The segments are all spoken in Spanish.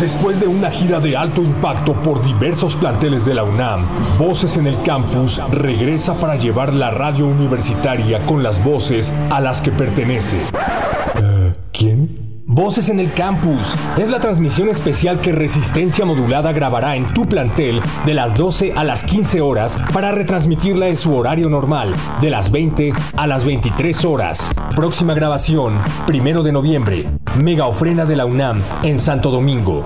Después de una gira de alto impacto por diversos planteles de la UNAM, Voces en el Campus regresa para llevar la radio universitaria con las voces a las que pertenece. Eh, ¿Quién? Voces en el Campus es la transmisión especial que Resistencia Modulada grabará en tu plantel de las 12 a las 15 horas para retransmitirla en su horario normal, de las 20 a las 23 horas. Próxima grabación, primero de noviembre. Mega ofrenda de la UNAM en Santo Domingo.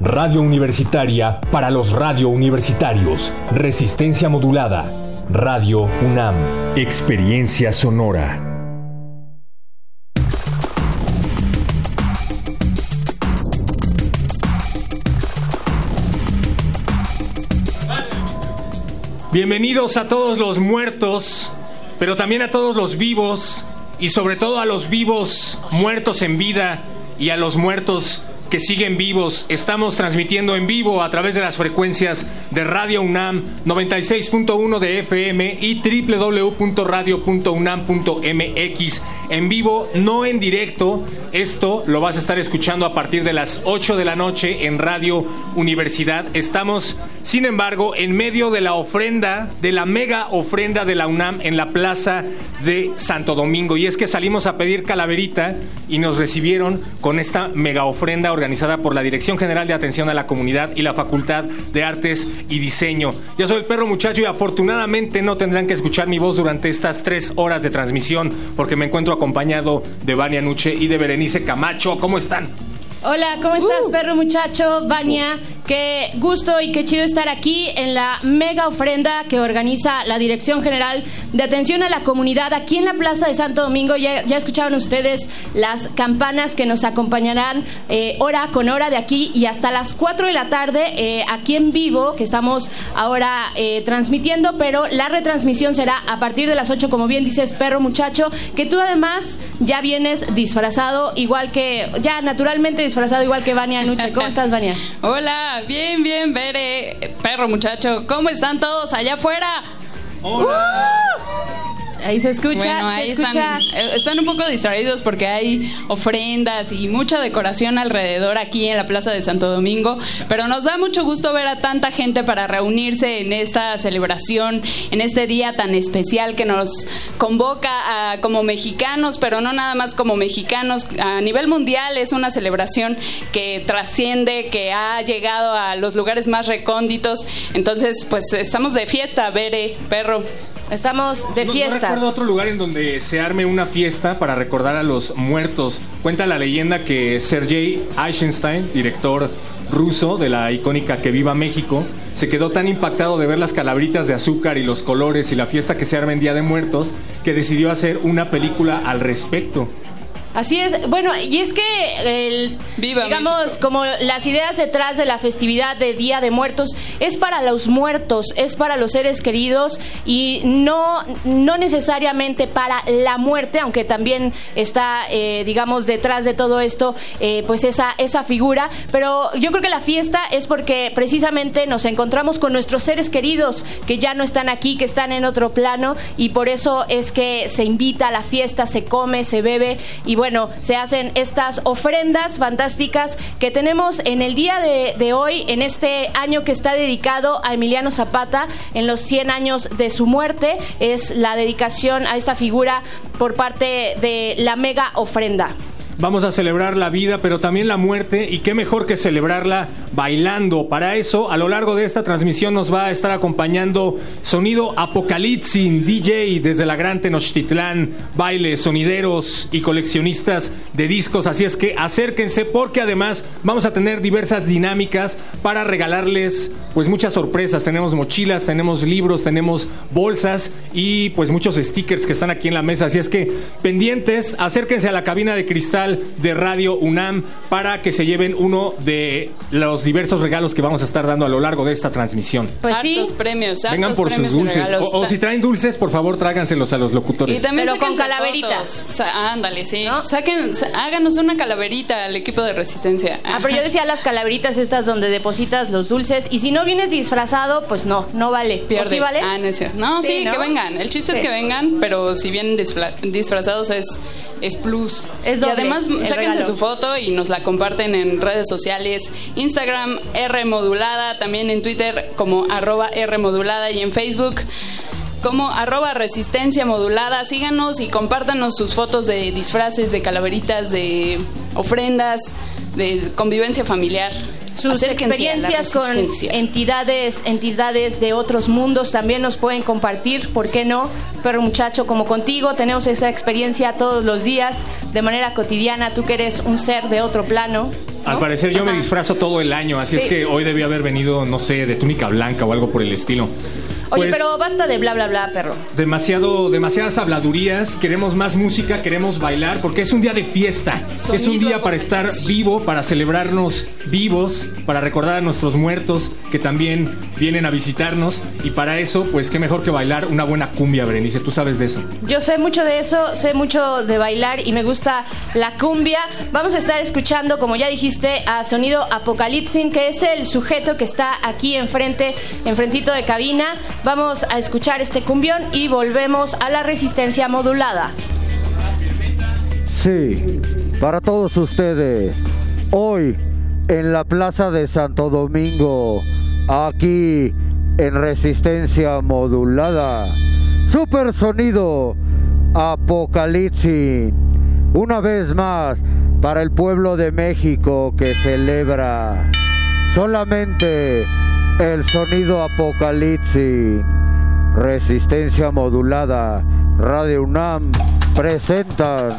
Radio Universitaria para los radio universitarios. Resistencia modulada. Radio UNAM. Experiencia sonora. Bienvenidos a todos los muertos, pero también a todos los vivos y sobre todo a los vivos muertos en vida y a los muertos que siguen vivos. Estamos transmitiendo en vivo a través de las frecuencias de Radio UNAM 96.1 de FM y www.radio.unam.mx. En vivo, no en directo. Esto lo vas a estar escuchando a partir de las 8 de la noche en Radio Universidad. Estamos, sin embargo, en medio de la ofrenda, de la mega ofrenda de la UNAM en la plaza de Santo Domingo. Y es que salimos a pedir calaverita y nos recibieron con esta mega ofrenda organizada por la Dirección General de Atención a la Comunidad y la Facultad de Artes y Diseño. Yo soy el perro muchacho y afortunadamente no tendrán que escuchar mi voz durante estas tres horas de transmisión porque me encuentro acompañado de Vania Nuche y de Berenice Camacho. ¿Cómo están? Hola, ¿cómo estás, uh. perro muchacho? Vania, qué gusto y qué chido estar aquí en la mega ofrenda que organiza la Dirección General de Atención a la Comunidad aquí en la Plaza de Santo Domingo. Ya, ya escucharon ustedes las campanas que nos acompañarán eh, hora con hora de aquí y hasta las 4 de la tarde eh, aquí en vivo, que estamos ahora eh, transmitiendo, pero la retransmisión será a partir de las 8, como bien dices, perro muchacho, que tú además ya vienes disfrazado, igual que ya naturalmente disfrazado igual que Vania Nuche. ¿Cómo estás, Vania? Hola, bien, bien, Bere. Perro muchacho, ¿cómo están todos allá afuera? Hola. Ahí se escucha, ahí Están, eh, están, un poco distraídos porque hay ofrendas y mucha decoración alrededor aquí en la Plaza de Santo Domingo, pero nos da mucho gusto ver a tanta gente para reunirse en esta celebración, en este día tan especial que nos convoca a, como mexicanos, pero no nada más como mexicanos, a nivel mundial es una celebración que trasciende, que ha llegado a los lugares más recónditos, entonces pues estamos de fiesta, Bere, perro. Estamos de fiesta. No recuerdo otro lugar en donde se arme una fiesta para recordar a los muertos. Cuenta la leyenda que Sergei Eisenstein, director ruso de la icónica Que Viva México, se quedó tan impactado de ver las calabritas de azúcar y los colores y la fiesta que se arma en Día de Muertos que decidió hacer una película al respecto. Así es. Bueno, y es que el, digamos como las ideas detrás de la festividad de Día de Muertos es para los muertos, es para los seres queridos y no no necesariamente para la muerte, aunque también está eh, digamos detrás de todo esto eh, pues esa esa figura, pero yo creo que la fiesta es porque precisamente nos encontramos con nuestros seres queridos que ya no están aquí, que están en otro plano y por eso es que se invita a la fiesta, se come, se bebe y bueno, se hacen estas ofrendas fantásticas que tenemos en el día de, hoy, en este año que está dedicado a Emiliano Zapata, en los 100 años de su muerte. Es la dedicación a esta figura por parte de la mega ofrenda. Vamos a celebrar la vida, pero también la muerte, y qué mejor que celebrarla bailando. Para eso, a lo largo de esta transmisión nos va a estar acompañando Sonido Apocalipsis, DJ desde la Gran Tenochtitlán, baile, sonideros y coleccionistas de discos. Así es que acérquense porque además vamos a tener diversas dinámicas para regalarles pues muchas sorpresas. Tenemos mochilas, tenemos libros, tenemos bolsas y pues muchos stickers que están aquí en la mesa. Así es que pendientes, acérquense a la cabina de cristal de Radio UNAM para que se lleven uno de los diversos regalos que vamos a estar dando a lo largo de esta transmisión. Pues sí. premios. Vengan por sus dulces. O, si traen dulces, por favor, tráiganselos a los locutores. Y también Pero con calaveritas. ándale, sí. Saquen, háganos una calaverita al equipo de resistencia. Ah, pero yo decía las calaveritas estas donde depositas los dulces y si no vienes disfrazado, pues no, no vale. Pierdes. sí vale? Ah, no, no sí, que vengan. El chiste es que vengan, pero si vienen disfrazados es, es plus. Es y además sáquense su foto y nos la comparten en redes sociales. Instagram R modulada, también en Twitter como arroba R modulada y en Facebook como arroba resistencia modulada. Síganos y compártanos sus fotos de disfraces, de calaveritas, de ofrendas, de convivencia familiar sus experiencias con entidades, entidades de otros mundos también nos pueden compartir, ¿por qué no? Pero muchacho, como contigo tenemos esa experiencia todos los días, de manera cotidiana, tú que eres un ser de otro plano. Al parecer yo me disfrazo todo el año, así es que hoy debía haber venido, no sé, de túnica blanca o algo por el estilo. Oye, pues, pero basta de bla, bla, bla, perro. Demasiado, demasiadas habladurías. Queremos más música, queremos bailar, porque es un día de fiesta. es un día para estar vivo, para celebrarnos vivos, para recordar a nuestros muertos que también vienen a visitarnos. Y para eso, pues qué mejor que bailar una buena cumbia, Berenice. Tú sabes de eso. Yo sé mucho de eso, sé mucho de bailar y me gusta la cumbia. Vamos a estar escuchando, como ya dijiste, a Sonido Apocalipsin, que es el sujeto que está aquí enfrente, enfrentito de cabina. Vamos a escuchar este cumbión y volvemos a la resistencia modulada. Sí, para todos ustedes, hoy en la Plaza de Santo Domingo, aquí en resistencia modulada, super sonido Apocalipsis, una vez más para el pueblo de México que celebra solamente el sonido apocalipsis, resistencia modulada, Radio UNAM presentan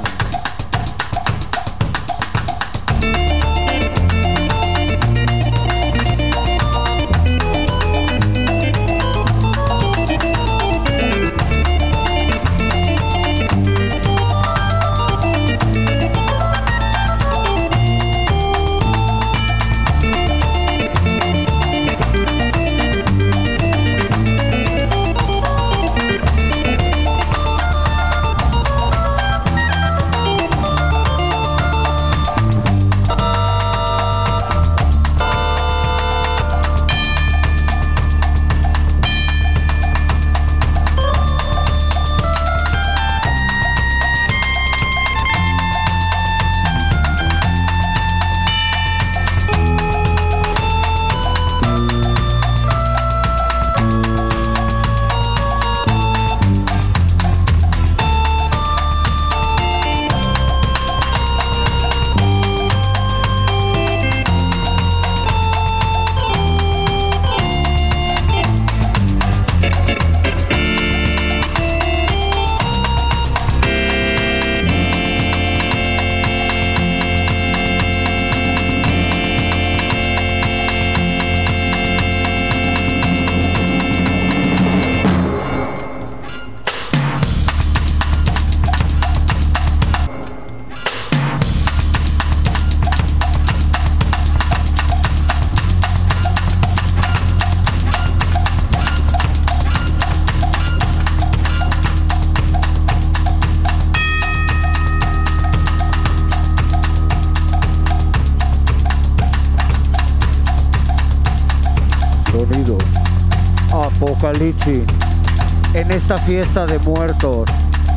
en esta fiesta de muertos,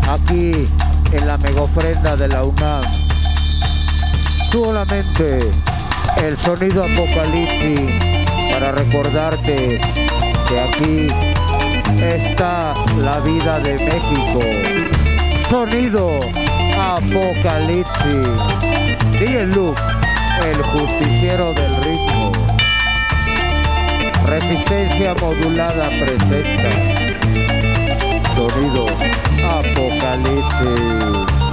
aquí en la megofrenda de la UNAM. Solamente el sonido apocalipsis para recordarte que aquí está la vida de México. Sonido Apocalipsis. DJ Luke, el justiciero del ritmo. Resistencia modulada presenta. Sonido Apocalipsis.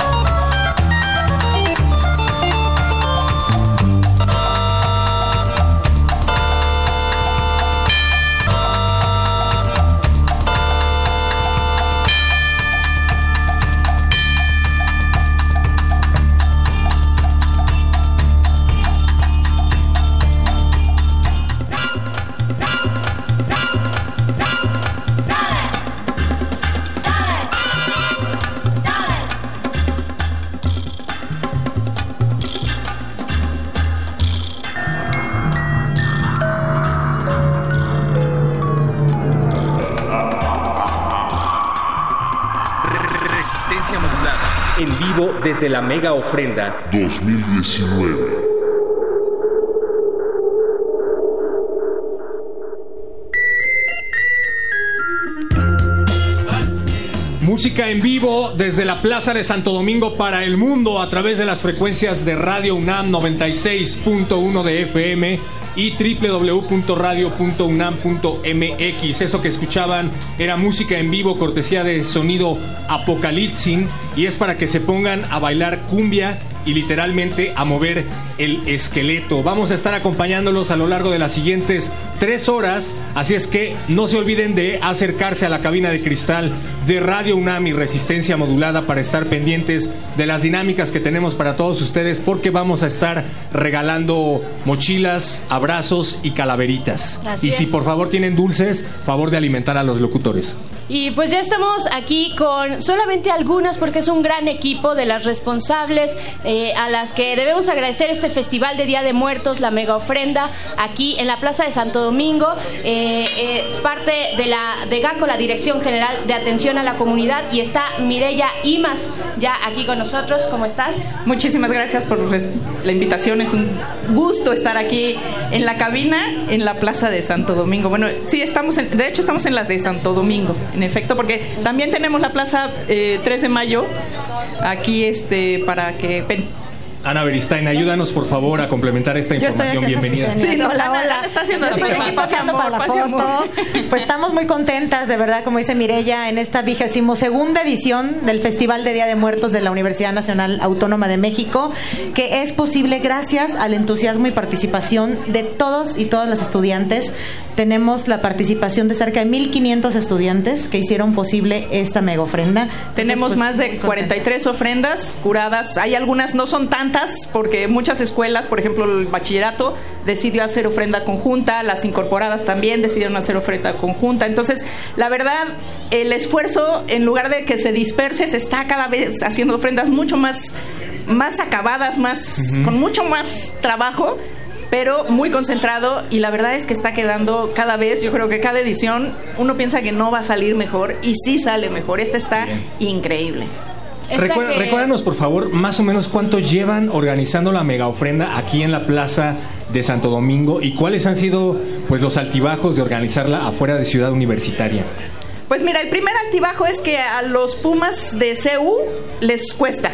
Desde la mega ofrenda 2019. Música en vivo desde la Plaza de Santo Domingo para el mundo a través de las frecuencias de Radio UNAM 96.1 de FM y www.radio.unam.mx. Eso que escuchaban era música en vivo cortesía de sonido Apocalipsin y es para que se pongan a bailar cumbia y literalmente a mover el esqueleto. Vamos a estar acompañándolos a lo largo de las siguientes tres horas, así es que no se olviden de acercarse a la cabina de cristal de Radio UNAM y Resistencia Modulada para estar pendientes de las dinámicas que tenemos para todos ustedes porque vamos a estar regalando mochilas, abrazos y calaveritas. y si por favor tienen dulces, favor de alimentar a los locutores. Y pues ya estamos aquí con solamente algunas porque es un gran equipo de las responsables eh, a las que debemos agradecer este Festival de Día de Muertos, la mega ofrenda aquí en la Plaza de Santo Domingo, eh, eh, parte de la de GACO, la Dirección General de Atención a la Comunidad y está Mireya Imas ya aquí con nosotros. ¿Cómo estás? Muchísimas gracias por la invitación. Es un gusto estar aquí en la cabina en la Plaza de Santo Domingo. Bueno, sí, estamos en, de hecho estamos en las de Santo Domingo efecto, porque también tenemos la plaza 3 eh, de mayo aquí este para que Ana Beristain, ayúdanos por favor a complementar esta información. Bienvenida. Sí, hola, hola. está haciendo así. pasando para la foto. Pues estamos muy contentas, de verdad, como dice Mirella, en esta vigésimo segunda edición del Festival de Día de Muertos de la Universidad Nacional Autónoma de México, que es posible gracias al entusiasmo y participación de todos y todas las estudiantes. Tenemos la participación de cerca de 1.500 estudiantes que hicieron posible esta mega ofrenda. Tenemos pues, más de 43 ofrendas curadas. Hay algunas no son tantas porque muchas escuelas, por ejemplo el bachillerato, decidió hacer ofrenda conjunta, las incorporadas también decidieron hacer ofrenda conjunta. Entonces, la verdad, el esfuerzo, en lugar de que se disperse, se está cada vez haciendo ofrendas mucho más, más acabadas, más, con mucho más trabajo pero muy concentrado y la verdad es que está quedando cada vez, yo creo que cada edición uno piensa que no va a salir mejor y sí sale mejor. Esta está increíble. Recuérdanos, por favor, más o menos cuánto llevan organizando la mega ofrenda aquí en la Plaza de Santo Domingo y cuáles han sido pues los altibajos de organizarla afuera de Ciudad Universitaria. Pues mira, el primer altibajo es que a los Pumas de CEU les cuesta,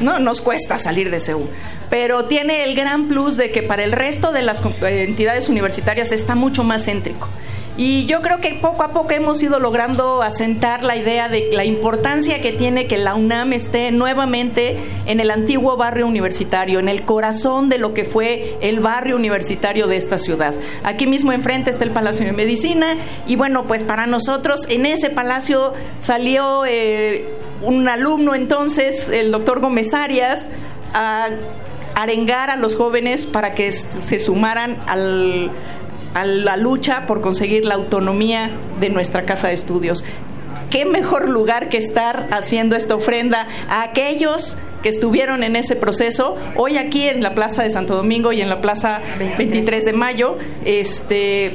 ¿no? Nos cuesta salir de CEU pero tiene el gran plus de que para el resto de las eh, entidades universitarias está mucho más céntrico. Y yo creo que poco a poco hemos ido logrando asentar la idea de la importancia que tiene que la UNAM esté nuevamente en el antiguo barrio universitario, en el corazón de lo que fue el barrio universitario de esta ciudad. Aquí mismo enfrente está el Palacio de Medicina y bueno, pues para nosotros en ese palacio salió eh, un alumno entonces, el doctor Gómez Arias, a arengar a los jóvenes para que se sumaran al a la lucha por conseguir la autonomía de nuestra casa de estudios. ¿Qué mejor lugar que estar haciendo esta ofrenda a aquellos que estuvieron en ese proceso hoy aquí en la Plaza de Santo Domingo y en la Plaza 23 de Mayo, este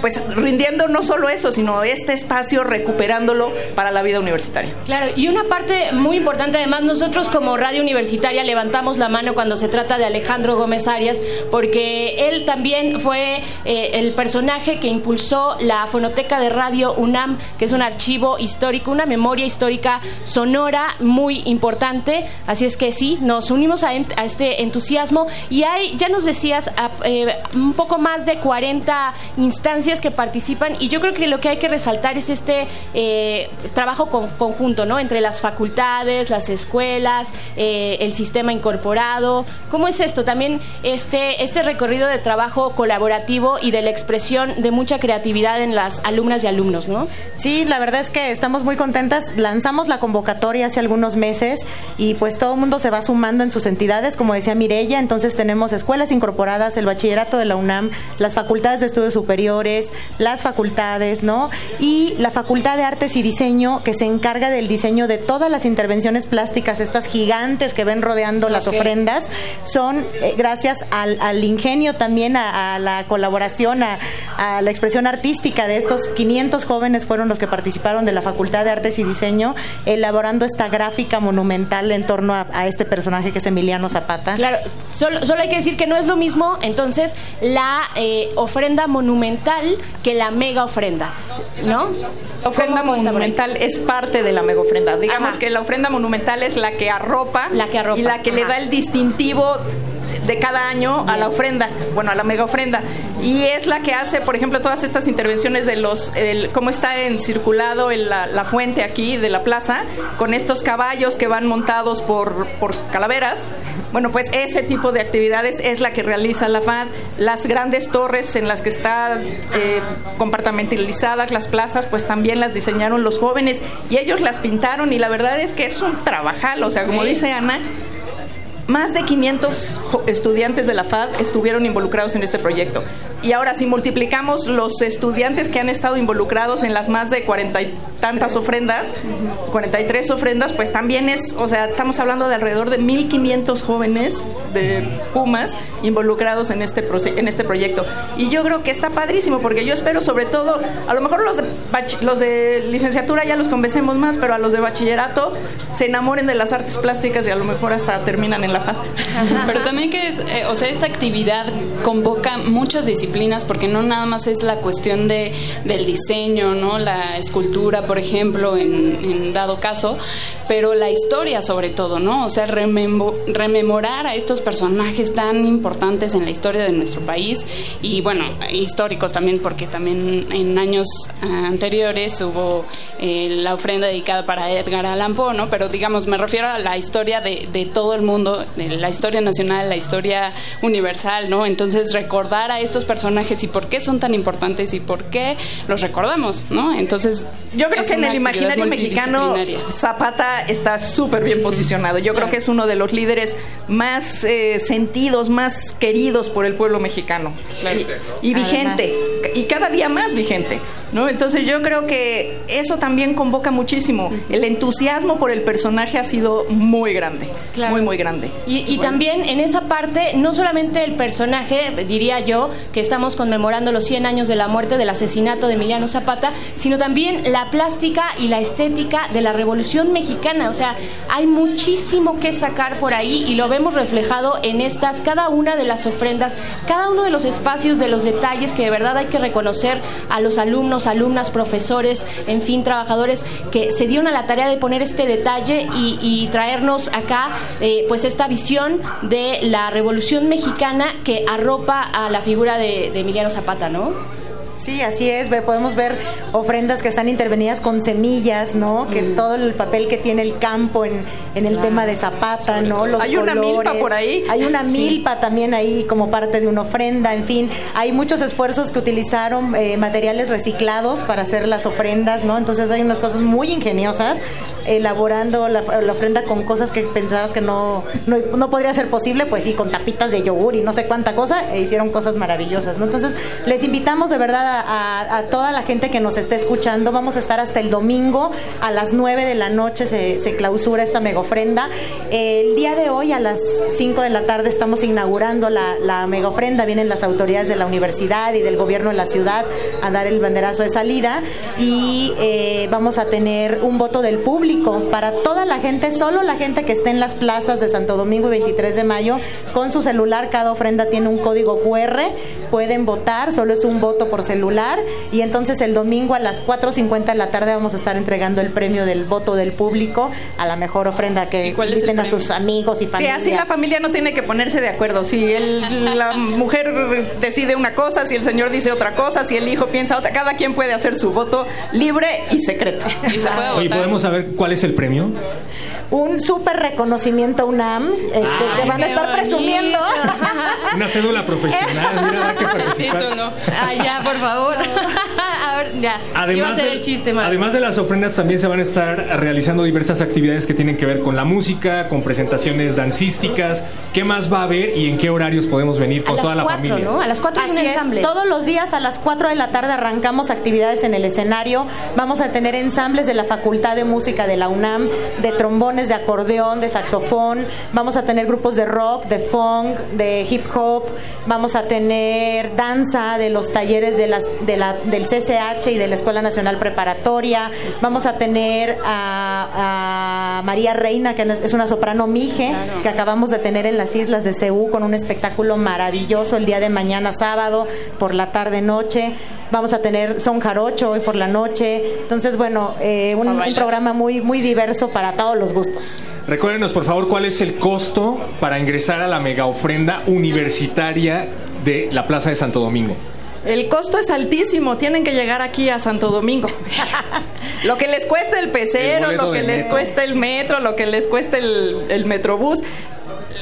pues rindiendo no solo eso, sino este espacio recuperándolo para la vida universitaria. Claro, y una parte muy importante, además, nosotros como radio universitaria levantamos la mano cuando se trata de Alejandro Gómez Arias, porque él también fue eh, el personaje que impulsó la fonoteca de radio UNAM, que es un archivo histórico, una memoria histórica sonora muy importante. Así es que sí, nos unimos a, este entusiasmo y hay, ya nos decías, eh, un poco más de 40 instancias que participan y yo creo que lo que hay que resaltar es este eh, trabajo conjunto, ¿no? Entre las facultades, las escuelas, eh, el sistema incorporado. ¿Cómo es esto? También este, este recorrido de trabajo colaborativo y de la expresión de mucha creatividad en las alumnas y alumnos, ¿no? Sí, la verdad es que estamos muy contentas. Lanzamos la convocatoria hace algunos meses y pues todo el mundo se va sumando en sus entidades, como decía Mirella, entonces tenemos escuelas incorporadas, el bachillerato de la UNAM, las facultades de estudios superiores, las facultades, ¿no? Y la Facultad de Artes y Diseño que se encarga del diseño de todas las intervenciones plásticas, estas gigantes que ven rodeando las ofrendas, son eh, gracias al, ingenio también, a, la colaboración, a, la expresión artística de estos 500 jóvenes fueron los que participaron de la Facultad de Artes y Diseño, elaborando esta gráfica monumental en torno a, este personaje que es Emiliano Zapata. Claro, solo, solo, hay que decir que no es lo mismo entonces la eh, ofrenda monumental que la mega ofrenda, ¿no? La ofrenda monumental es parte de la mega ofrenda. Digamos que la ofrenda monumental es la que arropa, la que arropa. y la que le da el distintivo de cada año a la ofrenda, bueno, a la mega ofrenda. Y es la que hace, por ejemplo, todas estas intervenciones de los, el, cómo está en circulado la, la, fuente aquí de la plaza, con estos caballos que van montados por, por calaveras. Bueno, pues ese tipo de actividades es la que realiza la FAD. Las grandes torres en las que está eh, compartimentalizadas las plazas, pues también las diseñaron los jóvenes y ellos las pintaron y la verdad es que es un trabajal, o sea, como dice Ana, más de 500 estudiantes de la FAD estuvieron involucrados en este proyecto. Y ahora, si multiplicamos los estudiantes que han estado involucrados en las más de cuarenta y tantas ofrendas, 43 ofrendas, pues también es, o sea, estamos hablando de alrededor de 1.500 jóvenes de Pumas involucrados en este, en este proyecto. Y yo creo que está padrísimo, porque yo espero sobre todo, a lo mejor los de, los de licenciatura ya los convencemos más, pero a los de bachillerato se enamoren de las artes plásticas y a lo mejor hasta terminan en la FAD. Pero también que es, eh, o sea, esta actividad convoca muchas disciplinas porque no nada más es la cuestión de, del diseño, ¿no? La escultura, por ejemplo, en, dado caso, pero la historia sobre todo, ¿no? O sea, rememorar a estos personajes tan importantes en la historia de nuestro país y, bueno, históricos también, porque también en años anteriores hubo eh, la ofrenda dedicada para Edgar Allan Poe, ¿no? Pero, digamos, me refiero a la historia de, todo el mundo, la historia nacional, la historia universal, ¿no? Entonces, recordar a estos personajes personajes y por qué son tan importantes y por qué los recordamos, ¿no? Entonces, yo creo que en el imaginario mexicano Zapata está súper bien posicionado. Yo creo que es uno de los líderes más eh, sentidos, más queridos por el pueblo mexicano. Y, vigente, y cada día más vigente. ¿No? Entonces yo creo que eso también convoca muchísimo. El entusiasmo por el personaje ha sido muy grande, muy, muy grande. Y, también en esa parte, no solamente el personaje, diría yo, que estamos conmemorando los 100 años de la muerte, del asesinato de Emiliano Zapata, sino también la plástica y la estética de la Revolución Mexicana. O sea, hay muchísimo que sacar por ahí y lo vemos reflejado en estas, cada una de las ofrendas, cada uno de los espacios, de los detalles que de verdad hay que reconocer a los alumnos, alumnas, profesores, en fin, trabajadores que se dieron a la tarea de poner este detalle y, traernos acá eh, pues esta visión de la Revolución Mexicana que arropa a la figura de de, Emiliano Zapata, ¿no? Sí, así es. Podemos ver ofrendas que están intervenidas con semillas, ¿no? Que mm. todo el papel que tiene el campo en, el tema de Zapata, ¿no? Los hay una milpa por ahí. Hay una milpa también ahí como parte de una ofrenda. En fin, hay muchos esfuerzos que utilizaron eh, materiales reciclados para hacer las ofrendas, ¿no? Entonces hay unas cosas muy ingeniosas elaborando la, ofrenda con cosas que pensabas que no, no, podría ser posible, pues sí, con tapitas de yogur y no sé cuánta cosa, e hicieron cosas maravillosas, ¿no? Entonces, les invitamos de verdad a, toda la gente que nos esté escuchando, vamos a estar hasta el domingo a las 9 de la noche, se, se clausura esta mega ofrenda. El día de hoy a las 5 de la tarde estamos inaugurando la, la mega ofrenda, vienen las autoridades de la universidad y del gobierno de la ciudad a dar el banderazo de salida y eh, vamos a tener un voto del público para toda la gente, solo la gente que esté en las plazas de Santo Domingo y 23 de mayo con su celular, cada ofrenda tiene un código QR, pueden votar, solo es un voto por celular y entonces el domingo a las 4.50 de la tarde vamos a estar entregando el premio del voto del público a la mejor ofrenda que inviten a sus amigos y familia. Sí, así la familia no tiene que ponerse de acuerdo. Si el, la mujer decide una cosa, si el señor dice otra cosa, si el hijo piensa otra, cada quien puede hacer su voto libre y secreto. ¿Y podemos saber cuál es el premio? un súper reconocimiento UNAM este, que van a estar presumiendo. Una cédula profesional, mira, que participar. Ah, ya, por favor. ya. Además, además de las ofrendas también se van a estar realizando diversas actividades que tienen que ver con la música, con presentaciones dancísticas. ¿Qué más va a haber y en qué horarios podemos venir con toda la familia? ¿no? A las 4 hay un ensamble. Todos los días a las 4 de la tarde arrancamos actividades en el escenario. Vamos a tener ensambles de la Facultad de Música de la UNAM, de trombones, de acordeón, de saxofón. Vamos a tener grupos de rock, de funk, de hip hop. Vamos a tener danza de los talleres de las, de la, del CCA y de la Escuela Nacional Preparatoria. Vamos a tener a, María Reina, que es una soprano mije, que acabamos de tener en las islas de Ceú con un espectáculo maravilloso el día de mañana sábado, por la tarde noche. Vamos a tener son jarocho hoy por la noche. Entonces, bueno, eh, un, un, programa muy, muy diverso para todos los gustos. Recuérdenos, por favor, cuál es el costo para ingresar a la mega ofrenda universitaria de la Plaza de Santo Domingo. El costo es altísimo, tienen que llegar aquí a Santo Domingo. lo que les cuesta el pecero, lo que les cuesta el metro, lo que les cuesta el, el metrobús.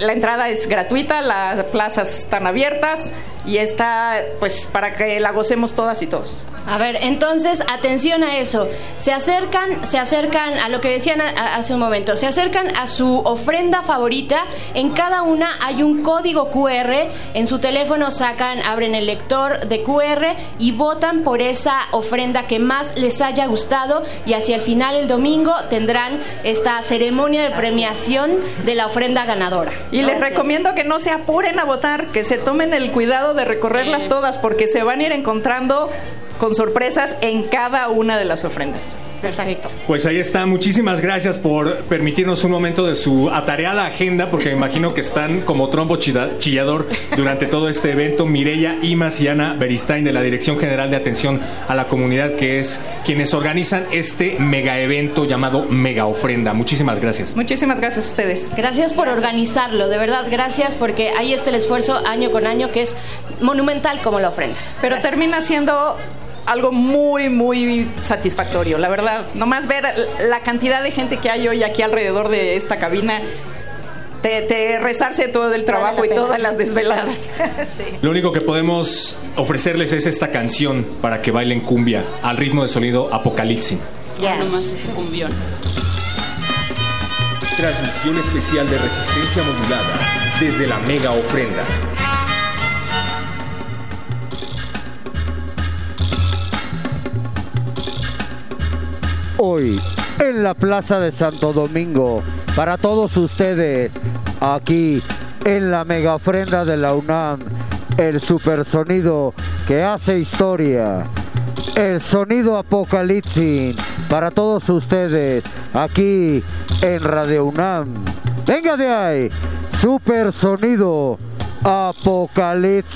La entrada es gratuita, las plazas están abiertas y está pues para que la gocemos todas y todos. A ver, entonces, atención a eso. Se acercan, se acercan a lo que decían hace un momento, se acercan a su ofrenda favorita. En cada una hay un código QR. En su teléfono sacan, abren el lector de QR y votan por esa ofrenda que más les haya gustado. Y hacia el final, el domingo, tendrán esta ceremonia de premiación de la ofrenda ganadora. Y les recomiendo que no se apuren a votar, que se tomen el cuidado de recorrerlas todas, porque se van a ir encontrando con sorpresas en cada una de las ofrendas. Exacto. Pues ahí está. Muchísimas gracias por permitirnos un momento de su atareada agenda, porque me imagino que están como trombo chillador durante todo este evento. Mireya Imas y Ana Beristain de la Dirección General de Atención a la Comunidad, que es quienes organizan este mega evento llamado Mega Ofrenda. Muchísimas gracias. Muchísimas gracias a ustedes. Gracias por organizarlo, de verdad, gracias, porque ahí está el esfuerzo año con año que es monumental como la ofrenda. Pero termina siendo algo muy, muy satisfactorio. La verdad, nomás ver la cantidad de gente que hay hoy aquí alrededor de esta cabina te, rezarse todo el trabajo y todas las desveladas. Lo único que podemos ofrecerles es esta canción para que bailen cumbia al ritmo de sonido Apocalipsis. Ya, nomás ese cumbión. Transmisión especial de resistencia modulada desde la mega ofrenda. Hoy en la Plaza de Santo Domingo. Para todos ustedes aquí en la mega ofrenda de la UNAM el supersonido que hace historia el sonido apocalipsis. Para todos ustedes aquí en Radio UNAM. Venga de ahí super sonido apocalipsis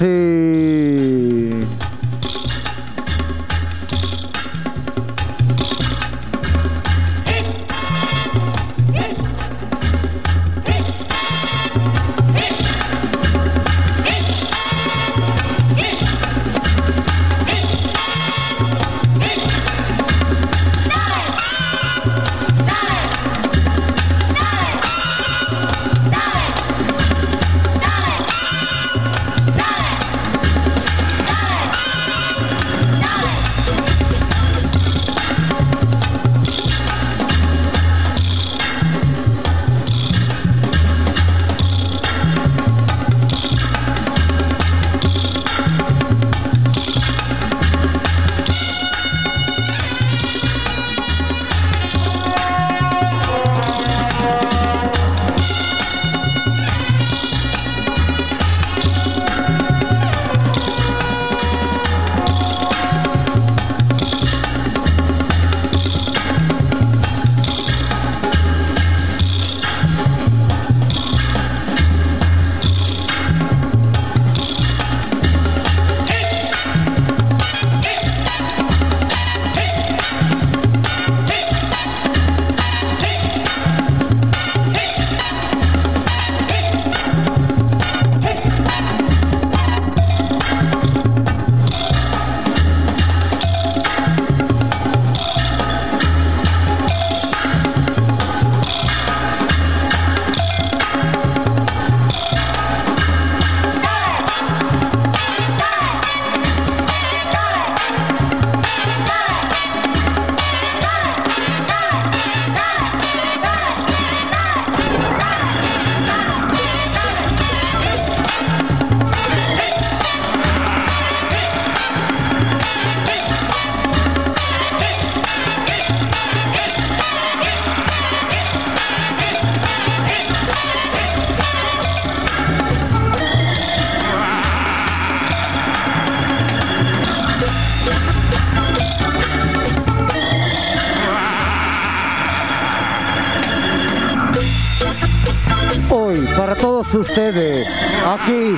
ustedes, aquí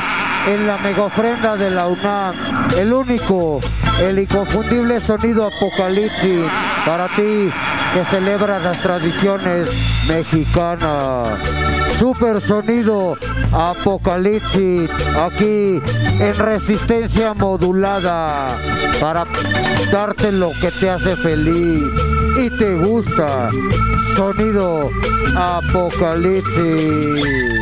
en la mega ofrenda de la UNAM, el único, el inconfundible sonido apocalipsis para ti que celebra las tradiciones mexicanas. Super sonido apocalipsis aquí en resistencia modulada para darte lo que te hace feliz y te gusta. Sonido apocalipsis.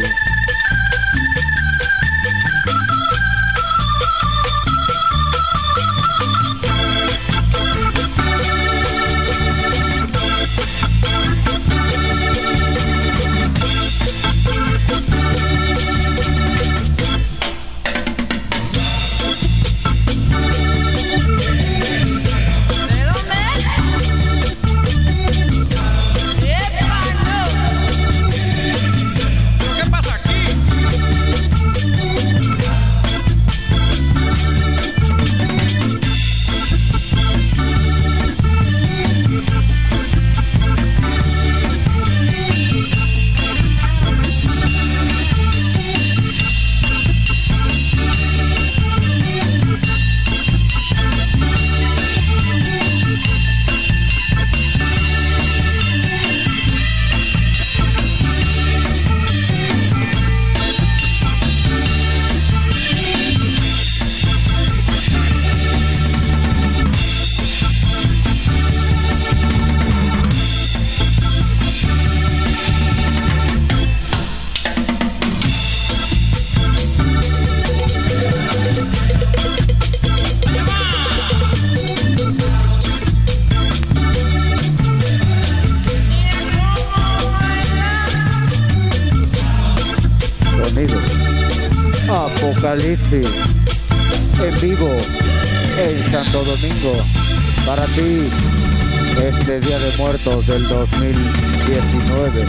Del 2019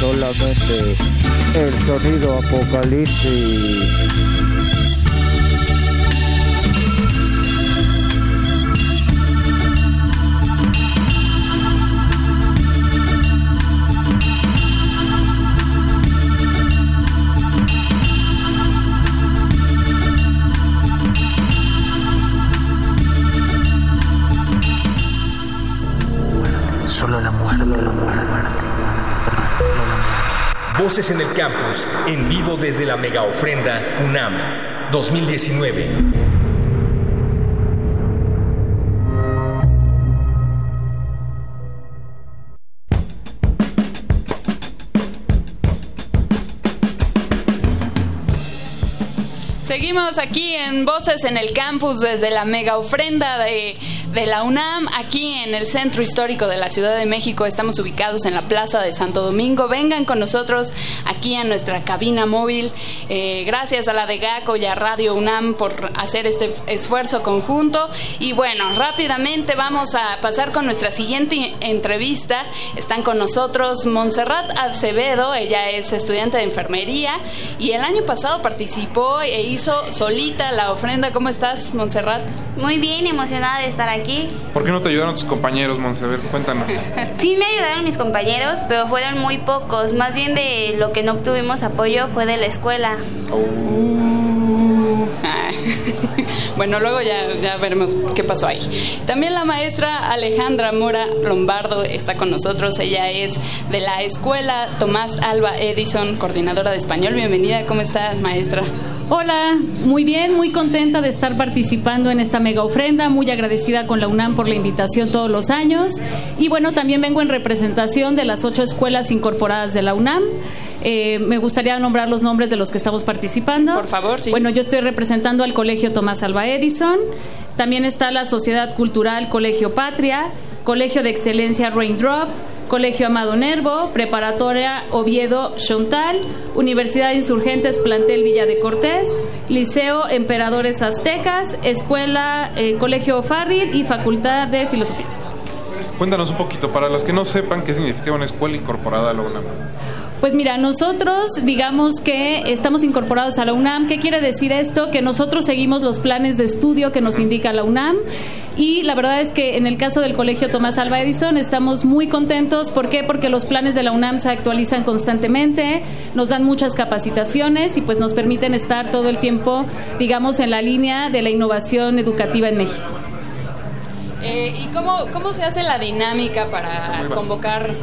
solamente el sonido apocalipsis Voces en el Campus, en vivo desde la mega ofrenda UNAM 2019. Seguimos aquí en Voces en el Campus desde la mega ofrenda de de la UNAM, aquí en el centro histórico de la Ciudad de México. Estamos ubicados en la Plaza de Santo Domingo. Vengan con nosotros aquí a nuestra cabina móvil. Eh, gracias a la de GACO y a Radio UNAM por hacer este esfuerzo conjunto. Y bueno, rápidamente vamos a pasar con nuestra siguiente entrevista. Están con nosotros Montserrat Acevedo, ella es estudiante de enfermería y el año pasado participó e hizo solita la ofrenda. ¿Cómo estás, Montserrat? Muy bien, emocionada de estar aquí. ¿Por qué no te ayudaron tus compañeros, Monsever? Cuéntanos. sí me ayudaron mis compañeros, pero fueron muy pocos. Más bien de lo que no obtuvimos apoyo fue de la escuela. Uh. bueno, luego ya, ya veremos qué pasó ahí. También la maestra Alejandra Mora Lombardo está con nosotros. Ella es de la escuela Tomás Alba Edison, coordinadora de español. Bienvenida, ¿cómo está, maestra? Hola, muy bien, muy contenta de estar participando en esta mega ofrenda, muy agradecida con la UNAM por la invitación todos los años. Y bueno, también vengo en representación de las ocho escuelas incorporadas de la UNAM. Eh, me gustaría nombrar los nombres de los que estamos participando. Por favor, sí. Bueno, yo estoy representando al Colegio Tomás Alba Edison. También está la Sociedad Cultural Colegio Patria, Colegio de Excelencia Raindrop, Colegio Amado Nervo, Preparatoria Oviedo Chontal, Universidad Insurgentes Plantel Villa de Cortés, Liceo Emperadores Aztecas, Escuela eh, Colegio Farril y Facultad de Filosofía. Cuéntanos un poquito, para los que no sepan qué significa una escuela incorporada a la UNAM. Pues mira, nosotros digamos que estamos incorporados a la UNAM. ¿Qué quiere decir esto? Que nosotros seguimos los planes de estudio que nos indica la UNAM y la verdad es que en el caso del Colegio Tomás Alba Edison estamos muy contentos. ¿Por qué? Porque los planes de la UNAM se actualizan constantemente, nos dan muchas capacitaciones y pues nos permiten estar todo el tiempo, digamos, en la línea de la innovación educativa en México. Eh, ¿Y cómo, cómo se hace la dinámica para convocar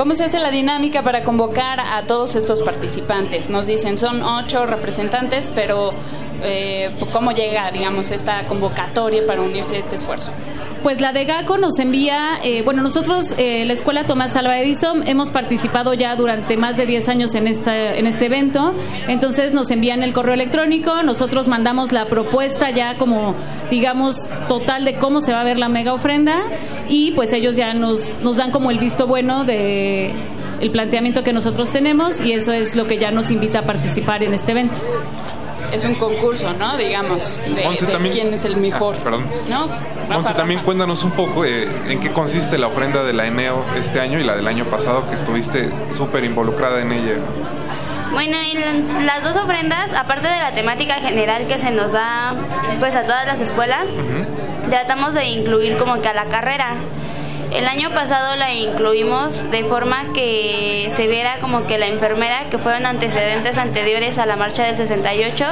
¿Cómo se hace la dinámica para convocar a todos estos participantes? Nos dicen, son ocho representantes, pero eh, ¿cómo llega, digamos, esta convocatoria para unirse a este esfuerzo? Pues la de GACO nos envía, eh, bueno, nosotros, eh, la Escuela Tomás Alba Edison, hemos participado ya durante más de 10 años en, esta, en este evento, entonces nos envían el correo electrónico, nosotros mandamos la propuesta ya como, digamos, total de cómo se va a ver la mega ofrenda y pues ellos ya nos, nos dan como el visto bueno de el planteamiento que nosotros tenemos y eso es lo que ya nos invita a participar en este evento es un concurso, ¿no? Digamos, de, quién es el mejor. Ah, perdón. ¿No? Monse, también cuéntanos un poco eh, en qué consiste la ofrenda de la ENEO este año y la del año pasado, que estuviste súper involucrada en ella. Bueno, y las dos ofrendas, aparte de la temática general que se nos da pues a todas las escuelas, tratamos de incluir como que a la carrera. El año pasado la incluimos de forma que se viera como que la enfermera, que fueron antecedentes anteriores a la marcha del 68,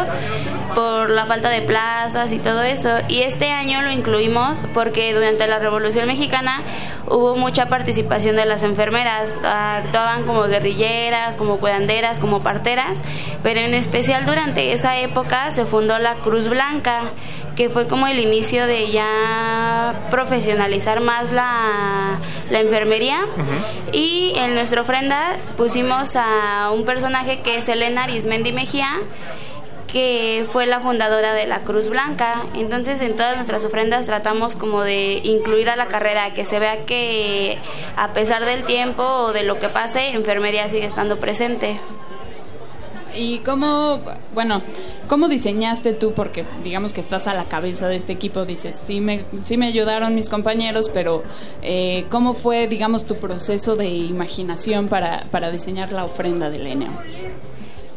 por la falta de plazas y todo eso. Y este año lo incluimos porque durante la Revolución Mexicana hubo mucha participación de las enfermeras. Actuaban como guerrilleras, como cuidanderas, como parteras, pero en especial durante esa época se fundó la Cruz Blanca, que fue como el inicio de ya profesionalizar más la, la enfermería. Y en nuestra ofrenda pusimos a un personaje que es Elena Arismendi Mejía que fue la fundadora de la Cruz Blanca. Entonces en todas nuestras ofrendas tratamos como de incluir a la carrera, que se vea que a pesar del tiempo o de lo que pase, enfermería sigue estando presente. ¿Y cómo, bueno, cómo diseñaste tú? Porque digamos que estás a la cabeza de este equipo, dices, sí me, sí me ayudaron mis compañeros, pero eh, ¿cómo fue, digamos, tu proceso de imaginación para, para diseñar la ofrenda del ENEO?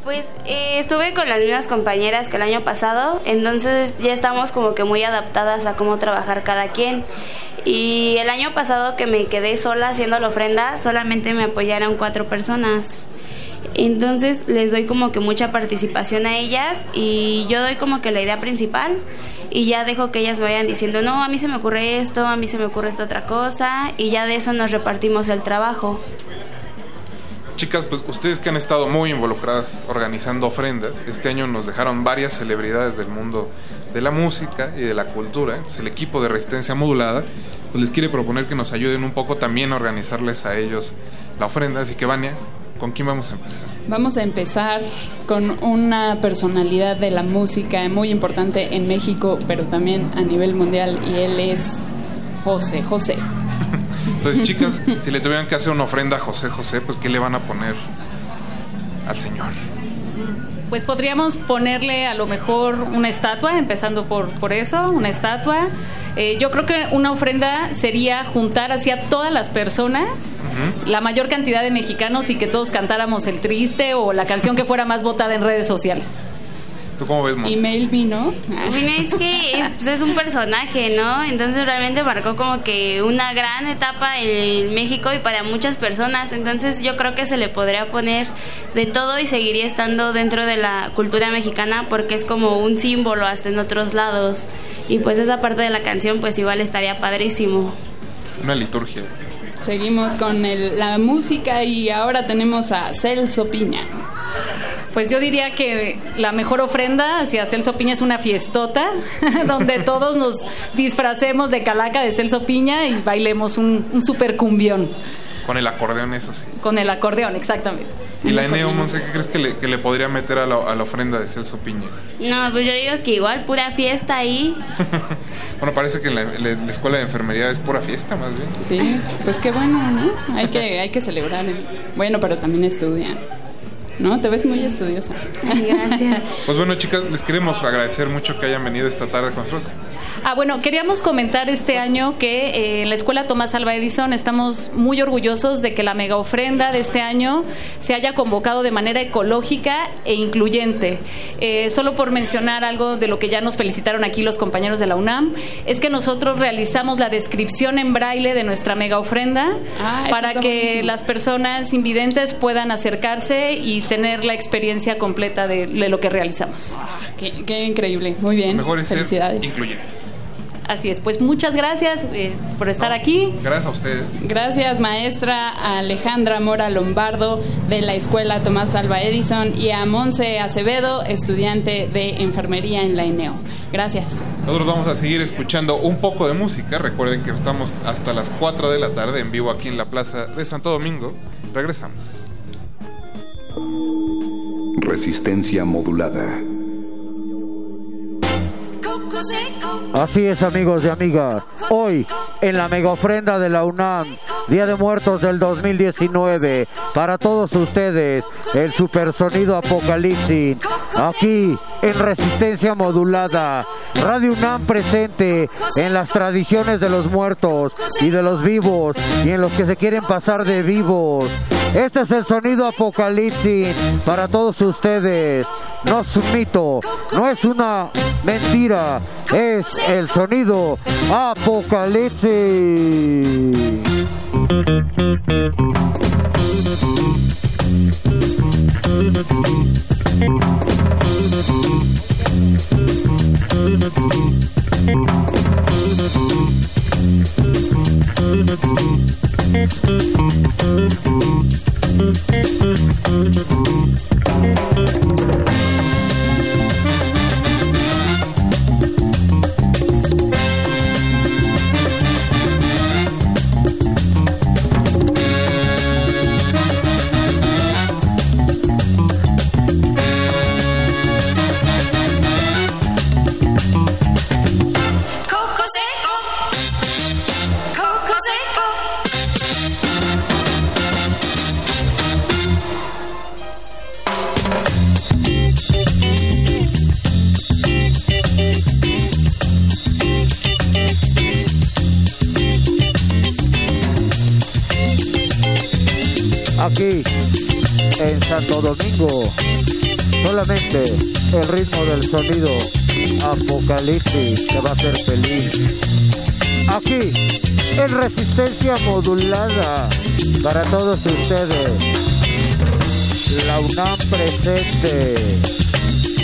Pues eh, estuve con las mismas compañeras que el año pasado, entonces ya estamos como que muy adaptadas a cómo trabajar cada quien. Y el año pasado que me quedé sola haciendo la ofrenda, solamente me apoyaron cuatro personas. Entonces les doy como que mucha participación a ellas y yo doy como que la idea principal y ya dejo que ellas vayan diciendo, no, a mí se me ocurre esto, a mí se me ocurre esta otra cosa y ya de eso nos repartimos el trabajo. Chicas, pues ustedes que han estado muy involucradas organizando ofrendas, este año nos dejaron varias celebridades del mundo de la música y de la cultura. Entonces el equipo de Resistencia Modulada pues les quiere proponer que nos ayuden un poco también a organizarles a ellos la ofrenda. Así que Vania, ¿con quién vamos a empezar? Vamos a empezar con una personalidad de la música muy importante en México, pero también a nivel mundial, y él es José José. Entonces, chicas, si le tuvieran que hacer una ofrenda a José José, pues ¿qué le van a poner al Señor? Pues podríamos ponerle a lo mejor una estatua, empezando por, por eso, una estatua. Eh, yo creo que una ofrenda sería juntar hacia todas las personas, la mayor cantidad de mexicanos y que todos cantáramos el triste o la canción que fuera más votada en redes sociales. ¿Tú cómo ves, Y Melvin, ¿no? es que es, pues, es, un personaje, ¿no? Entonces realmente marcó como que una gran etapa en México y para muchas personas. Entonces yo creo que se le podría poner de todo y seguiría estando dentro de la cultura mexicana porque es como un símbolo hasta en otros lados. Y pues esa parte de la canción pues igual estaría padrísimo. Una liturgia. Seguimos con la música y ahora tenemos a Celso Piña. Pues yo diría que la mejor ofrenda hacia Celso Piña es una fiestota, donde todos nos disfracemos de calaca de Celso Piña y bailemos un, super cumbión. Con el acordeón, eso sí. Con el acordeón, exactamente. ¿Y la Eneo Monse, qué crees que le, que le podría meter a la, a la, ofrenda de Celso Piña? No, pues yo digo que igual, pura fiesta ahí. bueno, parece que la, la, escuela de enfermería es pura fiesta, más bien. Sí, pues qué bueno, ¿no? Hay que, hay que celebrar. Bueno, pero también estudian. ¿No? Te ves muy estudiosa. Gracias. Pues bueno, chicas, les queremos agradecer mucho que hayan venido esta tarde con nosotros. Ah, bueno, queríamos comentar este año que eh, en la Escuela Tomás Alba Edison estamos muy orgullosos de que la mega ofrenda de este año se haya convocado de manera ecológica e incluyente. Eh, solo por mencionar algo de lo que ya nos felicitaron aquí los compañeros de la UNAM, es que nosotros realizamos la descripción en braille de nuestra mega ofrenda ah, para que las personas invidentes puedan acercarse y tener la experiencia completa de, lo que realizamos. Ah, qué, increíble, muy bien. Mejor Felicidades. incluyentes. Así es, pues muchas gracias eh, por estar aquí. Gracias a ustedes. Gracias, maestra Alejandra Mora Lombardo de la Escuela Tomás Alba Edison y a Monse Acevedo, estudiante de enfermería en la ENEO. Gracias. Nosotros vamos a seguir escuchando un poco de música. Recuerden que estamos hasta las 4 de la tarde en vivo aquí en la Plaza de Santo Domingo. Regresamos. Resistencia modulada. Así es amigos y amigas, hoy en la mega ofrenda de la UNAM, Día de Muertos del 2019, para todos ustedes, el supersonido apocalipsis, aquí en resistencia modulada, Radio UNAM presente en las tradiciones de los muertos y de los vivos y en los que se quieren pasar de vivos. Este es el sonido apocalipsis para todos ustedes. No es un mito, no es una mentira, es el sonido apocalipsis.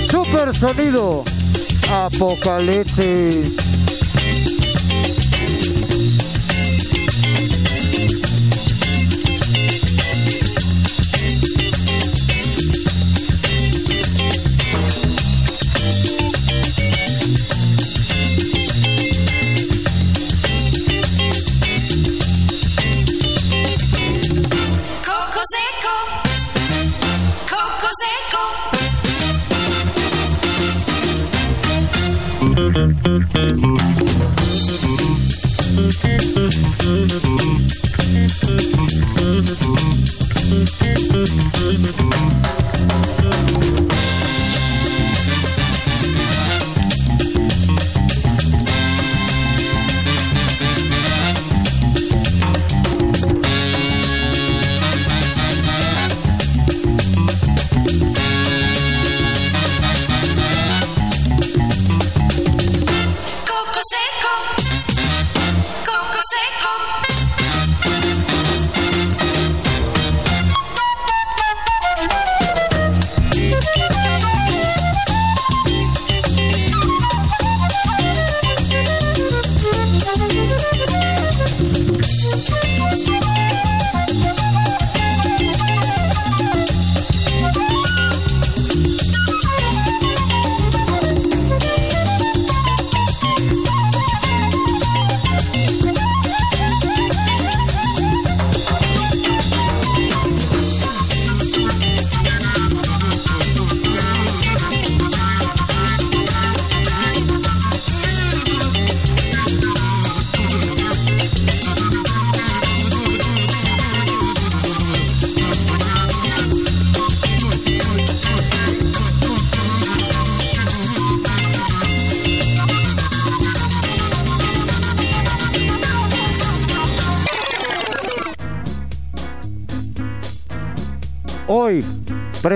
Super sonido apocalipsis.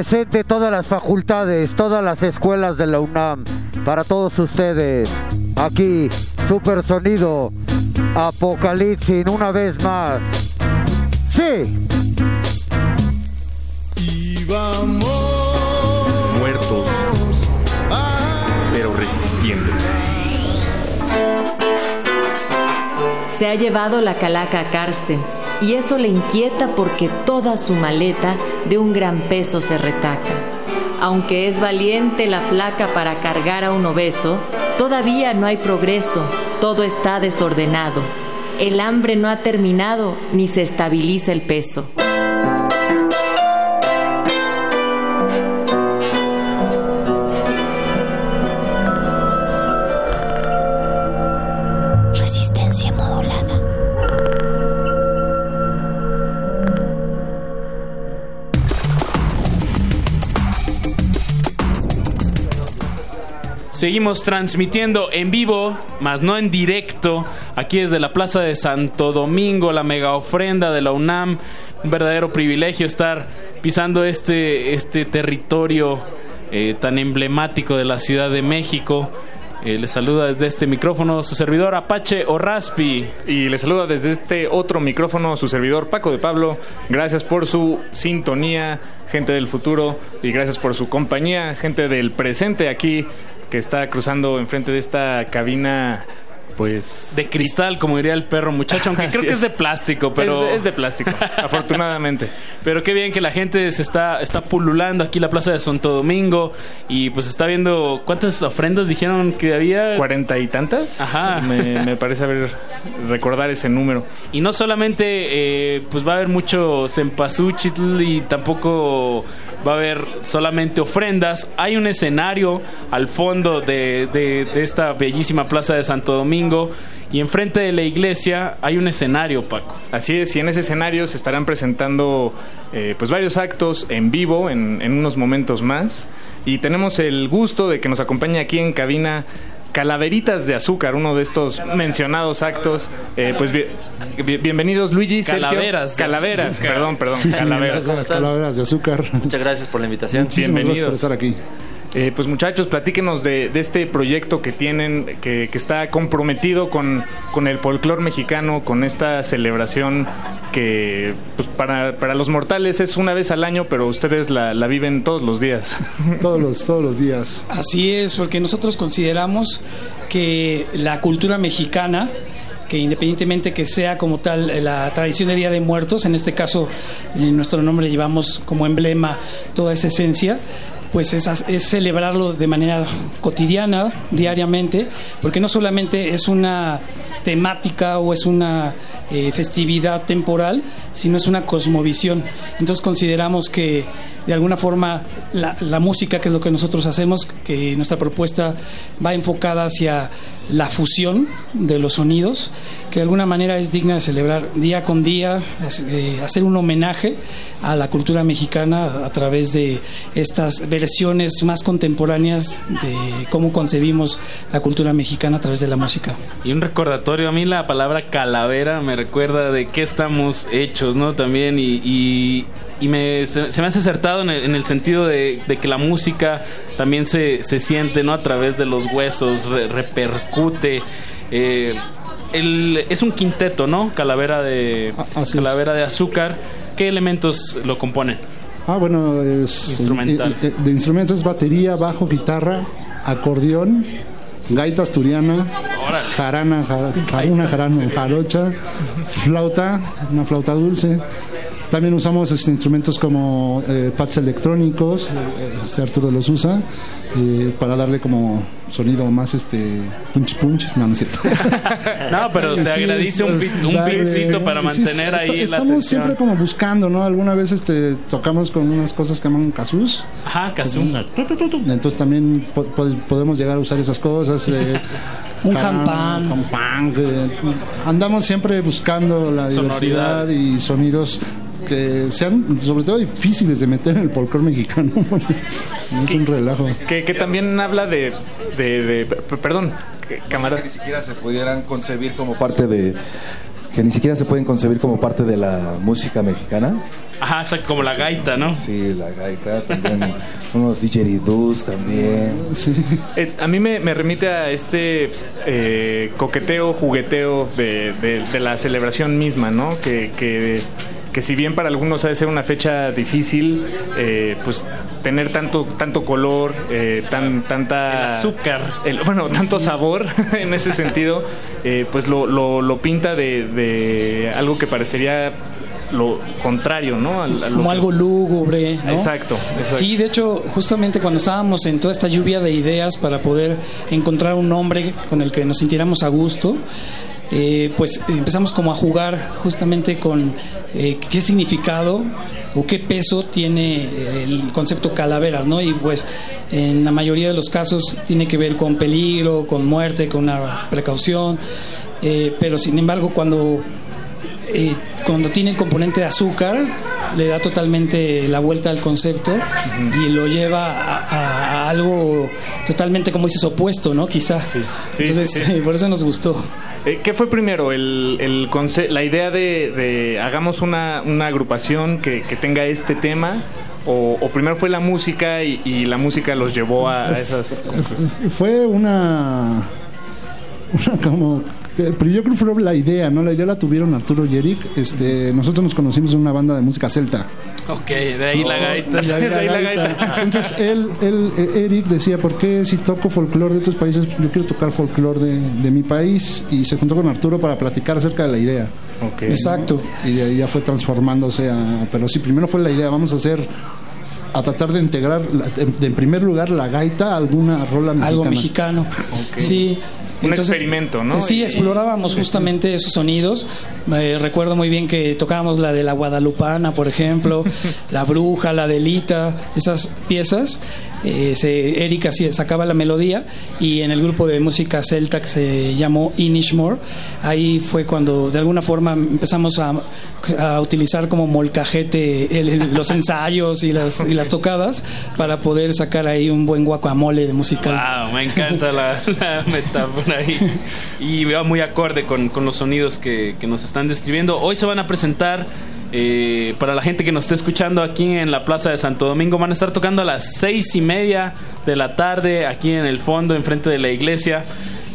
Presente todas las facultades, todas las escuelas de la UNAM, para todos ustedes. Aquí, Super Sonido, Apocalipsis, una vez más. Sí. Y vamos. Muertos, pero resistiendo. Se ha llevado la calaca a Carstens y eso le inquieta porque toda su maleta de un gran peso se retaca. Aunque es valiente la flaca para cargar a un obeso, todavía no hay progreso, todo está desordenado. El hambre no ha terminado ni se estabiliza el peso. Seguimos transmitiendo en vivo, más no en directo, aquí desde la Plaza de Santo Domingo, la mega ofrenda de la UNAM. Un verdadero privilegio estar pisando este, este territorio eh, tan emblemático de la Ciudad de México. Eh, le saluda desde este micrófono su servidor Apache o. Y le saluda desde este otro micrófono su servidor Paco de Pablo. Gracias por su sintonía, gente del futuro, y gracias por su compañía, gente del presente aquí que está cruzando enfrente de esta cabina. Pues. De cristal, como diría el perro muchacho, aunque creo que es. de plástico, pero. Es, es de plástico, afortunadamente. Pero qué bien que la gente se está, está pululando aquí en la Plaza de Santo Domingo y pues está viendo cuántas ofrendas dijeron que había. ¿Cuarenta y tantas? Ajá. Me, me parece haber recordar ese número. Y no solamente eh, pues va a haber mucho cempasúchitl y tampoco va a haber solamente ofrendas. Hay un escenario al fondo de, de- esta bellísima plaza de Santo Domingo y enfrente de la iglesia hay un escenario, Paco. Así es, y en ese escenario se estarán presentando eh, pues varios actos en vivo en, en unos momentos más. Y tenemos el gusto de que nos acompañe aquí en cabina Calaveritas de Azúcar, uno de estos mencionados actos. Eh, pues bi- bi- bienvenidos Luigi, Sergio. Calaveras Calaveras, perdón, perdón. Sí, sí, calaveras. las calaveras de azúcar. Muchas gracias por la invitación. Muchísimas gracias por estar aquí. Eh, pues muchachos, platíquenos de, de este proyecto que tienen, que, que está comprometido con, con el folclore mexicano, con esta celebración que pues, para, para los mortales es una vez al año, pero ustedes la, la viven todos los días. Todos los, todos los días. Así es, porque nosotros consideramos que la cultura mexicana, que independientemente que sea como tal la tradición de Día de Muertos, en este caso en nuestro nombre llevamos como emblema toda esa esencia, pues es, es celebrarlo de manera cotidiana, diariamente, porque no solamente es una temática o es una eh, festividad temporal, sino es una cosmovisión. Entonces consideramos que de alguna forma la, música, que es lo que nosotros hacemos, que nuestra propuesta va enfocada hacia la fusión de los sonidos, que de alguna manera es digna de celebrar día con día, eh, hacer un homenaje a la cultura mexicana a través de estas versiones más contemporáneas de cómo concebimos la cultura mexicana a través de la música. Y un recordatorio, a mí la palabra calavera me recuerda de qué estamos hechos, ¿no? También y, y me, se, se me hace acertado en el, en el sentido de, de que la música también se, se siente, ¿no? A través de los huesos, re- repercute. eh, el- es un quinteto, ¿no? Calavera de, calavera de azúcar. ¿Qué elementos lo componen? Ah, bueno, es. Instrumental. De instrumentos es batería, bajo, guitarra, acordeón, gaita asturiana, jarana, ja- una jarana jarocha, flauta, una flauta dulce. También usamos este, instrumentos como eh, pads electrónicos, eh, este Arturo los usa, eh, para darle como sonido más este punch punch, no, no es cierto. No, pero se Sí, agradece un, un darle- beatcito para sí, mantener ahí la Estamos siempre como buscando, ¿no? Alguna vez este, tocamos con unas cosas que llaman casus. Ajá, kazoo. Entonces también po- po- podemos llegar a usar esas cosas. eh, Un eh, andamos siempre buscando la diversidad y sonidos que sean sobre todo difíciles de meter en el folclore mexicano. es un relajo. Que, que también habla de... de, perdón, camarada. que ni siquiera se pudieran concebir como parte de, que ni siquiera se pueden concebir como parte de la música mexicana. Ajá, como la gaita, ¿no? Sí, la gaita, también unos didgeridoos también. Eh, a mí me, remite a este eh, coqueteo, jugueteo de, de, la celebración misma, ¿no? Que, que, que, si bien para algunos ha de ser una fecha difícil, eh, pues tener tanto tanto color, tan tanta azúcar, bueno, tanto sabor en ese sentido, pues lo, lo, lo pinta de, de algo que parecería lo contrario, ¿no? como algo lúgubre, ¿no? Exacto, Sí, de hecho, justamente cuando estábamos en toda esta lluvia de ideas para poder encontrar un nombre con el que nos sintiéramos a gusto, eh, pues empezamos como a jugar justamente con eh, qué significado o qué peso tiene el concepto calaveras, ¿no? Y pues en la mayoría de los casos tiene que ver con peligro, con muerte, con una precaución, eh, pero sin embargo cuando cuando tiene el componente de azúcar, le da totalmente la vuelta al concepto y lo lleva a, algo totalmente, como dices, opuesto, ¿no? Quizá. Entonces, por eso nos gustó. Eh, ¿Qué fue primero? El, el la idea de, hagamos una, agrupación que, tenga este tema o, primero fue la música y, la música los llevó a, a esas fue una, una como pero yo creo que fue la idea, ¿no? La idea la tuvieron Arturo y Eric. Este, nosotros nos conocimos en una banda de música celta. Ok, de ahí la gaita. De ahí la, gaita. Entonces él, él, Eric decía, ¿por qué si toco folclore de otros países, yo quiero tocar folclore de, de mi país? Y se juntó con Arturo para platicar acerca de la idea. Okay. Exacto. Y de ahí ya fue transformándose a... Pero sí, primero fue la idea, vamos a hacer a tratar de integrar en primer lugar la gaita a alguna rola mexicana. Algo mexicano. Sí, un experimento, ¿no? Sí, explorábamos justamente esos sonidos. recuerdo muy bien que tocábamos la de la Guadalupana, por ejemplo, la Bruja, la Delita, esas piezas. Eh, se, Erika sacaba la melodía y en el grupo de música celta que se llamó Inishmore, ahí fue cuando de alguna forma empezamos a, utilizar como molcajete los ensayos y las, y las tocadas para poder sacar ahí un buen guacamole de musical. Wow, me encanta la, metáfora ahí. Y va muy acorde con, con los sonidos que, que nos están describiendo. Hoy se van a presentar eh, para la gente que nos esté escuchando aquí en la Plaza de Santo Domingo, van a estar tocando a las seis y media de la tarde aquí en el fondo, enfrente de la iglesia.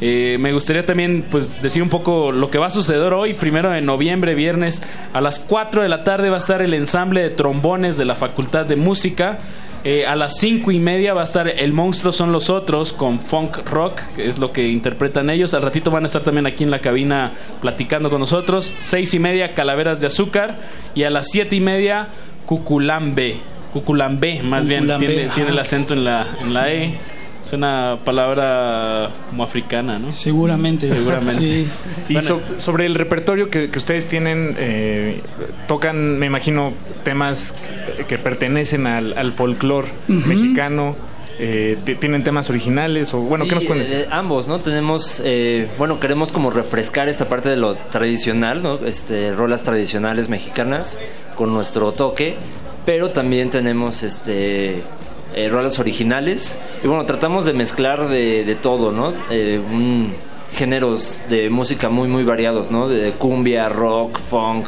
Eh, me gustaría también pues decir un poco lo que va a suceder hoy, primero de noviembre, viernes, a las 4 de la tarde va a estar el ensamble de trombones de la Facultad de Música. Eh, a las cinco y media va a estar El Monstruo son los otros con funk rock, que es lo que interpretan ellos. Al ratito van a estar también aquí en la cabina platicando con nosotros. Seis y media Calaveras de Azúcar y a las siete y media Cuculambe. Cuculambe, más bien, tiene, tiene, el acento en la, en la E. Es una palabra como africana, ¿no? Seguramente. Seguramente. Y sobre el repertorio que, ustedes tienen, eh, tocan, me imagino, temas que pertenecen al, al folclore mexicano. Eh, tienen temas originales o bueno qué nos pueden decir? Eh, ambos no tenemos bueno queremos como refrescar esta parte de lo tradicional no este rolas tradicionales mexicanas con nuestro toque pero también tenemos este eh, rolas originales. Y bueno, tratamos de mezclar de, todo, ¿no? Eh, géneros de música muy, muy variados, ¿no? De cumbia, rock, funk,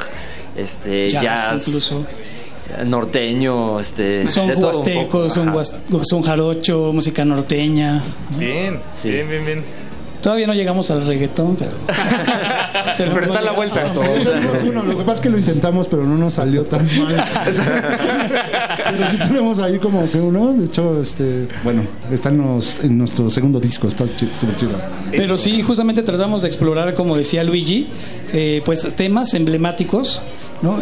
este, jazz, incluso. norteño, este, son huastecos, son, son jarocho, música norteña. Bien, sí. bien, bien, bien. Todavía no llegamos al reggaetón, pero. pero está la vuelta. Lo que pasa es que lo intentamos, pero no nos salió tan mal. pero sí tenemos ahí como que uno, de hecho, este, bueno, está en, nuestro segundo disco, está súper chido. Pero sí, justamente tratamos de explorar, como decía Luigi, eh, pues temas emblemáticos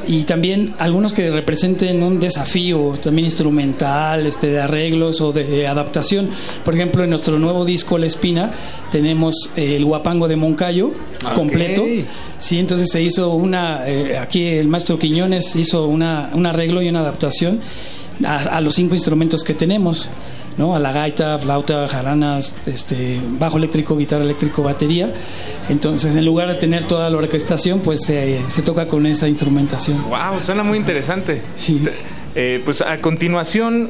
y también algunos que representen un desafío también instrumental, este, de arreglos o de adaptación. Por ejemplo, en nuestro nuevo disco La Espina tenemos el guapango de Moncayo completo. Sí, entonces se hizo una, eh, aquí el maestro Quiñones hizo una, un arreglo y una adaptación a los cinco instrumentos que tenemos. ¿No? A la gaita, flauta, jaranas, este, bajo eléctrico, guitarra eléctrico, batería. Entonces, en lugar de tener toda la orquestación, pues se toca con esa instrumentación. Wow, suena muy interesante. Sí. Eh, pues a continuación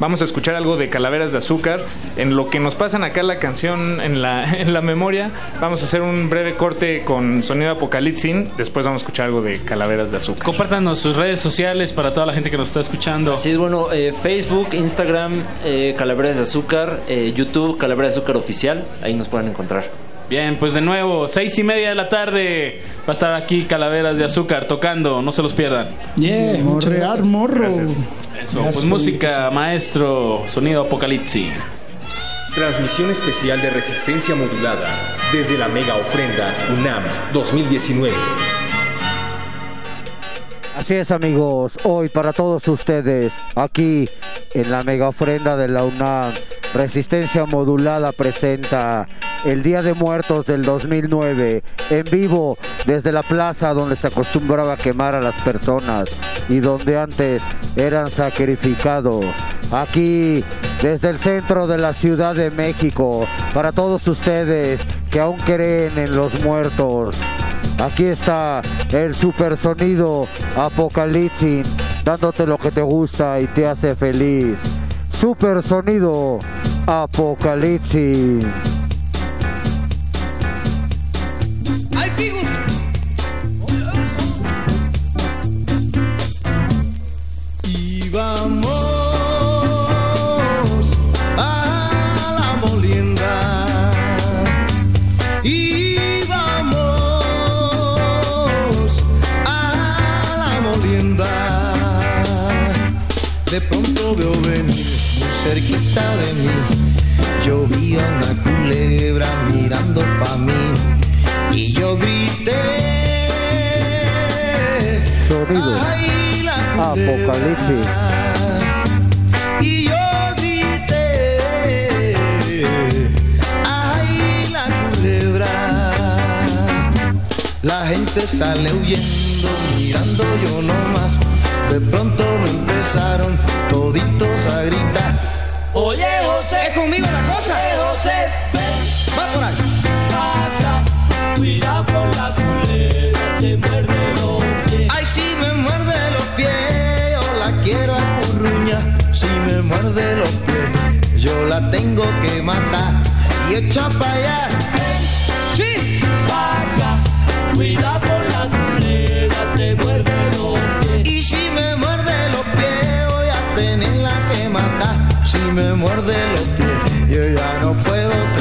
vamos a escuchar algo de Calaveras de Azúcar. En lo que nos pasan acá la canción en la, en la memoria, vamos a hacer un breve corte con sonido apocalipsis. Después vamos a escuchar algo de Calaveras de Azúcar. Compártanos sus redes sociales para toda la gente que nos está escuchando. Así es, bueno, eh, Facebook, Instagram, eh, Calaveras de Azúcar, YouTube, Calaveras de Azúcar Oficial. Ahí nos pueden encontrar. Bien, pues de nuevo, seis y media de la tarde va a estar aquí Calaveras de Azúcar tocando, no se los pierdan. Yeah, Morrear morro. Eso, pues música, maestro, sonido apocalipsis. Transmisión especial de resistencia modulada desde la mega ofrenda UNAM 2019. Así es amigos, hoy para todos ustedes, aquí en la mega ofrenda de la UNAM, Resistencia Modulada presenta el Día de Muertos del 2009 en vivo desde la plaza donde se acostumbraba a quemar a las personas y donde antes eran sacrificados. Aquí desde el centro de la Ciudad de México para todos ustedes que aún creen en los muertos. Aquí está el supersonido Apocalipsis dándote lo que te gusta y te hace feliz. Supersonido Apocalipsis. Y vamos a la molienda. Y vamos a la molienda. De pronto veo venir cerquita de mí. Yo vi a una culebra mirando pa' mí y yo grité. Sonido Apocalipsis. Y yo grité. Ay, la culebra. La gente sale huyendo, mirando yo nomás. De pronto me empezaron toditos a gritar. Oye, José. Es conmigo la cosa. Oye, José. Va por ahí. Cuida con la culebra, te muerde los pies. Ay, si me muerde los pies, yo la quiero acurruñar. Si me muerde los pies, yo la tengo que matar. Y echa para allá. Sí. Vaca, cuida con la culebra, te muerde los pies. Y si Si me muerde los pies, yo ya no puedo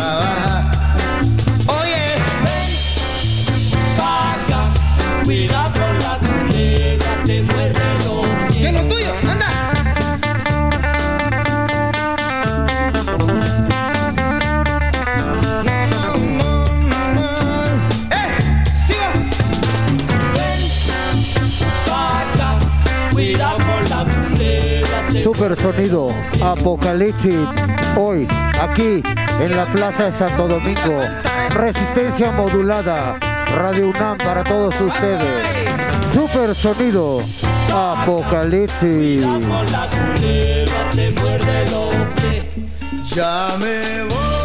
culebra, te Supersonido Apocalipsis. Hoy, aquí en la Plaza de Santo Domingo. Resistencia modulada. Radio UNAM para todos ustedes. Apocalipsis. Ya me voy.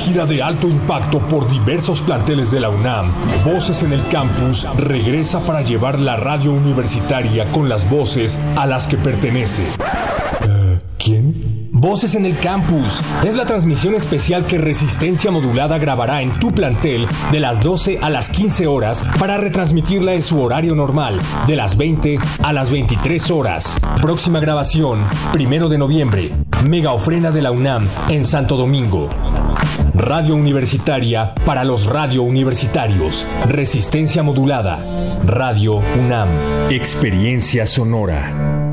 Gira de alto impacto por diversos planteles de la UNAM, Voces en el Campus regresa para llevar la radio universitaria con las voces a las que pertenece. Eh, ¿Quién? Voces en el Campus es la transmisión especial que Resistencia Modulada grabará en tu plantel de las 12 a las 15 horas para retransmitirla en su horario normal, de las 20 a las 23 horas. Próxima grabación, primero de noviembre, Mega Ofrenda de la UNAM en Santo Domingo. Radio Universitaria para los radio universitarios. Resistencia modulada. Radio UNAM. Experiencia sonora.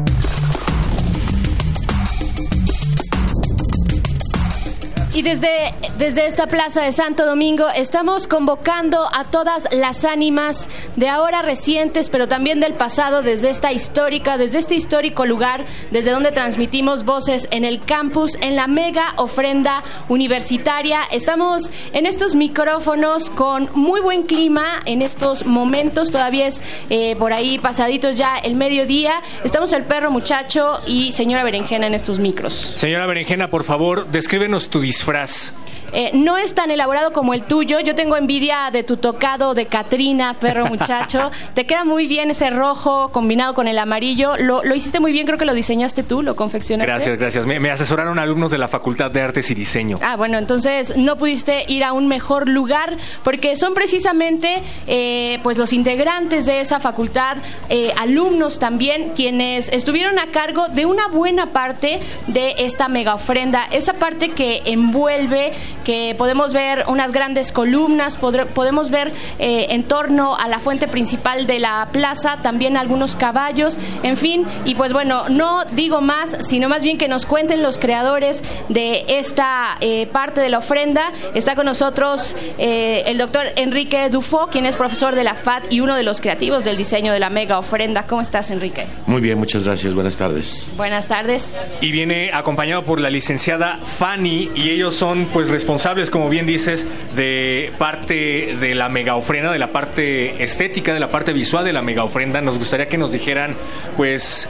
Y desde, desde esta plaza de Santo Domingo estamos convocando a todas las ánimas de ahora recientes, pero también del pasado, desde esta histórica, desde este histórico lugar, desde donde transmitimos voces en el campus, en la mega ofrenda universitaria. Estamos en estos micrófonos con muy buen clima en estos momentos, todavía es eh, por ahí pasaditos ya el mediodía. Estamos el perro muchacho y señora Berenjena en estos micros. Señora Berenjena, por favor, descríbenos tu disfraz. Eh, no es tan elaborado como el tuyo. Yo tengo envidia de tu tocado de Catrina, perro muchacho. Te queda muy bien ese rojo combinado con el amarillo. Lo, lo hiciste muy bien, creo que lo diseñaste tú, lo confeccionaste. Gracias, gracias. Me, me asesoraron alumnos de la Facultad de Artes y Diseño. Ah, bueno, entonces no pudiste ir a un mejor lugar porque son precisamente eh, pues los integrantes de esa facultad, eh, alumnos también, quienes estuvieron a cargo de una buena parte de esta mega ofrenda, esa parte que envuelve, que podemos ver unas grandes columnas, podre- podemos ver eh, en torno a la fuente principal de la plaza, también algunos caballos, en fin, y pues bueno, no digo más, sino más bien que nos cuenten los creadores de esta eh, parte de la ofrenda. Está con nosotros eh, el doctor Enrique Dufo, quien es profesor de la FAD y uno de los creativos del diseño de la mega ofrenda. ¿Cómo estás, Enrique? Muy bien, muchas gracias. Buenas tardes. Buenas tardes. Y viene acompañado por la licenciada Fanny y ellos son pues responsables, como bien dices, de parte de la mega ofrenda, de la parte estética, de la parte visual de la mega ofrenda. Nos gustaría que nos dijeran pues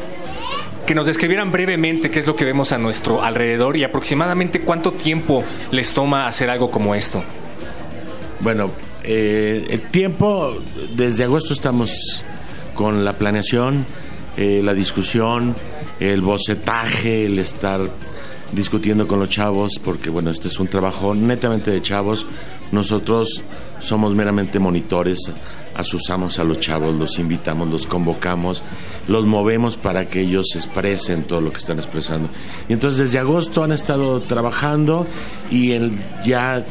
que nos describieran brevemente qué es lo que vemos a nuestro alrededor y aproximadamente cuánto tiempo les toma hacer algo como esto. Bueno, eh, el tiempo, desde agosto estamos con la planeación, eh, la discusión, el bocetaje, el estar discutiendo con los chavos, porque bueno, este es un trabajo netamente de chavos. Nosotros somos meramente monitores, asusamos a los chavos, los invitamos, los convocamos, los movemos para que ellos expresen todo lo que están expresando. Y entonces desde agosto han estado trabajando y el, ya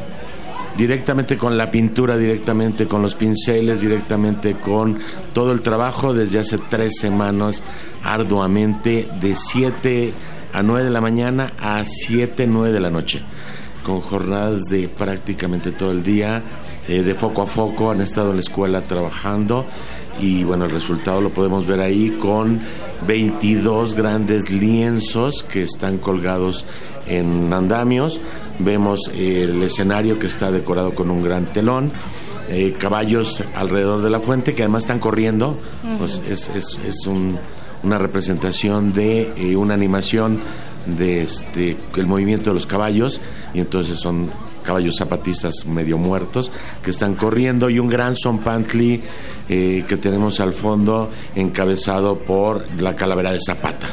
directamente con la pintura, directamente con los pinceles, directamente con todo el trabajo desde hace tres semanas arduamente de 7 a 9 de la mañana a 7, 9 de la noche, con jornadas de prácticamente todo el día, eh, de foco a foco, han estado en la escuela trabajando y bueno, el resultado lo podemos ver ahí con 22 grandes lienzos que están colgados en andamios. Vemos el escenario que está decorado con un gran telón. eh, caballos alrededor de la fuente que además están corriendo. Pues es, es- es un- una representación de eh, una animación de este, el movimiento de los caballos y entonces son caballos zapatistas medio muertos que están corriendo y un gran son pantli eh, que tenemos al fondo encabezado por la calavera de Zapata.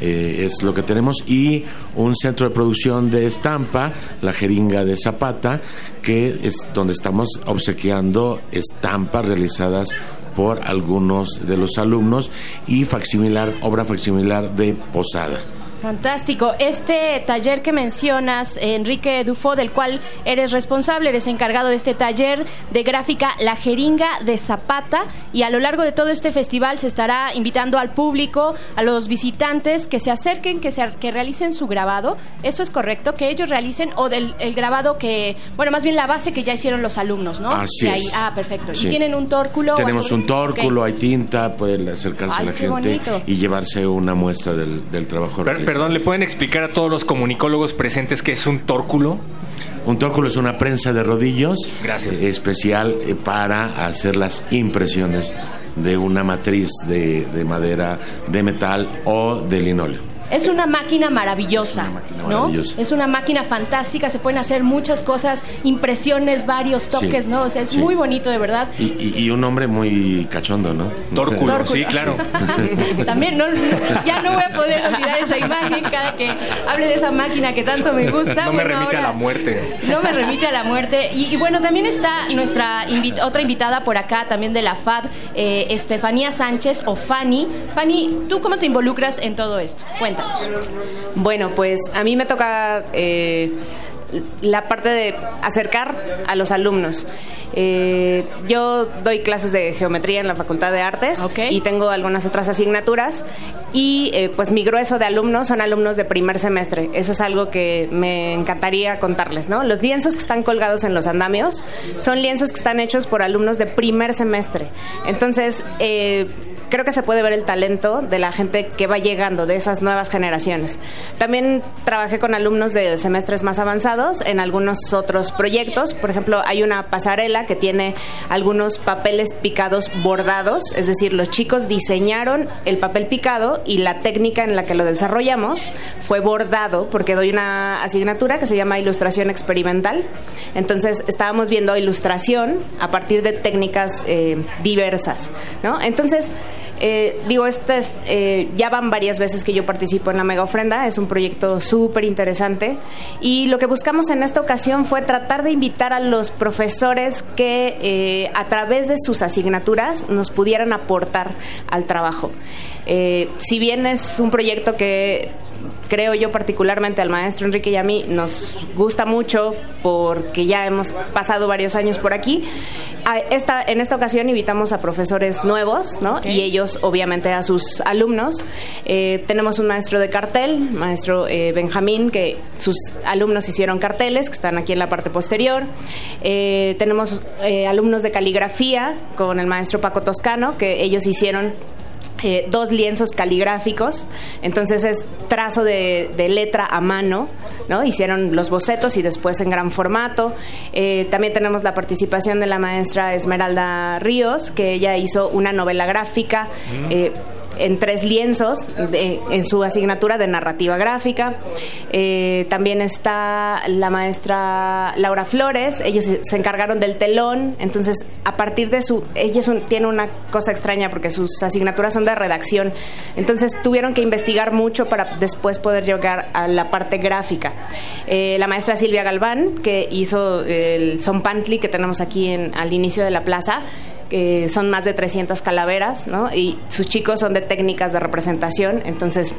eh, es lo que tenemos, y un centro de producción de estampa, la jeringa de Zapata, que es donde estamos obsequiando estampas realizadas por algunos de los alumnos y facsimilar, obra facsimilar de Posada. Fantástico. Este taller que mencionas, Enrique Dufo, del cual eres responsable, eres encargado de este taller de gráfica La Jeringa de Zapata y a lo largo de todo este festival se estará invitando al público, a los visitantes que se acerquen, que, se, que realicen su grabado. ¿Eso es correcto? Que ellos realicen o del el grabado que, bueno, más bien la base que ya hicieron los alumnos, ¿no? Así ahí- es. Ah, perfecto. Sí. ¿Y tienen un tórculo? Tenemos un tórculo, Ok. hay tinta, puede acercarse Ay, a la gente bonito. y llevarse una muestra del, del trabajo Per- realizado. Perdón, ¿le pueden explicar a todos los comunicólogos presentes qué es un tórculo? Un tórculo es una prensa de rodillos Gracias. eh, especial eh, para hacer las impresiones de una matriz de, de madera, de metal o de linóleo. Es una máquina maravillosa, ¿no? maravillosa. Es una máquina fantástica, se pueden hacer muchas cosas, impresiones, varios toques, Sí, ¿no? O sea, es sí. muy bonito de verdad. Y, y- y un hombre muy cachondo, ¿no? Tórculo, Tórculo. sí, claro. También no, ya no voy a poder olvidar esa imagen cada que hable de esa máquina que tanto me gusta. No me Bueno, remite a la muerte. No me remite a la muerte. Y, y bueno, también está nuestra invi- otra invitada por acá, también de la FAD, eh, Estefanía Sánchez o Fanny. Fanny, ¿tú cómo te involucras en todo esto? Cuéntanos. Bueno, pues a mí me toca eh, la parte de acercar a los alumnos. Eh, yo doy clases de geometría en la Facultad de Artes y tengo algunas otras asignaturas y eh, pues mi grueso de alumnos son alumnos de primer semestre. Eso es algo que me encantaría contarles, ¿no? Los lienzos que están colgados en los andamios son lienzos que están hechos por alumnos de primer semestre. Entonces, eh, creo que se puede ver el talento de la gente que va llegando, de esas nuevas generaciones. También trabajé con alumnos de semestres más avanzados en algunos otros proyectos. Por ejemplo, hay una pasarela que tiene algunos papeles picados bordados, es decir, los chicos diseñaron el papel picado y la técnica en la que lo desarrollamos fue bordado, porque doy una asignatura que se llama ilustración experimental. Entonces, estábamos viendo ilustración a partir de técnicas eh, diversas, ¿no? Entonces, eh, digo, este es, eh, ya van varias veces que yo participo en la mega ofrenda, es un proyecto súper interesante y lo que buscamos en esta ocasión fue tratar de invitar a los profesores que eh, a través de sus asignaturas nos pudieran aportar al trabajo. Eh, si bien es un proyecto que creo yo particularmente al maestro Enrique y a mí nos gusta mucho porque ya hemos pasado varios años por aquí. Esta, en esta ocasión invitamos a profesores nuevos, ¿no? Y ellos, obviamente, a sus alumnos. Eh, tenemos un maestro de cartel, maestro eh, Benjamín, que sus alumnos hicieron carteles, que están aquí en la parte posterior. Eh, tenemos eh, alumnos de caligrafía con el maestro Paco Toscano, que ellos hicieron eh, dos lienzos caligráficos, entonces es trazo de, de letra a mano, ¿no? Hicieron los bocetos y después en gran formato. Eh, también tenemos la participación de la maestra Esmeralda Ríos, que ella hizo una novela gráfica. eh, en tres lienzos de- en su asignatura de narrativa gráfica. Eh, también está la maestra Laura Flores, ellos se- encargaron del telón, entonces a partir de su, ella tiene una cosa extraña porque sus asignaturas son de redacción, entonces tuvieron que investigar mucho para después poder llegar a la parte gráfica. Eh, la maestra Silvia Galván, que hizo el Son Pantli que tenemos aquí en, al inicio de la plaza, que son más de 300 calaveras, ¿no? Y sus chicos son de técnicas de representación, entonces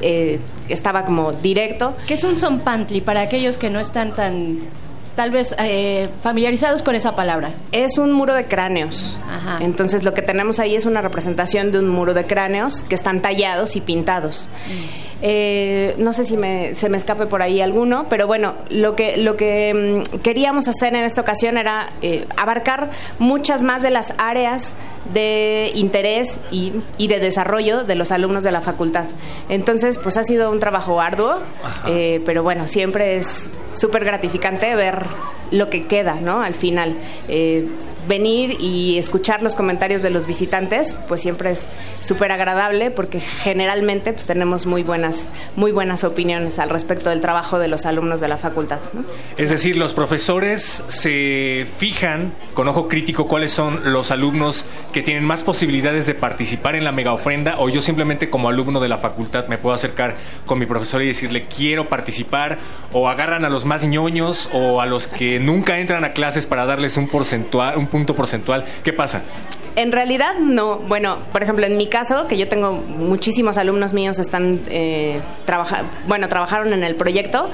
eh, estaba como directo. ¿Qué es un zompantli para aquellos que no están tan, tal vez, eh, familiarizados con esa palabra? Es un muro de cráneos. Entonces lo que tenemos ahí es una representación de un muro de cráneos que están tallados y pintados. Eh, no sé si me- se me escape por ahí alguno, pero bueno, lo que, lo que mm, queríamos hacer en esta ocasión era eh, abarcar muchas más de las áreas de interés y, y de desarrollo de los alumnos de la facultad. Entonces, pues ha sido un trabajo arduo, eh, pero bueno, siempre es súper gratificante ver lo que queda, ¿no? Al final. Venir y escuchar los comentarios de los visitantes, pues siempre es súper agradable porque generalmente pues, tenemos muy buenas, muy buenas opiniones al respecto del trabajo de los alumnos de la facultad. Es decir, los profesores se fijan con ojo crítico cuáles son los alumnos que tienen más posibilidades de participar en la mega ofrenda o yo simplemente como alumno de la facultad me puedo acercar con mi profesor y decirle quiero participar o agarran a los más ñoños o a los que nunca entran a clases para darles un porcentual, punto porcentual. ¿Qué pasa? En realidad no. Bueno, por ejemplo, en mi caso, que yo tengo muchísimos alumnos míos están eh, bueno, trabajaron en el proyecto.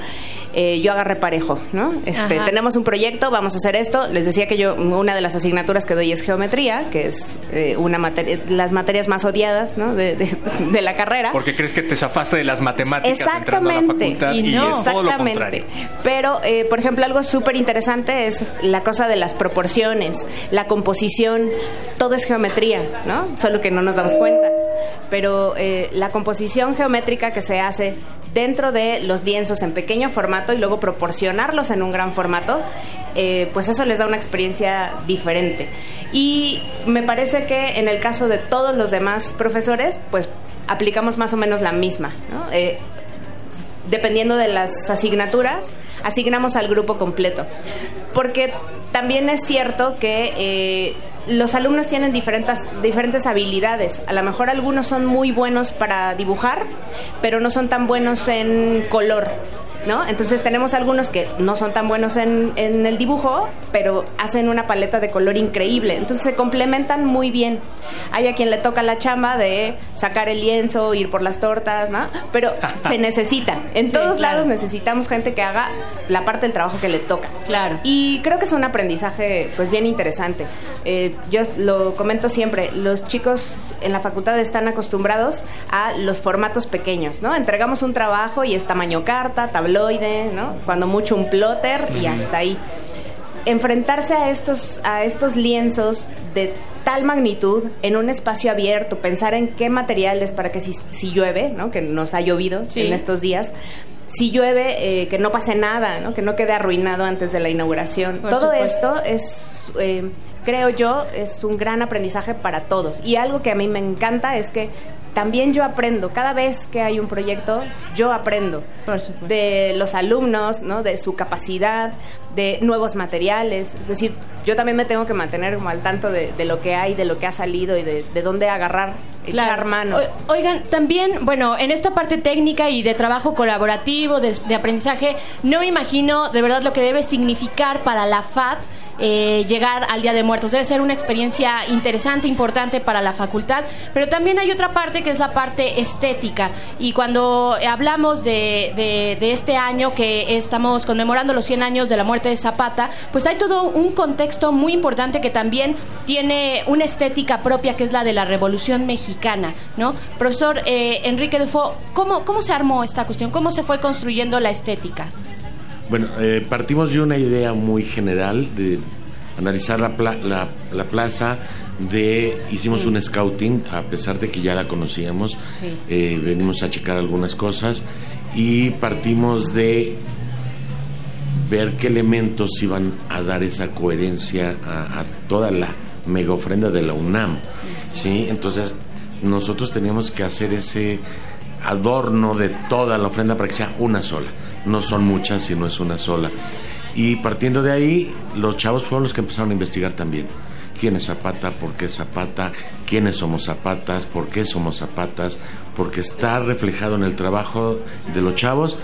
Eh, yo agarré parejo, ¿no? Este, Ajá. tenemos un proyecto, vamos a hacer esto. Les decía que yo una de las asignaturas que doy es geometría, que es eh, una materia, las materias más odiadas, ¿no? De, de- de la carrera. Porque crees que te zafaste de las matemáticas entrando a la facultad y, es todo lo contrario. Pero, eh, por ejemplo, algo súper interesante es la cosa de las proporciones, la composición, todo es geometría, ¿no? Solo que no nos damos cuenta. Pero eh, la composición geométrica que se hace dentro de los lienzos en pequeño formato y luego proporcionarlos en un gran formato, eh, pues eso les da una experiencia diferente. Y me parece que en el caso de todos los demás profesores, pues aplicamos más o menos la misma, ¿no? Eh, dependiendo de las asignaturas, asignamos al grupo completo. Porque también es cierto que eh, los alumnos tienen diferentes, diferentes habilidades. A lo mejor algunos son muy buenos para dibujar, pero no son tan buenos en color. ¿No? Entonces tenemos algunos que no son tan buenos en, en el dibujo, pero hacen una paleta de color increíble. Entonces se complementan muy bien. Hay a quien le toca la chamba de sacar el lienzo, ir por las tortas, ¿no? Pero se necesita. En todos lados necesitamos gente que haga la parte del trabajo que le toca. Claro. Y creo que es un aprendizaje pues bien interesante. Eh, yo lo comento siempre, los chicos en la facultad están acostumbrados a los formatos pequeños, ¿no? Entregamos un trabajo y es tamaño carta, tabloide, ¿no? Cuando mucho un plotter y hasta ahí enfrentarse a estos, a estos lienzos de tal magnitud en un espacio abierto, pensar en qué materiales para que si, si llueve, ¿no? que nos ha llovido Sí. en estos días, si llueve, eh, que no pase nada, ¿no? que no quede arruinado antes de la inauguración. Por Todo supuesto. esto es, eh, creo yo, es un gran aprendizaje para todos. Y algo que a mí me encanta es que también yo aprendo, cada vez que hay un proyecto, yo aprendo de los alumnos, ¿no? de su capacidad, de nuevos materiales. Es decir, yo también me tengo que mantener como al tanto de, de lo que hay, de lo que ha salido y de, de dónde agarrar, echar mano. O- Oigan, también, bueno, en esta parte técnica y de trabajo colaborativo, de, de aprendizaje, no me imagino de verdad lo que debe significar para la FAD eh, llegar al Día de Muertos. Debe ser una experiencia interesante, importante para la facultad, pero también hay otra parte que es la parte estética. Y cuando hablamos de, de- de este año que estamos conmemorando los 100 años de la muerte de Zapata, pues hay todo un contexto muy importante que también tiene una estética propia que es la de la Revolución Mexicana, ¿no? Profesor eh, Enrique Defo, ¿cómo, ¿cómo se armó esta cuestión? ¿Cómo se fue construyendo la estética? Bueno, eh, partimos de una idea muy general de analizar la, pla- la, la plaza, de hicimos un scouting, a pesar de que ya la conocíamos, Sí. eh, venimos a checar algunas cosas y partimos de ver qué elementos iban a dar esa coherencia a, a toda la mega ofrenda de la UNAM. ¿sí? Entonces, nosotros teníamos que hacer ese adorno de toda la ofrenda para que sea una sola. No son muchas, sino es una sola. Y partiendo de ahí, los chavos fueron los que empezaron a investigar también. ¿Quién es Zapata? ¿Por qué Zapata? ¿Quiénes somos Zapatas? ¿Por qué somos Zapatas? Porque está reflejado en el trabajo de los chavos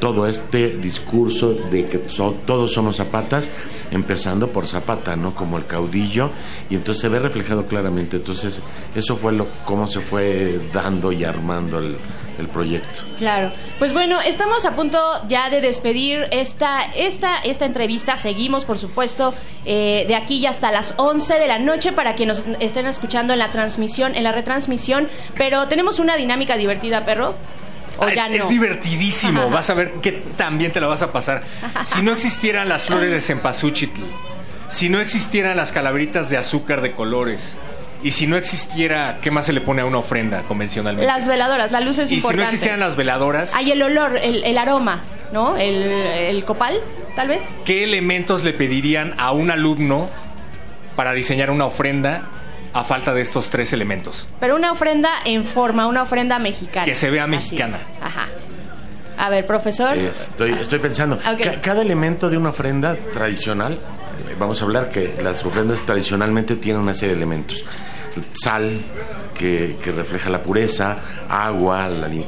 todo este discurso de que so- todos somos zapatas, empezando por Zapata, ¿no? Como el caudillo, y entonces se ve reflejado claramente. Entonces, eso fue lo cómo se fue dando y armando el, el proyecto. Claro. Pues bueno, estamos a punto ya de despedir esta, esta, esta entrevista. Seguimos, por supuesto, eh, de aquí ya hasta las 11 de la noche para que nos estén escuchando en la transmisión, en la retransmisión. Pero tenemos una dinámica divertida, perro. ¿O Ah, ya es, divertidísimo. Ajá. Vas a ver que también te la vas a pasar. Si no existieran las flores de cempasúchil, si no existieran las calaveritas de azúcar de colores, Y si no existiera, ¿qué más se le pone a una ofrenda convencionalmente? Las veladoras, la luz es y importante. si no existieran las veladoras, Hay el olor, el, el aroma, ¿no? El, el copal, tal vez. ¿qué elementos le pedirían a un alumno para diseñar una ofrenda a falta de estos tres elementos? Pero una ofrenda en forma, una ofrenda mexicana. Que se vea Así. mexicana. Ajá. A ver, profesor. Eh, Estoy, estoy pensando, ca- cada elemento de una ofrenda tradicional, eh, vamos a hablar que las ofrendas tradicionalmente tienen una serie de elementos. Sal, que, que refleja la pureza, agua, la eh,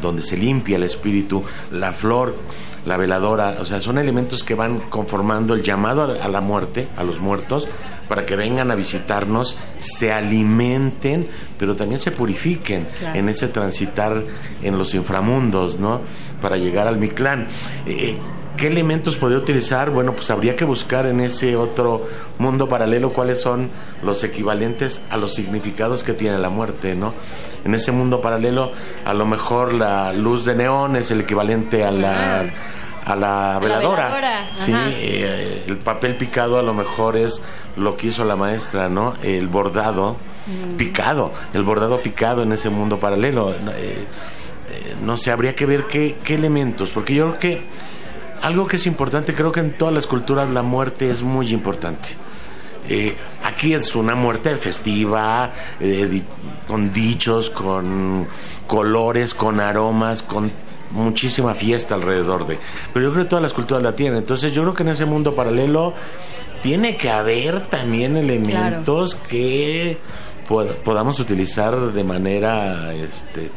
donde se limpia el espíritu, la flor, la veladora, o sea, son elementos que van conformando el llamado a la muerte, a los muertos, para que vengan a visitarnos, se alimenten, pero también se purifiquen Claro. en ese transitar en los inframundos, ¿no? Para llegar al Mictlán. Eh, ¿Qué elementos podría utilizar? Bueno, pues habría que buscar en ese otro mundo paralelo cuáles son los equivalentes a los significados que tiene la muerte, ¿no? En ese mundo paralelo, a lo mejor la luz de neón es el equivalente a la, a la la veladora. veladora, Sí, eh, el papel picado a lo mejor es lo que hizo la maestra, ¿no? El bordado Mm. picado, el bordado picado en ese mundo paralelo. Eh, eh, no sé, habría que ver qué, qué elementos, porque yo creo que algo que es importante, creo que en todas las culturas la muerte es muy importante. Eh, aquí es una muerte festiva, eh, con dichos, con colores, con aromas, con muchísima fiesta alrededor de. Pero yo creo que todas las culturas la tienen. Entonces yo creo que en ese mundo paralelo tiene que haber también elementos que pod- podamos utilizar de manera este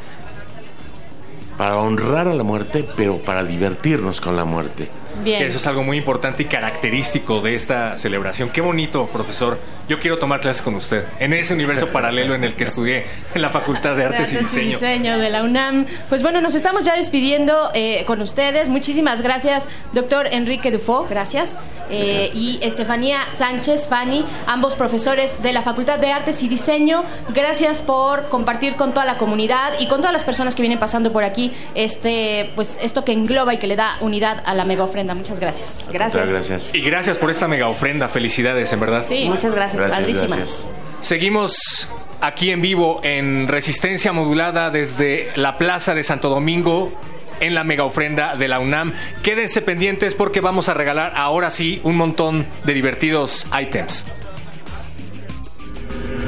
para honrar a la muerte, pero para divertirnos con la muerte. Bien. Que eso es algo muy importante y característico de esta celebración. Qué bonito, profesor. Yo quiero tomar clases con usted en ese universo paralelo en el que estudié en la Facultad de Artes, y Diseño. Diseño de la UNAM. Pues bueno, nos estamos ya despidiendo eh, con ustedes. Muchísimas gracias, doctor Enrique Dufo, gracias. Eh, y Estefanía Sánchez, Fanny, ambos profesores de la Facultad de Artes y Diseño. Gracias por compartir con toda la comunidad y con todas las personas que vienen pasando por aquí este, pues esto que engloba y que le da unidad a la mega ofrenda. Muchas gracias. Gracias. gracias. Y gracias por esta mega ofrenda. Felicidades, en verdad. Sí, muchas gracias. Gracias, gracias. Seguimos aquí en vivo en Resistencia Modulada desde la Plaza de Santo Domingo en la mega ofrenda de la UNAM. Quédense pendientes porque vamos a regalar ahora sí un montón de divertidos ítems.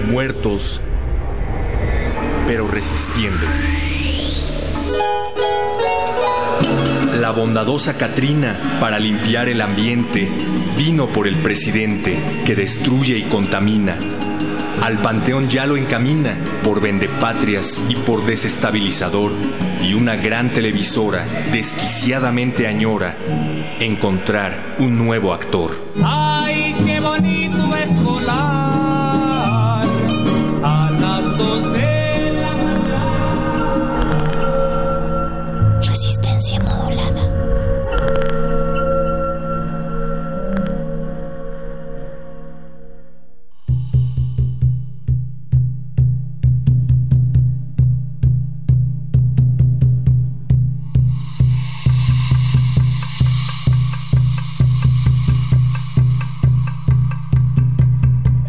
Muertos, pero resistiendo. La bondadosa Catrina, para limpiar el ambiente, vino por el presidente que destruye y contamina. Al panteón ya lo encamina por vendepatrias y por desestabilizador. Y una gran televisora desquiciadamente añora encontrar un nuevo actor. Ay, qué bonito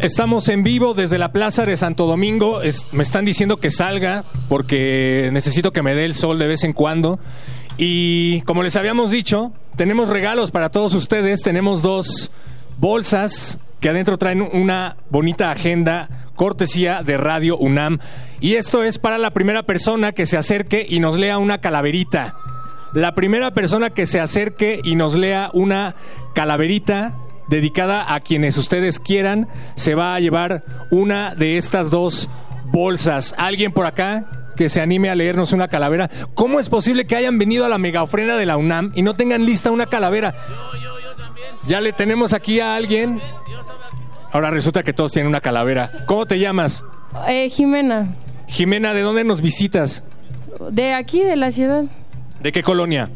Estamos en vivo desde la Plaza de Santo Domingo. Me están diciendo que salga porque necesito que me dé el sol de vez en cuando. Y como les habíamos dicho, tenemos regalos para todos ustedes. Tenemos dos bolsas que adentro traen una bonita agenda cortesía de Radio UNAM. Y esto es para la primera persona que se acerque y nos lea una calaverita. La primera persona que se acerque y nos lea una calaverita dedicada a quienes ustedes quieran se va a llevar una de estas dos bolsas. ¿Alguien por acá que se anime a leernos una calavera? ¿Cómo es posible que hayan venido a la mega ofrenda de la UNAM y no tengan lista una calavera? Ya le tenemos aquí a alguien. Ahora resulta que todos tienen una calavera. ¿Cómo te llamas? Eh, Jimena, Jimena, ¿de dónde nos visitas? de aquí, de la ciudad. ¿De qué colonia?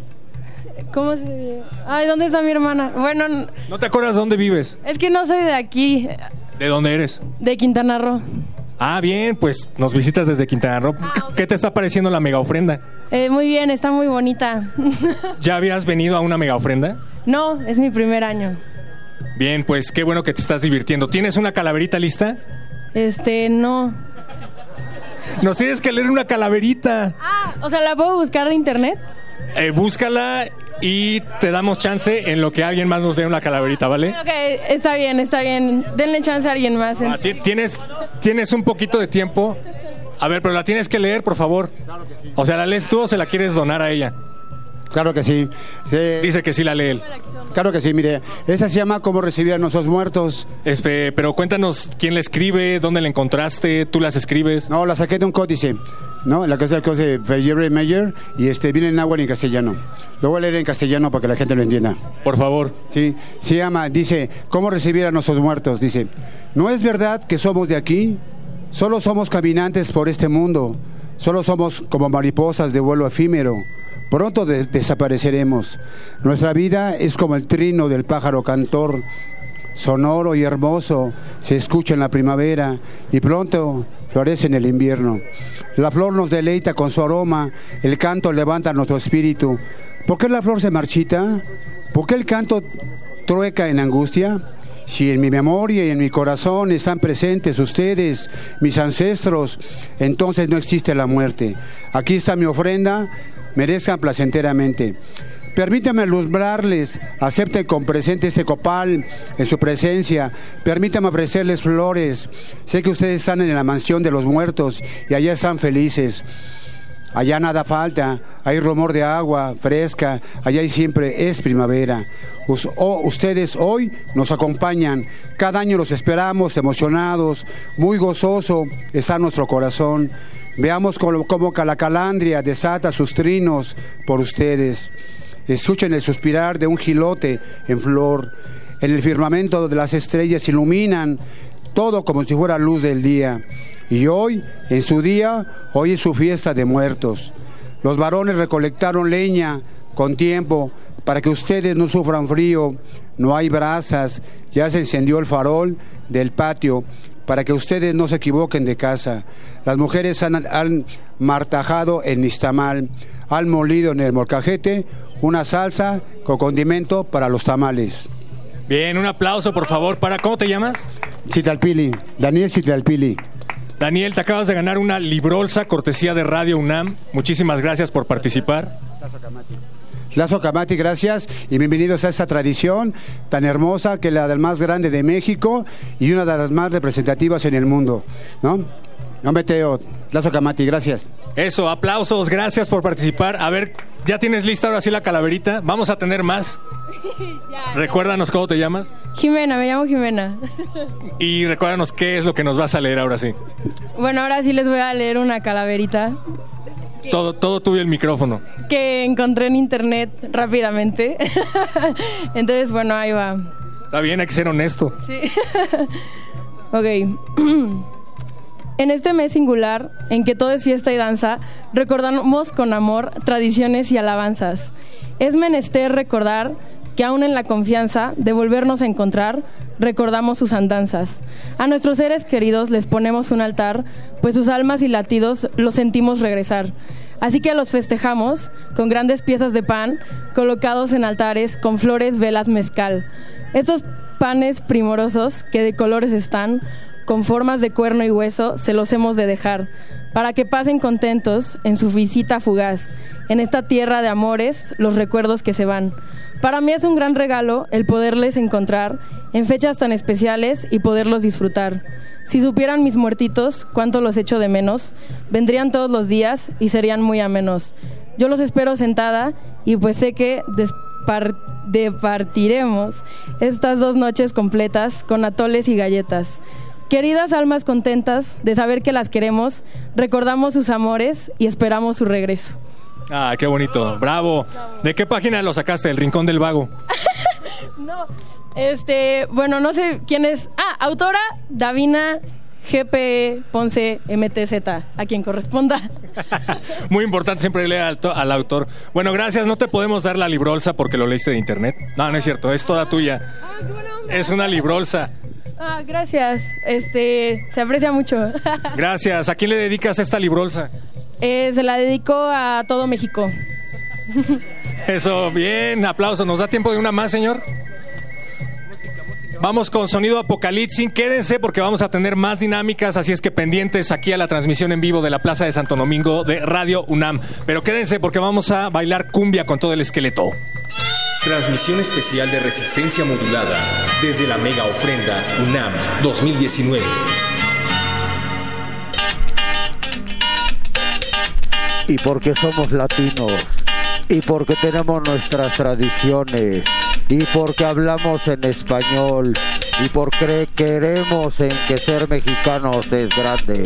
¿Cómo se ve? Ay, ¿dónde está mi hermana? Bueno, ¿No te acuerdas dónde vives? es que no soy de aquí, ¿De dónde eres? de Quintana Roo. Ah, bien, pues nos visitas desde Quintana Roo. ¿Qué- ¿Qué te está pareciendo la mega ofrenda? Eh, muy bien, está muy bonita. ¿Ya habías venido a una mega ofrenda? no, es mi primer año. Bien, pues qué bueno que te estás divirtiendo. ¿Tienes una calaverita lista? Este, no. Nos tienes que leer una calaverita. Ah, o sea, ¿la puedo buscar de internet? Eh, búscala y te damos chance en lo que alguien más nos lea una calaverita, ¿vale? Ok, está bien, está bien. Denle chance a alguien más. Ah, ti- ¿Tienes, tienes un poquito de tiempo. A ver, pero la tienes que leer, por favor. O sea, ¿la lees tú o se la quieres donar a ella? Claro que sí. Dice que sí la lee él. Claro que sí, mire. Esa se llama Cómo recibir a nuestros muertos. Este, pero cuéntanos quién la escribe, dónde la encontraste, tú las escribes. No, la saqué de un códice. ¿No? La que es el códice de Jerry Meyer y este viene en agua y en castellano. Lo voy a leer en castellano para que la gente lo entienda. Por favor. Sí, se llama, dice, ¿cómo recibir a nuestros muertos? Dice, ¿no es verdad que somos de aquí? Solo somos caminantes por este mundo. Solo somos como mariposas de vuelo efímero. Pronto de- desapareceremos. Nuestra vida es como el trino del pájaro cantor, sonoro y hermoso, se escucha en la primavera y pronto florece en el invierno. La flor nos deleita con su aroma, el canto levanta nuestro espíritu. ¿Por qué la flor se marchita? ¿Por qué el canto trueca en angustia? Si en mi memoria y en mi corazón están presentes ustedes, mis ancestros, entonces no existe la muerte. Aquí está mi ofrenda, merezcan placenteramente. Permítame alumbrarles, acepten con presente este copal en su presencia, permítame ofrecerles flores. Sé que ustedes están en la mansión de los muertos y allá están felices. Allá nada falta, hay rumor de agua fresca, allá y siempre es primavera. Ustedes hoy nos acompañan, cada año los esperamos emocionados, muy gozoso está nuestro corazón. Veamos cómo, cómo Calacalandria desata sus trinos por ustedes. Escuchen el suspirar de un gilote en flor. En el firmamento de las estrellas iluminan todo como si fuera luz del día. Y hoy, en su día, hoy es su fiesta de muertos. Los varones recolectaron leña con tiempo para que ustedes no sufran frío. No hay brasas, ya se encendió el farol del patio para que ustedes no se equivoquen de casa. Las mujeres han, martajado el nistamal, han molido en el molcajete una salsa con condimento para los tamales. Bien, un aplauso por favor para... ¿Cómo te llamas? Citalpili, Daniel Citalpili. Daniel, te acabas de ganar una librolsa cortesía de Radio UNAM. Muchísimas gracias por participar. Lazo Camati, gracias y bienvenidos a esta tradición tan hermosa que es la del más grande de México y una de las más representativas en el mundo, ¿no? No meteo, Lazo Camati, gracias. Eso, aplausos, gracias por participar. A ver, ¿ya tienes lista ahora sí la calaverita? Vamos a tener más. Recuérdanos cómo te llamas Jimena, me llamo Jimena. y recuérdanos qué es lo que nos vas a leer ahora sí. Bueno, ahora sí les voy a leer una calaverita Todo, todo tuyo el micrófono. que encontré en internet rápidamente. Entonces, bueno, ahí va. Está bien, hay que ser honesto. Sí. ok. En este mes singular, en que todo es fiesta y danza, recordamos con amor tradiciones y alabanzas. Es menester recordar que aún en la confianza de volvernos a encontrar, recordamos sus andanzas. A nuestros seres queridos les ponemos un altar, pues sus almas y latidos los sentimos regresar. Así que los festejamos con grandes piezas de pan colocados en altares con flores, velas, mezcal. Estos panes primorosos que de colores están, con formas de cuerno y hueso, se los hemos de dejar, para que pasen contentos en su visita fugaz, en esta tierra de amores, los recuerdos que se van. Para mí es un gran regalo el poderles encontrar en fechas tan especiales y poderlos disfrutar. Si supieran mis muertitos cuánto los echo de menos, vendrían todos los días y serían muy amenos. Yo los espero sentada y pues sé que departiremos estas dos noches completas con atoles y galletas. Queridas almas contentas de saber que las queremos, recordamos sus amores y esperamos su regreso. Ah, qué bonito. Bravo. ¿De qué página lo sacaste? El Rincón del Vago. No. Este, bueno, no sé quién es. Ah, autora Davina GP Ponce MTZ, a quien corresponda. Muy importante siempre leer al, al autor. Bueno, gracias. No te podemos dar la librolsa porque lo leíste de internet. No, no es cierto. Es toda tuya. Es una librolsa. Ah, gracias. Este, se aprecia mucho. Gracias. ¿A quién le dedicas esta librolsa? Eh, se la dedico a todo México. Eso, bien. Aplauso. ¿Nos da tiempo de una más, señor? Vamos con sonido apocalipsis. Quédense porque vamos a tener más dinámicas, así es que pendientes aquí a la transmisión en vivo de la Plaza de Santo Domingo de Radio UNAM. Pero quédense porque vamos a bailar cumbia con todo el esqueleto. Transmisión especial de resistencia modulada desde la mega ofrenda UNAM 2019. y porque somos latinos y porque tenemos nuestras tradiciones y porque hablamos en español y porque queremos en que ser mexicanos es grande.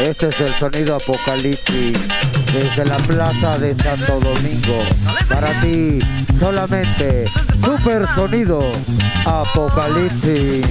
Este es el sonido apocalipsis desde la plaza de Santo Domingo. Para ti, solamente super sonido apocalipsis.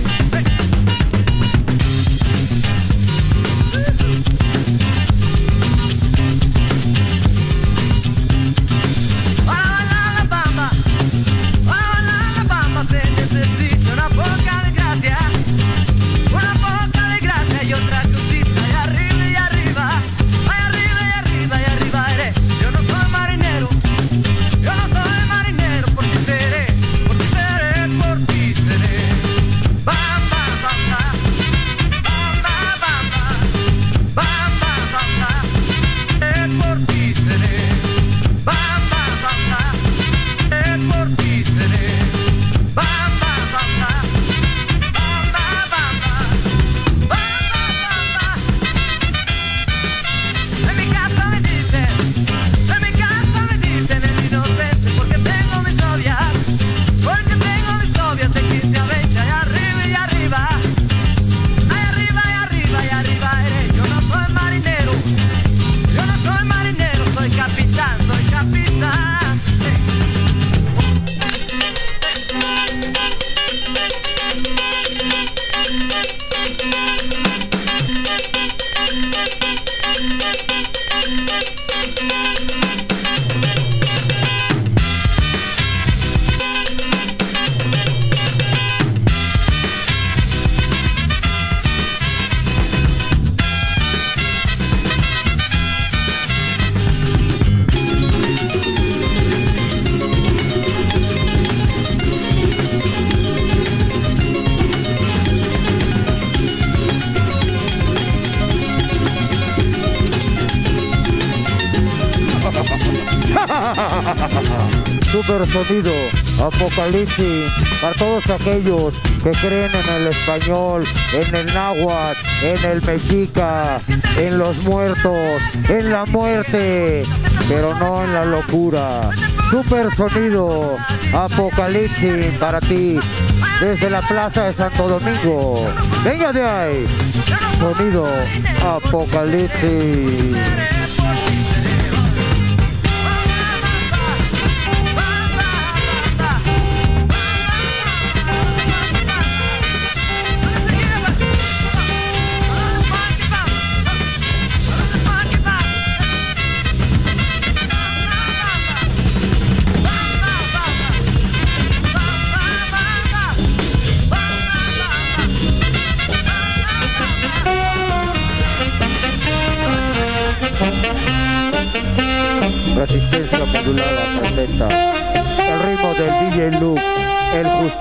Apocalipsis, para todos aquellos que creen en el español, en el náhuatl, en el mexica, en los muertos, en la muerte, pero no en la locura. Super sonido, apocalipsis para ti, desde la plaza de Santo Domingo. Venga de ahí, sonido, apocalipsis.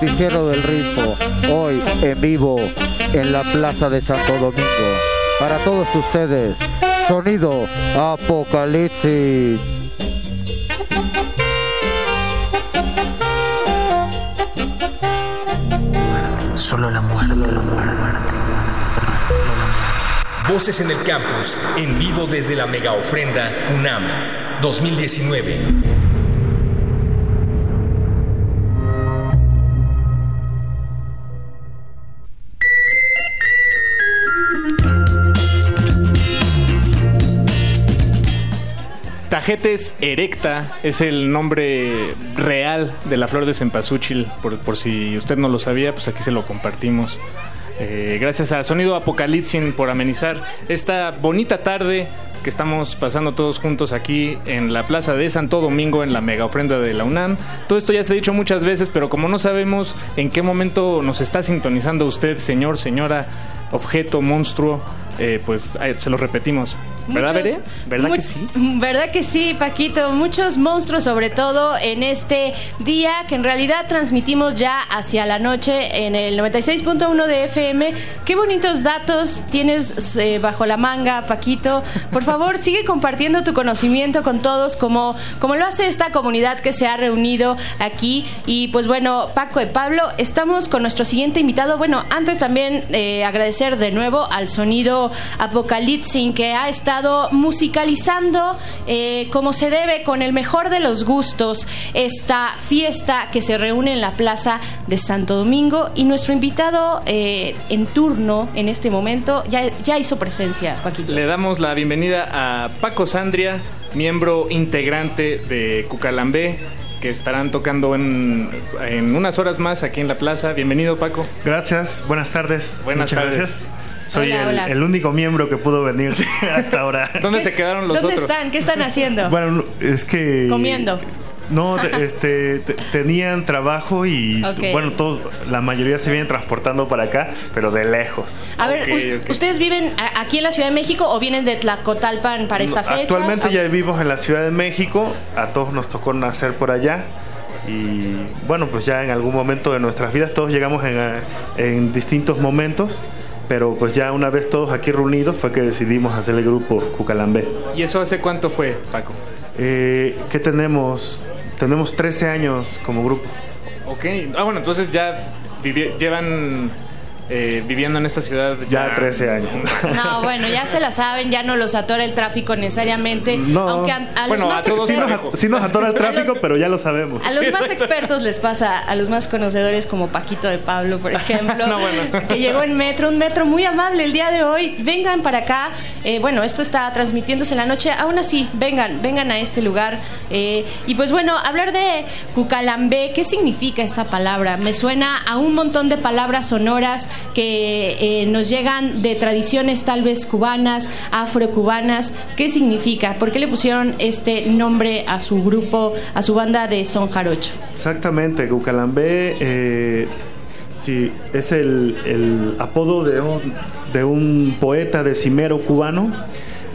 El justiciero del ritmo, hoy en vivo en la Plaza de Santo Domingo. Para todos ustedes, sonido apocalipsis. Solo la muerte, la muerte. Voces en el campus, en vivo desde la mega ofrenda UNAM 2019. Tajetes erecta es el nombre real de la flor de cempasúchil. Por, por si usted no lo sabía, pues aquí se lo compartimos. Eh, gracias a Sonido Apocalipsis por amenizar esta bonita tarde que estamos pasando todos juntos aquí en la Plaza de Santo Domingo en la mega ofrenda de la UNAM. Todo esto ya se ha dicho muchas veces, pero como no sabemos en qué momento nos está sintonizando usted, señor, señora, objeto, monstruo, eh, pues eh, se lo repetimos. ¿Verdad, Muchos- Bere? ¿Verdad que sí? ¿Verdad que sí, Paquito? Muchos monstruos, sobre todo en este día que en realidad transmitimos ya hacia la noche en el 96.1 de FM. Qué bonitos datos tienes eh, bajo la manga, Paquito. Por favor, sigue compartiendo tu conocimiento con todos, como, como lo hace esta comunidad que se ha reunido aquí. Y pues bueno, Paco y Pablo, estamos con nuestro siguiente invitado. Bueno, antes también eh, agradecer de nuevo al sonido Apocalipsin que ha estado musicalizando eh, como se debe, con el mejor de los gustos, esta fiesta que se reúne en la Plaza de Santo Domingo. Y nuestro invitado eh, en turno en este momento ya, ya hizo presencia, Paquito. Le damos la bienvenida a Paco Sandria, miembro integrante de Cucalambé, que estarán tocando en, en unas horas más aquí en la plaza. Bienvenido, Paco. Gracias, buenas tardes. Buenas Muchas tardes. gracias. Soy Hola, el, hola. el único miembro que pudo venir hasta ahora. ¿Dónde se quedaron los ¿Dónde otros? están? ¿Qué están haciendo? Bueno, es que... Comiendo. No, este, te- tenían trabajo y bueno, todos, la mayoría se vienen transportando para acá, pero de lejos. A ver. ¿ustedes viven a- aquí en la Ciudad de México o vienen de Tlacotalpan para esta fecha? Actualmente ya vivimos en la Ciudad de México, a todos nos tocó nacer por allá y bueno, pues ya en algún momento de nuestras vidas todos llegamos en, en distintos momentos, pero pues ya una vez todos aquí reunidos fue que decidimos hacer el grupo Cucalambé. ¿Y eso hace cuánto fue, Paco? Eh, ¿Qué tenemos? Tenemos 13 años como grupo. Ok. Ah, bueno, entonces ya llevan eh, viviendo en esta ciudad Ya 13 años. No, bueno, ya se la saben, ya no los atora el tráfico necesariamente. No, aunque a, a los más sí expertos, nos, sí nos atora el A los- tráfico, pero ya lo sabemos. a los más expertos les pasa, a los más conocedores como Paquito de Pablo, por ejemplo, No, bueno. que llegó en metro, un metro muy amable el día de hoy. Vengan para acá. Eh, bueno, esto está transmitiéndose en la noche. Aún así, vengan, vengan a este lugar. Eh, y pues bueno, hablar de Cucalambé, ¿qué significa esta palabra? Me suena a un montón de palabras sonoras que eh, nos llegan de tradiciones tal vez cubanas, afrocubanas. ¿Qué significa? ¿Por qué le pusieron este nombre a su grupo, a su banda de son jarocho? Exactamente, Cucalambé eh, sí, es el, el apodo de un, de un poeta decimero cubano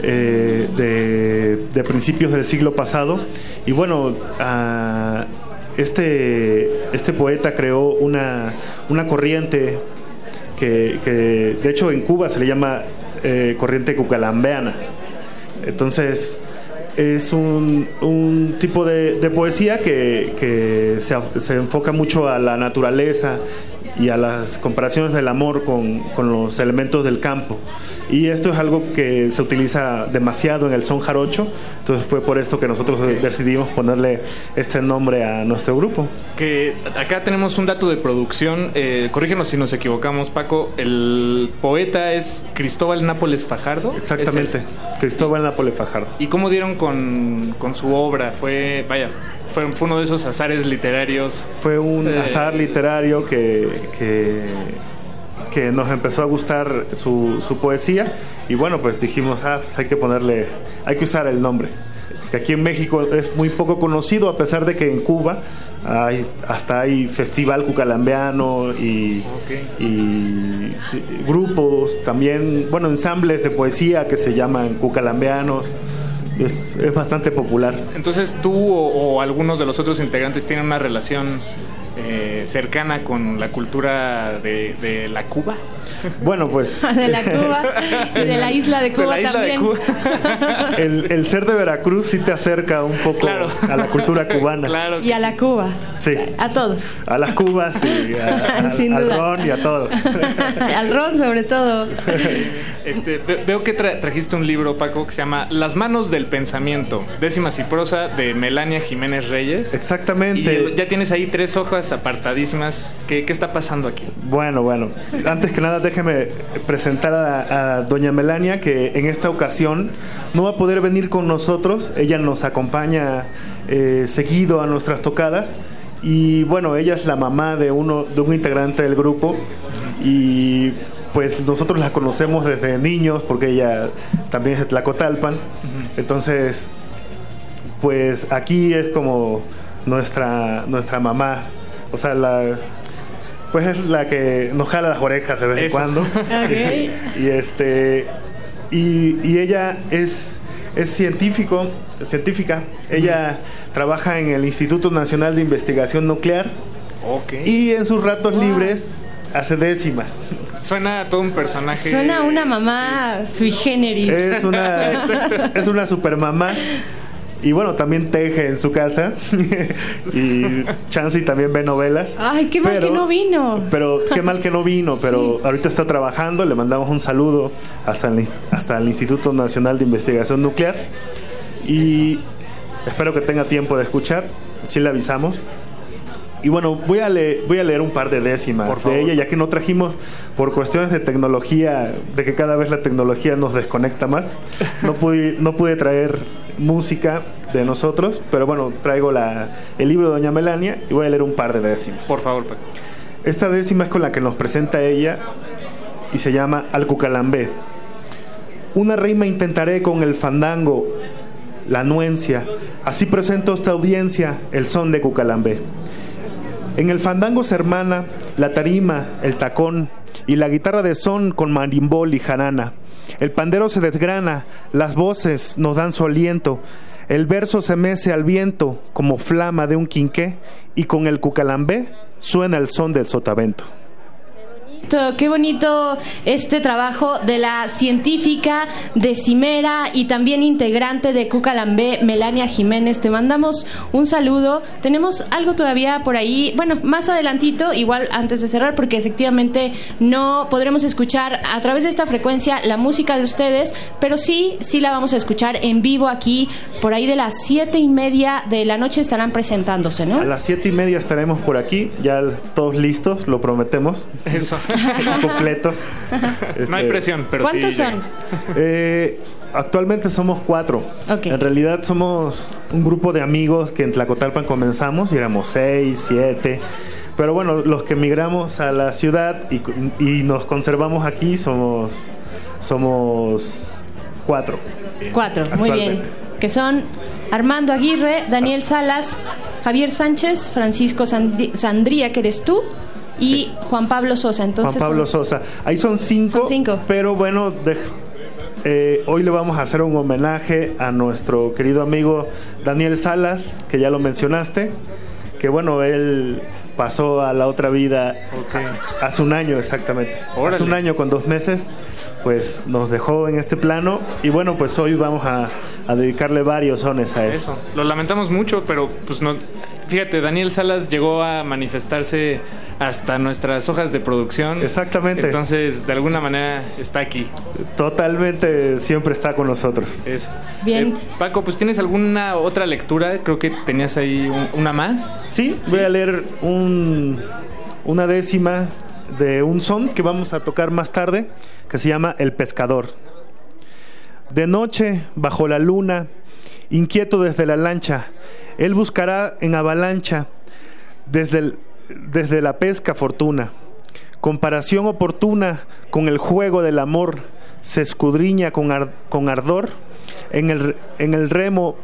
eh, de, de principios del siglo pasado. Y bueno, ah, este, este poeta creó una, una corriente que, de hecho en Cuba se le llama eh, corriente cucalambeana. Entonces, es un, un tipo de, de poesía que, que se, se enfoca mucho a la naturaleza y a las comparaciones del amor con, con los elementos del campo. Y esto es algo que se utiliza demasiado en el son jarocho, entonces fue por esto que nosotros decidimos ponerle este nombre a nuestro grupo. Que acá tenemos un dato de producción. Eh, corrígenos si nos equivocamos, Paco. El poeta es Cristóbal Nápoles Fajardo. Exactamente, Cristóbal Nápoles Fajardo. ¿Y cómo dieron con, con su obra? Fue, vaya, fue, fue uno de esos azares literarios. Fue un Eh, azar literario que, que, que nos empezó a gustar su, su poesía y bueno, pues dijimos, ah, pues hay que ponerle, hay que usar el nombre. Que aquí en México es muy poco conocido, a pesar de que en Cuba hay, hasta hay festival cucalambeano y, y grupos, también, bueno, ensambles de poesía que se llaman cucalambeanos. Es, es bastante popular. Entonces tú o, o algunos de los otros integrantes tienen una relación eh, cercana con la cultura de, de la Cuba. Bueno, pues De la Cuba y de la isla de De Cuba la isla de también. Cuba. el, el ser de Veracruz sí te acerca un poco a la cultura cubana. y a la Cuba. Sí, A todos. a las cubas y a- al- Sin al duda. ron y a todo. Al ron, sobre todo. Este, ve- veo que tra- trajiste un libro, Paco, que se llama Las manos del pensamiento, décimas y prosa de Melania Jiménez Reyes. Exactamente. Y ya tienes ahí tres hojas apartadísimas. ¿Qué, qué está pasando aquí? Bueno, bueno. Antes que nada, déjeme presentar a, doña Melania, que en esta ocasión no va a poder venir con nosotros. Ella nos acompaña eh, seguido a nuestras tocadas. Y bueno, ella es la mamá de uno de un integrante del grupo. Y pues nosotros la conocemos desde niños, porque ella también es de Tlacotalpan. Entonces, pues aquí es como nuestra, nuestra mamá. O sea, la, pues es la que nos jala las orejas de vez en cuando. Ok. y este y, y ella es, es científico, científica. Ella trabaja en el Instituto Nacional de Investigación Nuclear. Y en sus ratos libres hace décimas. Suena a todo un personaje. Suena a una mamá sui generis. Es una, es una super mamá. Y bueno, también teje en su casa. y Chansey también ve novelas. Ay, qué mal Pero- que no vino. Pero qué mal que no vino, pero ahorita está trabajando, le mandamos un saludo hasta el, hasta el Instituto Nacional de Investigación Nuclear y espero que tenga tiempo de escuchar, sí le avisamos. Y bueno, voy a, leer, voy a leer un par de décimas Por de ella, ya que no trajimos por cuestiones de tecnología, de que cada vez la tecnología nos desconecta más. No pude, no pude traer música de nosotros, pero bueno, traigo la, el libro de Doña Melania y voy a leer un par de décimas. Por favor, Paco. Esta décima es con la que nos presenta ella y se llama Alcucalambé. Una rima intentaré con el fandango, la anuencia. Así presento a esta audiencia el son de Cucalambé. En el fandango se hermana la tarima, el tacón y la guitarra de son con marimbol y jarana. El pandero se desgrana, las voces nos dan su aliento. El verso se mece al viento como flama de un quinqué y con el cucalambé suena el son del sotavento. Bonito, Qué bonito este trabajo de la científica decimera y también integrante de Cucalambé, Melania Jiménez. Te mandamos un saludo. Tenemos algo todavía por ahí, bueno, más adelantito, igual antes de cerrar, porque efectivamente no podremos escuchar a través de esta frecuencia la música de ustedes, pero sí, sí la vamos a escuchar en vivo aquí, por ahí de las siete y media de la noche estarán presentándose, ¿no? A las siete y media estaremos por aquí, ya todos listos, lo prometemos. Eso. completos. No hay Este, presión, pero ¿Cuántos sí. son? Eh, actualmente somos cuatro. En realidad somos un grupo de amigos que en Tlacotalpan comenzamos y éramos seis, siete. Pero bueno, los que emigramos a la ciudad y, y nos conservamos aquí somos, somos cuatro. Cuatro, muy bien. Que son Armando Aguirre, Daniel Salas, Javier Sánchez, Francisco Sandría, que eres tú, y Juan Pablo Sosa. Entonces Juan Pablo son- Sosa. Ahí son cinco, pero bueno, de- eh, hoy le vamos a hacer un homenaje a nuestro querido amigo Daniel Salas, que ya lo mencionaste, que bueno, él pasó a la otra vida hace un año exactamente. Órale. Hace un año con dos meses, pues nos dejó en este plano y bueno, pues hoy vamos a, a dedicarle varios sones a él. Eso. Lo lamentamos mucho, pero pues no. Fíjate, Daniel Salas llegó a manifestarse hasta nuestras hojas de producción. Exactamente. Entonces, de alguna manera está aquí. Totalmente siempre está con nosotros. Eso. Bien. Eh, Paco, pues tienes alguna otra lectura? Creo que tenías ahí un- una más. Sí, voy a leer un, una décima de un son que vamos a tocar más tarde, que se llama El Pescador. De noche, bajo la luna, inquieto desde la lancha, él buscará en avalancha desde, desde la pesca fortuna. Comparación oportuna con el juego del amor, se escudriña con, con ardor. En el, en el remo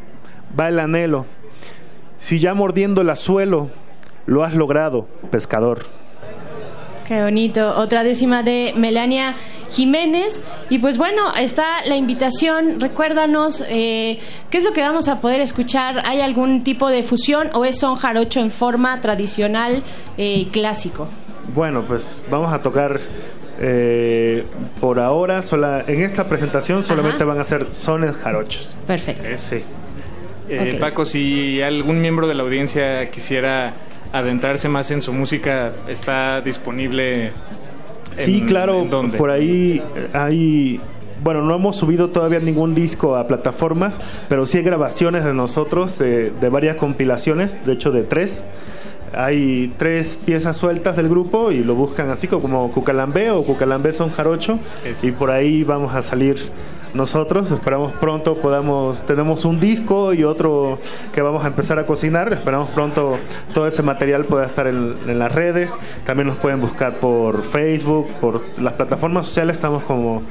va el anhelo. Si ya mordiendo el azuelo, lo has logrado, pescador. Qué bonito. Otra décima de Melania Jiménez. Y pues bueno, está la invitación. Recuérdanos eh, qué es lo que vamos a poder escuchar. ¿Hay algún tipo de fusión o es son jarocho en forma tradicional eh, y clásico? Bueno, pues vamos a tocar eh, por ahora, sola, en esta presentación solamente van a ser sones jarochos. Perfecto. Sí. Eh, Ok. Paco, si algún miembro de la audiencia quisiera adentrarse más en su música, está disponible. Sí, en- claro, ¿en dónde? por ahí eh, hay... Bueno, no hemos subido todavía ningún disco a plataformas, pero sí hay grabaciones de nosotros de, de varias compilaciones, de hecho de tres. Hay tres piezas sueltas del grupo y lo buscan así como Cucalambé o Cucalambé son jarocho y por ahí vamos a salir nosotros. Esperamos pronto podamos, tenemos un disco y otro que vamos a empezar a cocinar. Esperamos pronto todo ese material pueda estar en, en las redes. También nos pueden buscar por Facebook, por las plataformas sociales. Estamos como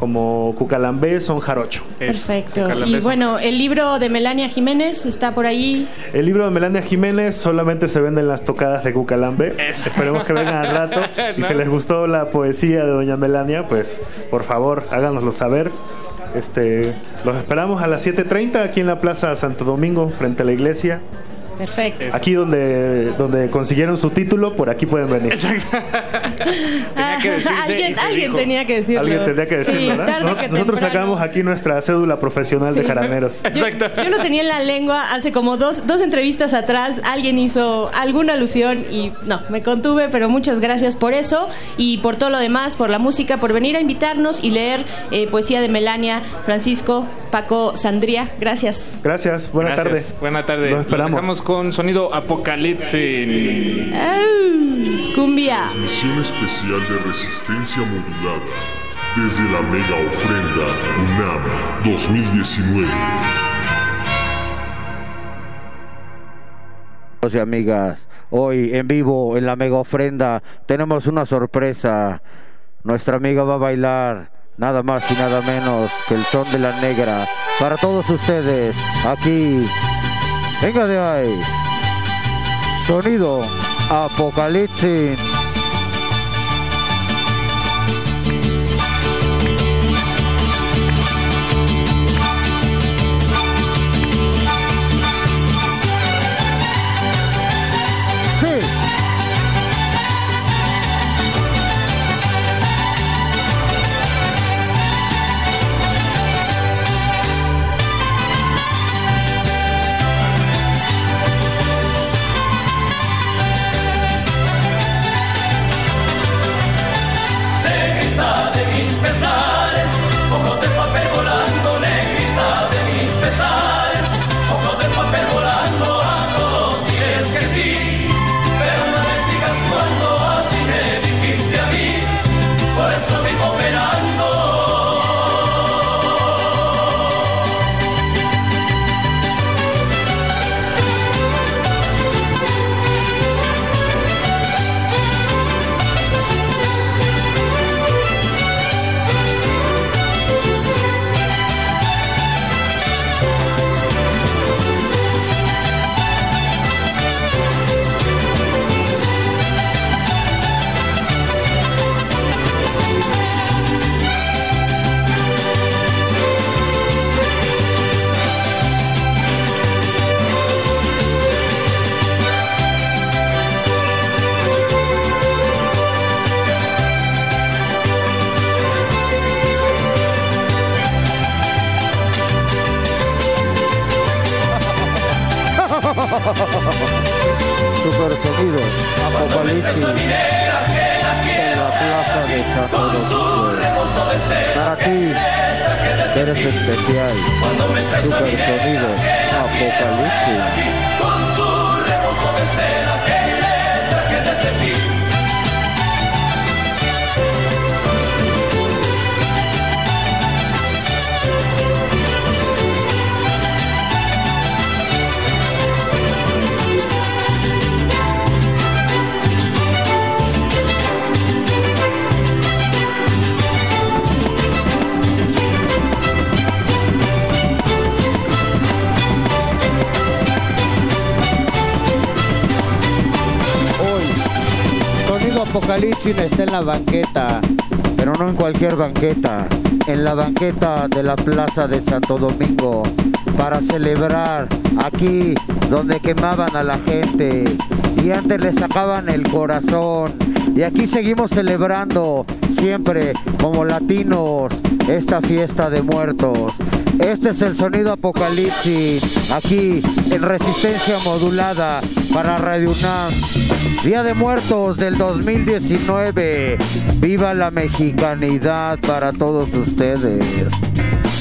como Cucalambé son Jarocho. Perfecto. Y bueno, el libro de Melania Jiménez está por ahí. El libro de Melania Jiménez solamente se vende en las tocadas de Cucalambe. Esperemos que vengan al rato. Y si les gustó la poesía de Doña Melania, pues por favor háganoslo saber. Este, los esperamos a las 7.30 aquí en la Plaza Santo Domingo, frente a la iglesia. Perfecto. Aquí donde, donde consiguieron su título, por aquí pueden venir. Ah, alguien alguien tenía que decirlo. Alguien tendría que decirlo, Sí, ¿verdad? tarde No- que nosotros temprano. sacamos aquí nuestra cédula profesional de Sí. jaraneros. Yo, yo lo tenía en la lengua hace como dos, dos entrevistas atrás. Alguien hizo alguna alusión y no, me contuve, pero muchas gracias por eso y por todo lo demás, por la música, por venir a invitarnos y leer eh, poesía de Melania, Francisco, Paco, Sandría. Gracias. Gracias, buena Gracias. tarde. Buena tarde. Los esperamos. Con sonido apocalipsis. Cumbia. Transmisión especial de resistencia modulada desde la mega ofrenda UNAM 2019. Amigos y amigas, hoy en vivo en la mega ofrenda tenemos una sorpresa. Nuestra amiga va a bailar nada más y nada menos que el son de la negra para todos ustedes aquí. Venga de ahí. Sonido Apocalipsis. Super sonido Apocalipsis en la plaza de Domingo. Para ti, eres especial. Super sonido Apocalipsis. Apocalipsis está en la banqueta, pero no en cualquier banqueta, en la banqueta de la Plaza de Santo Domingo, para celebrar aquí donde quemaban a la gente y antes le sacaban el corazón. Y aquí seguimos celebrando siempre como latinos esta fiesta de muertos. Este es el sonido apocalipsis aquí en resistencia modulada para Radio UNAM. Día de Muertos del 2019. Viva la mexicanidad para todos ustedes.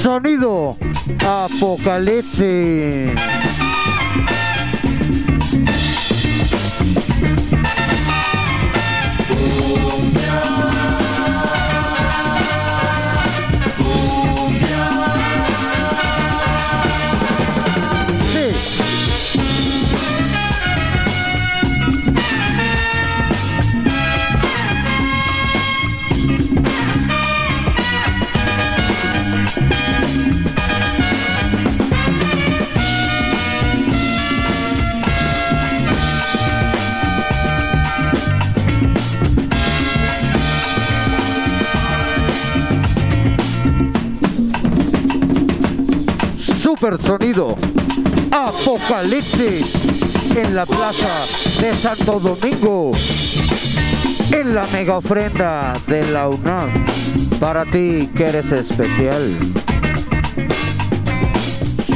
Sonido apocalipsis. Supersonido Apocalipsis en la plaza de Santo Domingo. En la mega ofrenda de la UNAM. Para ti que eres especial.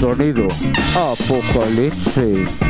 Sonido Apocalipsis.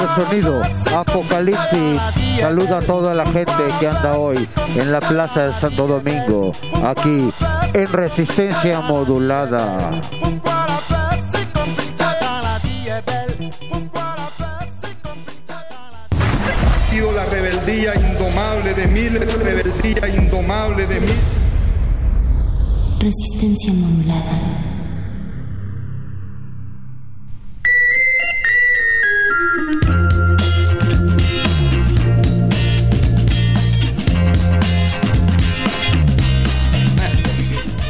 Super sonido Apocalipsis. Saluda a toda la gente que anda hoy en la Plaza de Santo Domingo, aquí en Resistencia Modulada. sido la rebeldía indomable de miles, rebeldía indomable de miles. Resistencia modulada.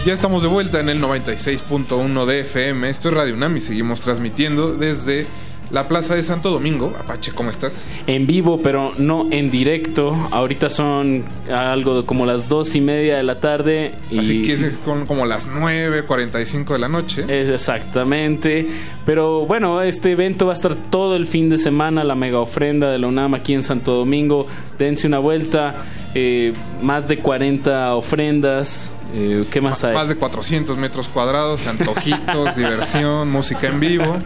Ya estamos de vuelta en el 96.1 de FM. Esto es Radio UNAM y seguimos transmitiendo desde la Plaza de Santo Domingo. Apache, ¿cómo estás? En vivo, pero no en directo. Ahorita son algo como las dos y media de la tarde. Y Así que es con como las 9.45 de la noche. Es exactamente. Pero bueno, este evento va a estar todo el fin de semana, la mega ofrenda de la UNAM aquí en Santo Domingo. Dense una vuelta. eh, más de 40 ofrendas. Eh, ¿Qué más hay? Más de 400 metros cuadrados, antojitos, diversión, música en vivo.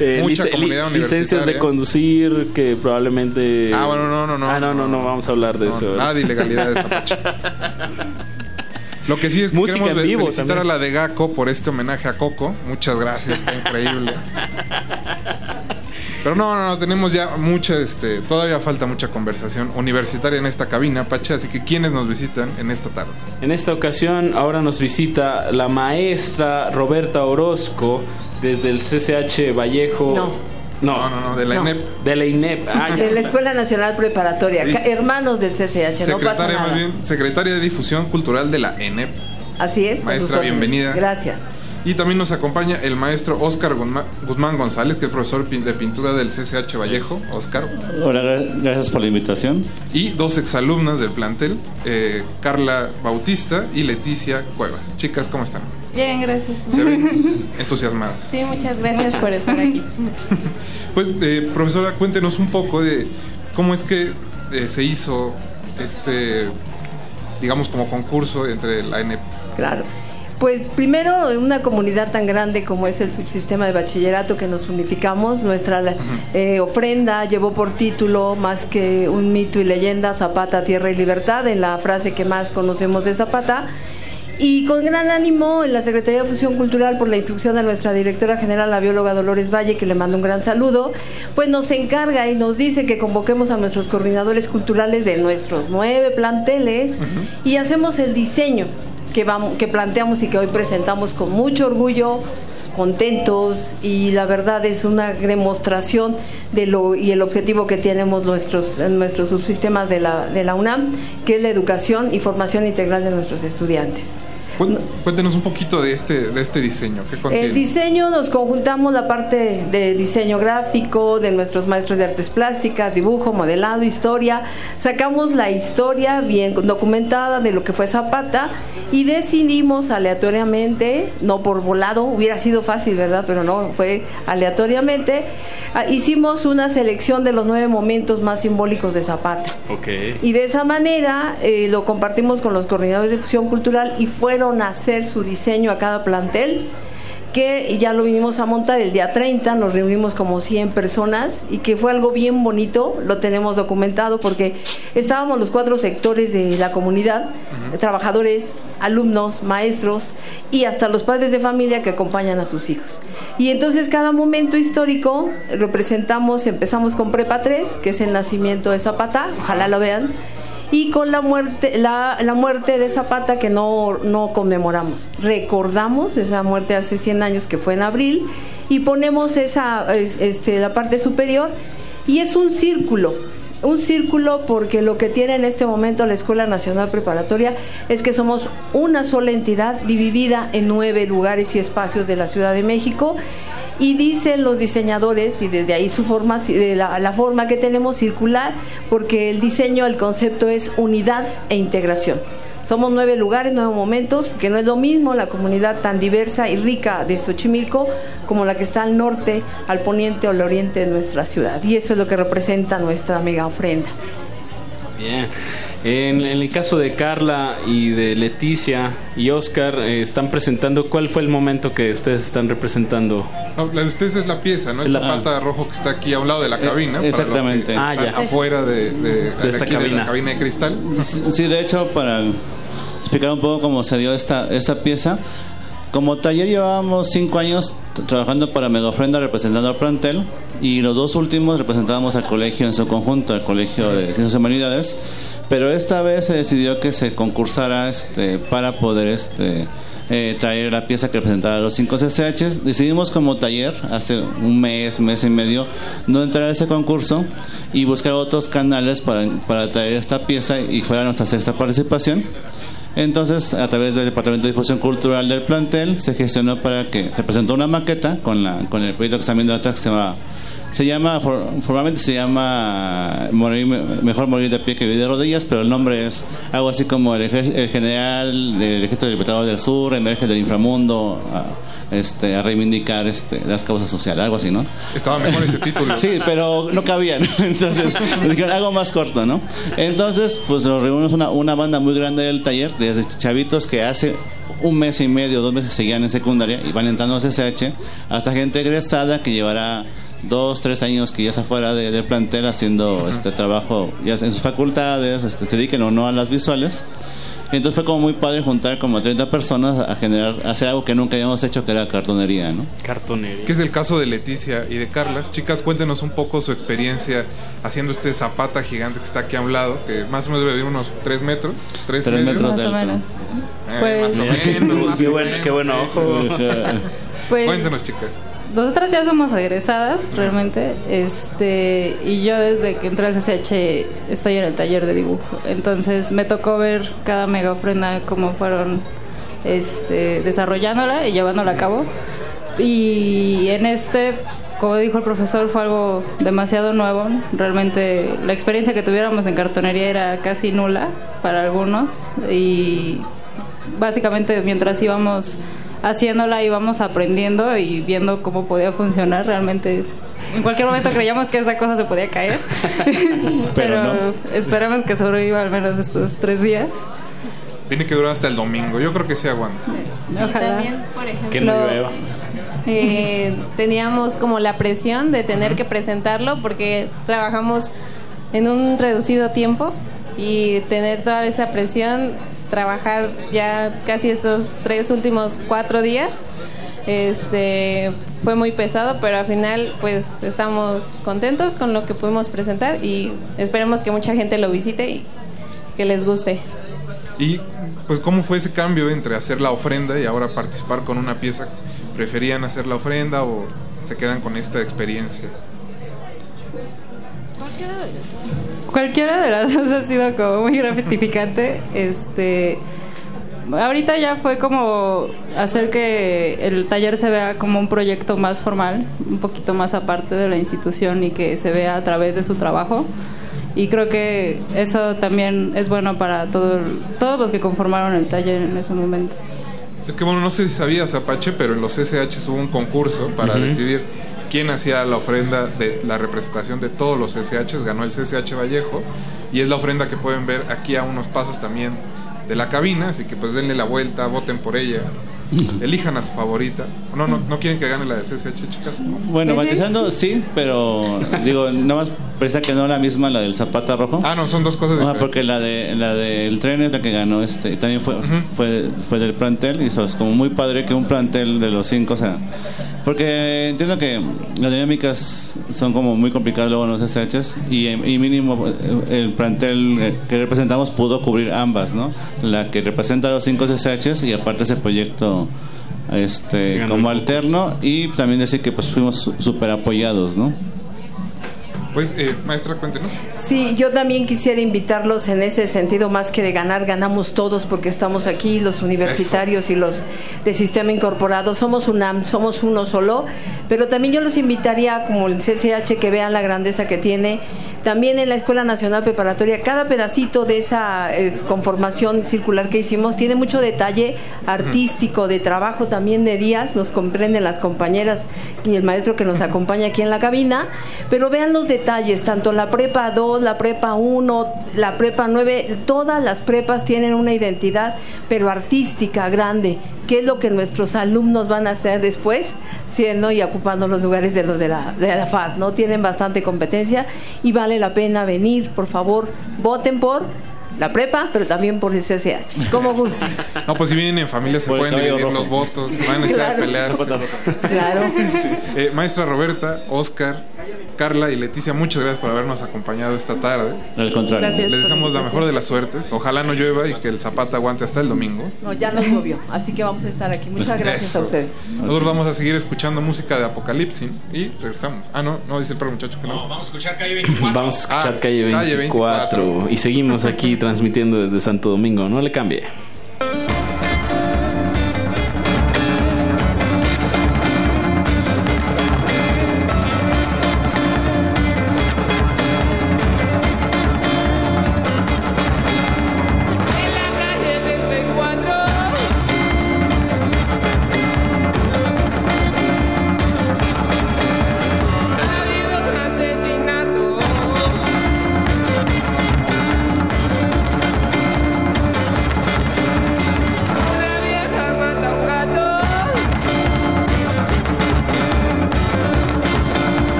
Eh, mucha lic- comunidad li- licencias de universitaria. conducir que probablemente Ah, bueno, no, no, no. ah no no no, vamos a hablar de No, eso nada de ilegalidades. Lo que sí es que Música queremos en vivo felicitar también. a la de Gaco por este homenaje a Coco. Muchas gracias, está increíble. Pero no, no, no, tenemos ya mucha, este, todavía falta mucha conversación universitaria en esta cabina, Pache, así que ¿quiénes nos visitan en esta tarde? En esta ocasión ahora nos visita la maestra Roberta Orozco desde el CCH Vallejo. No. No, no, no, de la No. INEP. De la INEP. Ah, ya. de la Escuela Nacional Preparatoria, Sí. hermanos del CCH, no pasa Secretaria, nada. más bien, secretaria de Difusión Cultural de la ENEP. Así es. Maestra, bienvenida. Gracias. Y también nos acompaña el maestro Óscar Guzmán, González, que es profesor de pintura del CCH Vallejo. Óscar. Hola, gra- gracias por la invitación. Y dos exalumnas del plantel, eh, Carla Bautista y Leticia Cuevas. Chicas, ¿cómo están? Bien, gracias. Se ven entusiasmadas. Sí, muchas gracias por estar aquí. Pues, eh, profesora, cuéntenos un poco de cómo es que eh, se hizo este, digamos, como concurso entre la ENEP. Claro. Pues primero, en una comunidad tan grande como es el subsistema de bachillerato que nos unificamos, nuestra eh, ofrenda llevó por título más que un mito y leyenda, Zapata, Tierra y Libertad, en la frase que más conocemos de Zapata. Y con gran ánimo en la Secretaría de Fusión Cultural, por la instrucción de nuestra directora general, la bióloga Dolores Valle, que le mando un gran saludo, pues nos encarga y nos dice que convoquemos a nuestros coordinadores culturales de nuestros nueve planteles y hacemos el diseño que, vamos, que planteamos y que hoy presentamos con mucho orgullo contentos y la verdad es una demostración de lo y el objetivo que tenemos nuestros en nuestros subsistemas de la, de la UNAM, que es la educación y formación integral de nuestros estudiantes. Cuéntenos un poquito de este, de este diseño. ¿Qué contiene? El diseño nos conjuntamos la parte de diseño gráfico de nuestros maestros de artes plásticas, dibujo, modelado, historia. Sacamos la historia bien documentada de lo que fue Zapata y decidimos aleatoriamente, no por volado, hubiera sido fácil, ¿verdad? Pero no, fue aleatoriamente. Ah, Hicimos una selección de los nueve momentos más simbólicos de Zapata. Ok. Y de esa manera eh, lo compartimos con los coordinadores de difusión cultural y fueron a hacer su diseño a cada plantel que ya lo vinimos a montar el día 30, nos reunimos como 100 personas y que fue algo bien bonito, lo tenemos documentado porque estábamos los cuatro sectores de la comunidad, trabajadores, alumnos, maestros y hasta los padres de familia que acompañan a sus hijos. Y entonces cada momento histórico representamos, empezamos con Prepa 3, que es el nacimiento de Zapata, ojalá lo vean, y con la muerte, la, la muerte de Zapata que no, no conmemoramos. Recordamos esa muerte hace 100 años que fue en abril y ponemos esa, es- este, la parte superior y es un círculo. Un círculo porque lo que tiene en este momento la Escuela Nacional Preparatoria es que somos una sola entidad dividida en nueve lugares y espacios de la Ciudad de México y dicen los diseñadores y desde ahí su forma la, la forma que tenemos circular porque el diseño el concepto es unidad e integración somos nueve lugares, nueve momentos, que no es lo mismo la comunidad tan diversa y rica de Xochimilco como la que está al norte, al poniente o al oriente de nuestra ciudad. Y eso es lo que representa nuestra mega ofrenda. Bien. En, en el caso de Carla y de Leticia y Oscar, eh, están presentando. ¿Cuál fue el momento que ustedes están representando? No, la de ustedes es la pieza, ¿no? El La- zapata rojo que está aquí a un lado de la cabina. los que exactamente. Ah, ya. Afuera de, de- de esta aquí de cabina. la cabina de cristal. Sí, de hecho, para explicar un poco cómo se dio esta, esta pieza, como taller llevábamos cinco años trabajando para Mega Ofrenda representando al plantel y los dos últimos representábamos al colegio en su conjunto, al colegio de Ciencias y Humanidades, pero esta vez se decidió que se concursara este, para poder este, eh, traer la pieza que representara a los cinco CCHs. Decidimos como taller, hace un mes, mes y medio, no entrar a ese concurso y buscar otros canales para, para traer esta pieza y fuera nuestra sexta participación. Entonces, a través del Departamento de Difusión Cultural del plantel, se gestionó para que se presentó una maqueta con, la, con el proyecto que están viendo atrás que se llama, se llama for- formalmente se llama Morir- Mejor Morir de Pie que Vivir de Rodillas, pero el nombre es algo así como el, el general del Ejército de Libertadores del Sur emerge del inframundo a, este, a reivindicar este, las causas sociales, algo así, ¿no? Estaba mejor ese título. Sí, pero no cabía, ¿no? Entonces, dijeron algo más corto, ¿no? Entonces, pues nos reunimos una, una banda muy grande del taller, desde chavitos que hace un mes y medio, dos meses seguían en secundaria y van entrando a CCH, hasta gente egresada que llevará dos, tres años que ya está fuera de- del plantel haciendo este trabajo ya en sus facultades, este, se dediquen o no a las visuales. Entonces fue como muy padre juntar como 30 personas a generar, a hacer algo que nunca habíamos hecho, que era cartonería, ¿no? Cartonería. Que es el caso de Leticia y de Carlas. Chicas, cuéntenos un poco su experiencia haciendo este zapata gigante que está aquí a un lado, que más o menos debe de unos 3 metros. 3 Tres metros de alto. Eh, Pues- más o menos. más Qué o menos. qué buen ojo. Pues- Cuéntenos, chicas. Nosotras ya somos egresadas, realmente, este, y yo desde que entré a CCH estoy en el taller de dibujo. Entonces me tocó ver cada mega ofrenda cómo fueron este, desarrollándola y llevándola a cabo. Y en este, como dijo el profesor, fue algo demasiado nuevo. Realmente la experiencia que tuviéramos en cartonería era casi nula para algunos y básicamente mientras íbamos haciéndola íbamos aprendiendo y viendo cómo podía funcionar realmente en cualquier momento creíamos que esa cosa se podía caer pero, no. esperamos que sobreviva al menos estos tres días Tiene que durar hasta el domingo. Yo creo que sí aguanta. Ojalá. también, por ejemplo, Que no llueva. eh, teníamos como la presión de tener que presentarlo porque trabajamos en un reducido tiempo y tener toda esa presión, trabajar ya casi estos tres últimos cuatro días, este fue muy pesado, pero al final pues estamos contentos con lo que pudimos presentar y esperemos que mucha gente lo visite y que les guste. Y pues cómo fue ese cambio entre hacer la ofrenda y ahora participar con una pieza. ¿Preferían hacer la ofrenda o se quedan con esta experiencia? Cualquiera de las dos ha sido como muy gratificante. Este, ahorita ya fue como hacer que el taller se vea como un proyecto más formal, un poquito más aparte de la institución y que se vea a través de su trabajo. Y creo que eso también es bueno para todo, todos los que conformaron el taller en ese momento. Es que bueno, no sé si sabías, Apache, pero en los SH hubo un concurso para decidir quién hacía la ofrenda de la representación de todos los SHs. Ganó el CSH Vallejo y es la ofrenda que pueden ver aquí a unos pasos también de la cabina. Así que pues denle la vuelta, voten por ella, elijan a su favorita. No, no, no quieren que gane la del CSH, chicas. Bueno, matizando sí, pero digo, nada más precisa que no la misma la del Zapata Rojo. Ah, no, son dos cosas Ah, diferentes. porque la de la del tren es la que ganó este, también fue fue, fue del plantel y eso es como muy padre que un plantel de los cinco, o sea, porque entiendo que las dinámicas son como muy complicadas luego en los SHs y, y mínimo eh, el plantel que representamos pudo cubrir ambas, ¿no? La que representa a los cinco SHs y aparte ese proyecto este como alterno y también decir que pues fuimos súper apoyados, ¿no? Pues, eh, maestra, cuéntenos. Sí, yo también quisiera invitarlos en ese sentido, más que de ganar, ganamos todos porque estamos aquí, los universitarios y los de sistema incorporado, somos UNAM, somos uno solo, pero también yo los invitaría, como el CCH, que vean la grandeza que tiene, también en la Escuela Nacional Preparatoria, cada pedacito de esa eh, conformación circular que hicimos tiene mucho detalle artístico, de trabajo también de días, nos comprenden las compañeras y el maestro que nos acompaña aquí en la cabina, pero vean los detalles, tanto la prepa 2, la prepa 1, la prepa 9, todas las prepas tienen una identidad, pero artística, grande, que es lo que nuestros alumnos van a hacer después, siendo y ocupando los lugares de los de la, de la FAD, ¿no? Tienen bastante competencia y vale la pena venir, por favor, voten por la prepa, pero también por el CCH, como gusten. No, pues si vienen en familia se pueden dividir rojo. los votos, van a necesitar Claro. pelear. Claro. Eh, maestra Roberta, Oscar, Carla y Leticia, muchas gracias por habernos acompañado esta tarde. Al contrario. Gracias Les deseamos la mejor de las suertes. Ojalá no llueva y que el zapata aguante hasta el domingo. No, ya nos movió, así que vamos a estar aquí. Muchas gracias Eso. a ustedes. Nosotros vamos a seguir escuchando música de Apocalipsis y regresamos. Ah, no, no dice el perro muchacho que no. vamos a escuchar Calle 24. Vamos a escuchar Ah, calle, 24, Calle 24. y seguimos aquí transmitiendo desde Santo Domingo. No le cambie.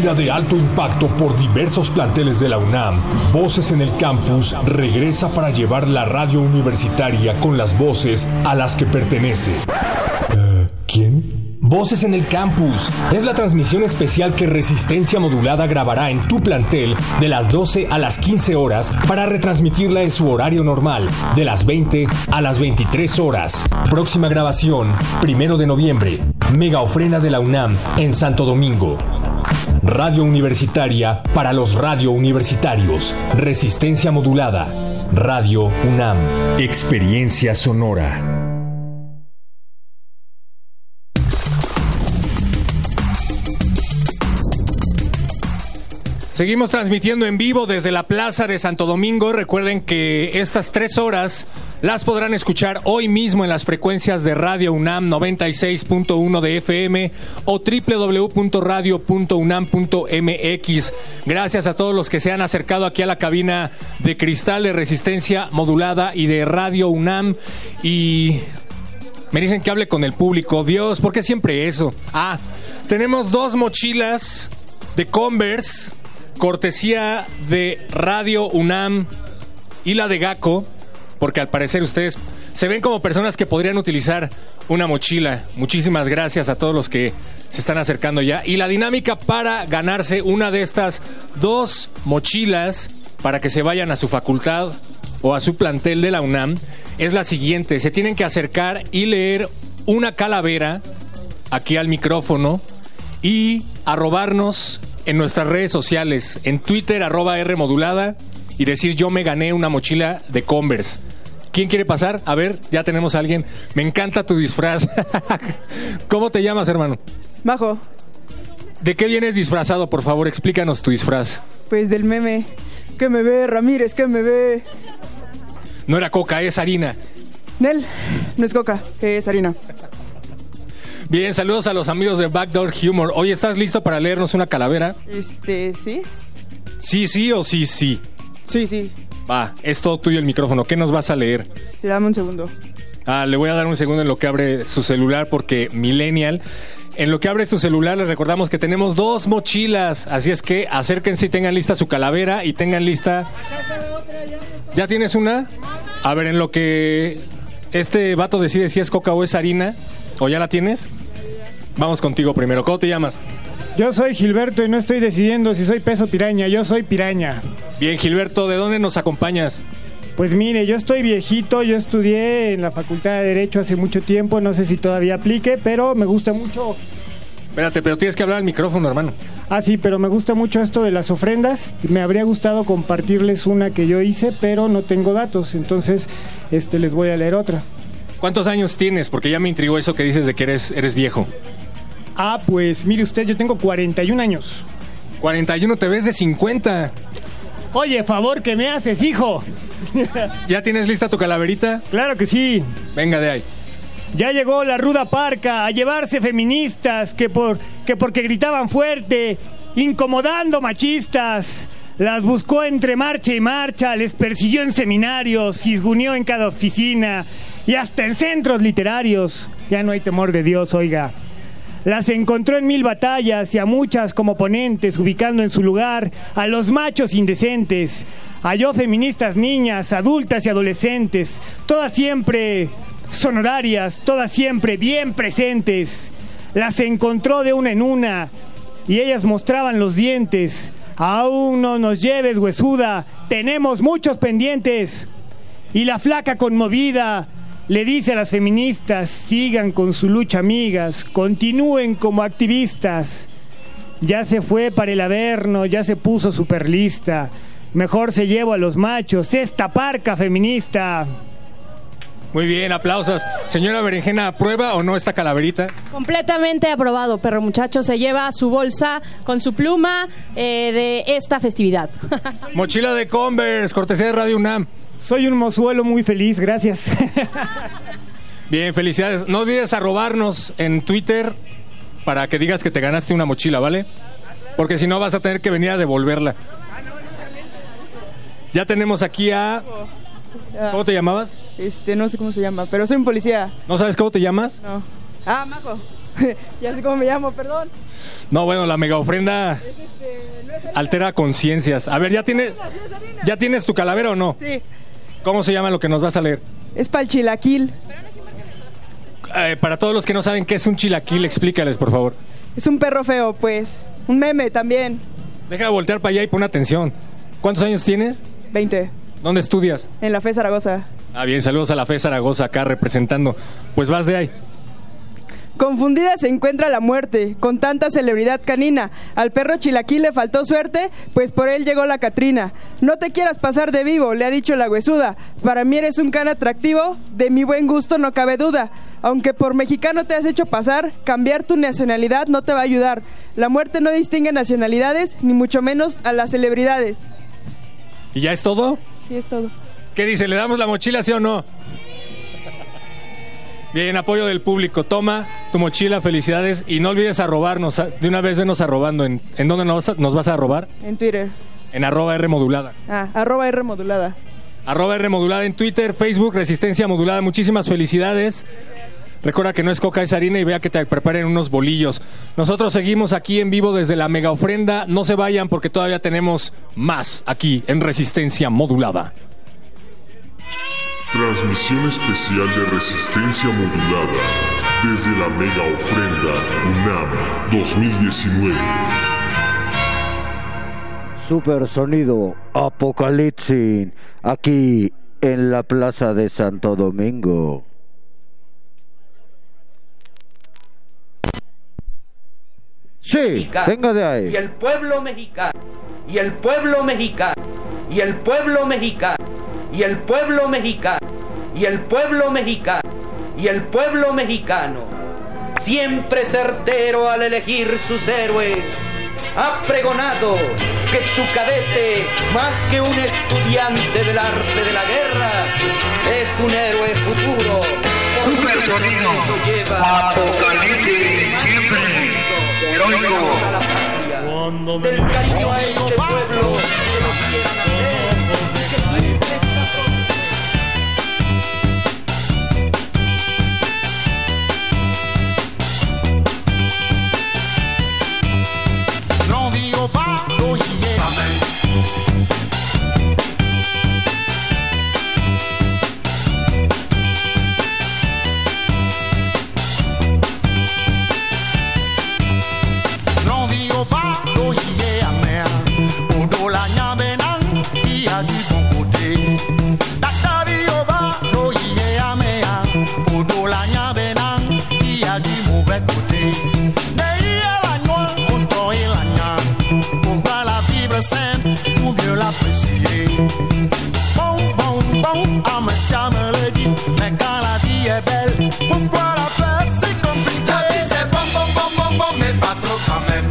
De alto impacto por diversos planteles de la UNAM, Voces en el Campus regresa para llevar la radio universitaria con las voces a las que pertenece. Eh, ¿Quién? Voces en el Campus es la transmisión especial que Resistencia Modulada grabará en tu plantel de las 12 a las 15 horas para retransmitirla en su horario normal, de las 20 a las 23 horas. Próxima grabación, primero de noviembre, Mega Ofrenda de la UNAM en Santo Domingo. Radio Universitaria para los radio universitarios. Resistencia modulada. Radio UNAM. Experiencia sonora. Seguimos transmitiendo en vivo desde la Plaza de Santo Domingo. Recuerden que estas tres horas las podrán escuchar hoy mismo en las frecuencias de Radio UNAM 96.1 de FM o www.radio.unam.mx. Gracias a todos los que se han acercado aquí a la cabina de cristal de resistencia modulada y de Radio UNAM. Y me dicen que hable con el público. Dios, ¿por qué siempre eso? Ah, tenemos dos mochilas de Converse, cortesía de Radio UNAM y la de GACO, porque al parecer ustedes se ven como personas que podrían utilizar una mochila. Muchísimas gracias a todos los que se están acercando ya. Y la dinámica para ganarse una de estas dos mochilas para que se vayan a su facultad o a su plantel de la UNAM es la siguiente. Se tienen que acercar y leer una calavera aquí al micrófono y arrobarnos en nuestras redes sociales, en Twitter arroba R modulada y decir yo me gané una mochila de Converse. ¿Quién quiere pasar? A ver, ya tenemos a alguien. Me encanta tu disfraz. ¿Cómo te llamas, hermano? Majo, ¿De qué vienes disfrazado? Por favor, explícanos tu disfraz. pues del meme. ¿Qué me ve, Ramírez? ¿Qué me ve? No era coca, es harina. Nel, no es coca, es harina. Bien, saludos a los amigos de Backdoor Humor. Hoy estás listo para leernos una calavera. Este, ¿sí? Sí, sí o sí, sí. Sí, sí. Va, es todo tuyo el micrófono. ¿Qué nos vas a leer? Dame un segundo. Ah, le voy a dar un segundo en lo que abre su celular porque Millennial. En lo que abre su celular les recordamos que tenemos dos mochilas, así es que acérquense y tengan lista su calavera y tengan lista... ¿Ya tienes una? A ver, en lo que este vato decide si es coca o es harina, ¿o ya la tienes? Vamos contigo primero. ¿Cómo te llamas? Yo soy Gilberto y no estoy decidiendo si soy peso piraña, yo soy piraña. Bien, Gilberto, ¿de dónde nos acompañas? Pues mire, yo estoy viejito, yo estudié en la Facultad de Derecho hace mucho tiempo, no sé si todavía aplique, pero me gusta mucho... Espérate, pero tienes que hablar al micrófono, hermano. Ah, sí, pero me gusta mucho esto de las ofrendas. Me habría gustado compartirles una que yo hice, pero no tengo datos, entonces este les voy a leer otra. ¿Cuántos años tienes? Porque ya me intrigó eso que dices de que eres, eres viejo. Ah, pues mire usted, yo tengo 41 años. 41, te ves de 50. Oye, favor que me haces, hijo. ¿Ya tienes lista tu calaverita? Claro que sí. Venga de ahí. Ya llegó la ruda parca a llevarse feministas que, por, que porque gritaban fuerte, incomodando machistas. Las buscó entre marcha y marcha, les persiguió en seminarios, fisguneó en cada oficina y hasta en centros literarios. Ya no hay temor de Dios, oiga. Las encontró en mil batallas y a muchas como ponentes, ubicando en su lugar a los machos indecentes. Halló feministas niñas, adultas y adolescentes, todas siempre sonorarias, todas siempre bien presentes. Las encontró de una en una y ellas mostraban los dientes. Aún no nos lleves, huesuda, tenemos muchos pendientes. Y la flaca conmovida le dice a las feministas, sigan con su lucha, amigas, continúen como activistas. Ya se fue para el averno, ya se puso super lista. Mejor se llevo a los machos, esta parca feminista. Muy bien, aplausos. Señora Berenjena, ¿aprueba o no esta calaverita? Completamente aprobado, perro muchacho. Se lleva su bolsa con su pluma eh, de esta festividad. Mochila de Converse, cortesía de Radio UNAM. Soy un mozuelo muy feliz, gracias. Bien, felicidades. No olvides arrobarnos en Twitter para que digas que te ganaste una mochila, ¿vale? Porque si no vas a tener que venir a devolverla. Ya tenemos aquí a... ¿Cómo te llamabas? Este, no sé cómo se llama, pero soy un policía. ¿No sabes cómo te llamas? No. Ah, Majo. ya sé cómo me llamo, perdón. No, bueno, la mega ofrenda altera conciencias. A ver, ¿ya tienes, ¿ya tienes tu calavera o no? Sí. ¿Cómo se llama lo que nos vas a leer? Es para el chilaquil. Eh, para todos los que no saben qué es un chilaquil, explícales, por favor. Es un perro feo, pues. Un meme también. Deja de voltear para allá y pon atención. ¿Cuántos años tienes? 20. ¿Dónde estudias? En la FE Zaragoza. Ah, bien, saludos a la FE Zaragoza acá representando. Pues vas de ahí. Confundida se encuentra la muerte, con tanta celebridad canina. Al perro chilaquil le faltó suerte, pues por él llegó la Catrina. No te quieras pasar de vivo, le ha dicho la huesuda. Para mí eres un can atractivo, de mi buen gusto no cabe duda. Aunque por mexicano te has hecho pasar, cambiar tu nacionalidad no te va a ayudar. La muerte no distingue nacionalidades, ni mucho menos a las celebridades. ¿Y ya es todo? Sí, es todo. ¿Qué dice? ¿Le damos la mochila, sí o no? Bien, apoyo del público. Toma tu mochila, felicidades. Y no olvides arrobarnos. De una vez venos arrobando. ¿En, ¿en dónde nos, vas a- nos vas a arrobar? En Twitter. En arroba R modulada. Ah, arroba R modulada. Arroba R modulada en Twitter, Facebook, Resistencia modulada. Muchísimas felicidades. Recuerda que no es coca, es harina y vea que te preparen unos bolillos. Nosotros seguimos aquí en vivo desde la mega ofrenda. No se vayan porque todavía tenemos más aquí en Resistencia modulada. Transmisión especial de resistencia modulada desde la mega ofrenda UNAM 2019. Super sonido Apocalipsis aquí en la Plaza de Santo Domingo. Sí, venga de Y ahí. el pueblo mexicano, y el pueblo mexicano, y el pueblo mexicano, y el pueblo mexicano, y el pueblo mexicano, y el pueblo mexicano, siempre certero al elegir sus héroes, ha pregonado que tu cadete, más que un estudiante del arte de la guerra, es un héroe futuro. Super sonido Apocalipsis siempre heroico. Del cariño a este ah mais ça me le dit. Mais quand la vie est belle, pourquoi la faire si compliqué? La vie c'est bon, bon, bon, bon, bon, mais pas trop quand même.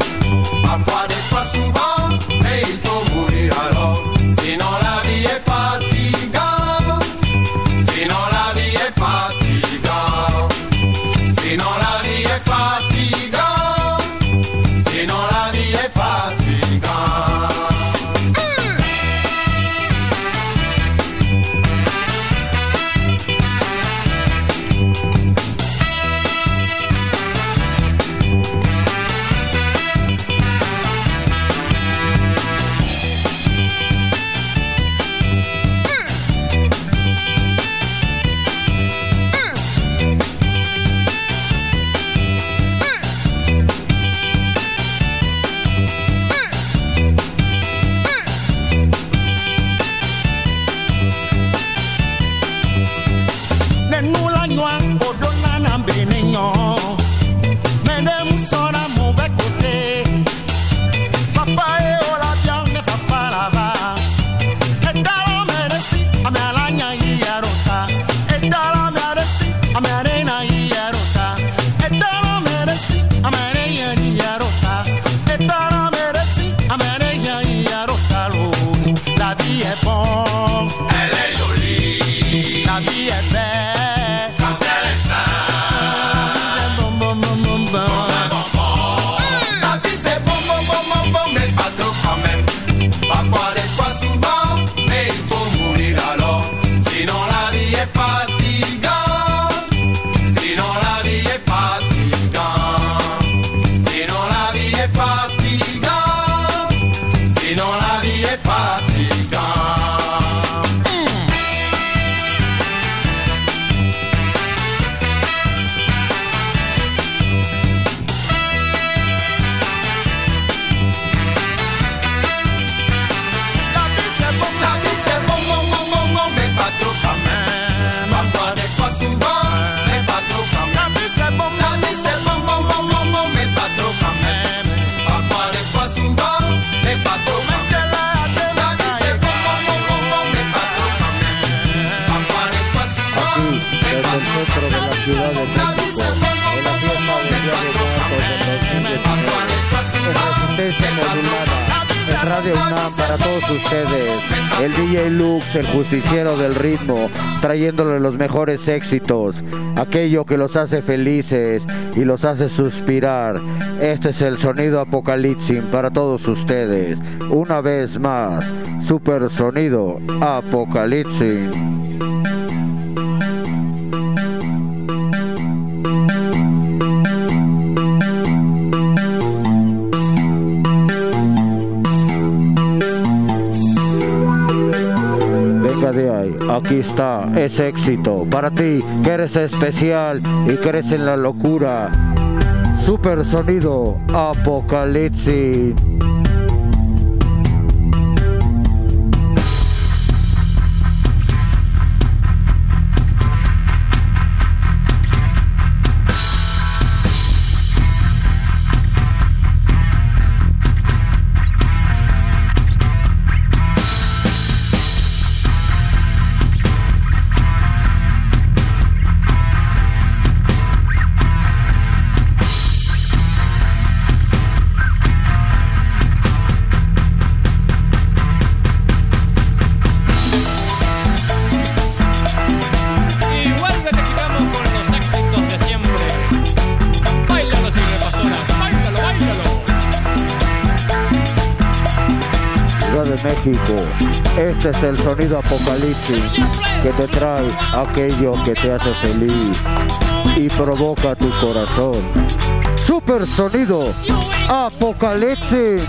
Del ritmo, trayéndole los mejores éxitos, aquello que los hace felices y los hace suspirar. Este es el sonido apocalipsis para todos ustedes. Una vez más, super sonido apocalipsis. Aquí está, es éxito para ti que eres especial y eres en la locura. Super sonido apocalipsis. Este es el sonido apocalipsis que te trae aquello que te hace feliz y provoca tu corazón. Super sonido apocalipsis.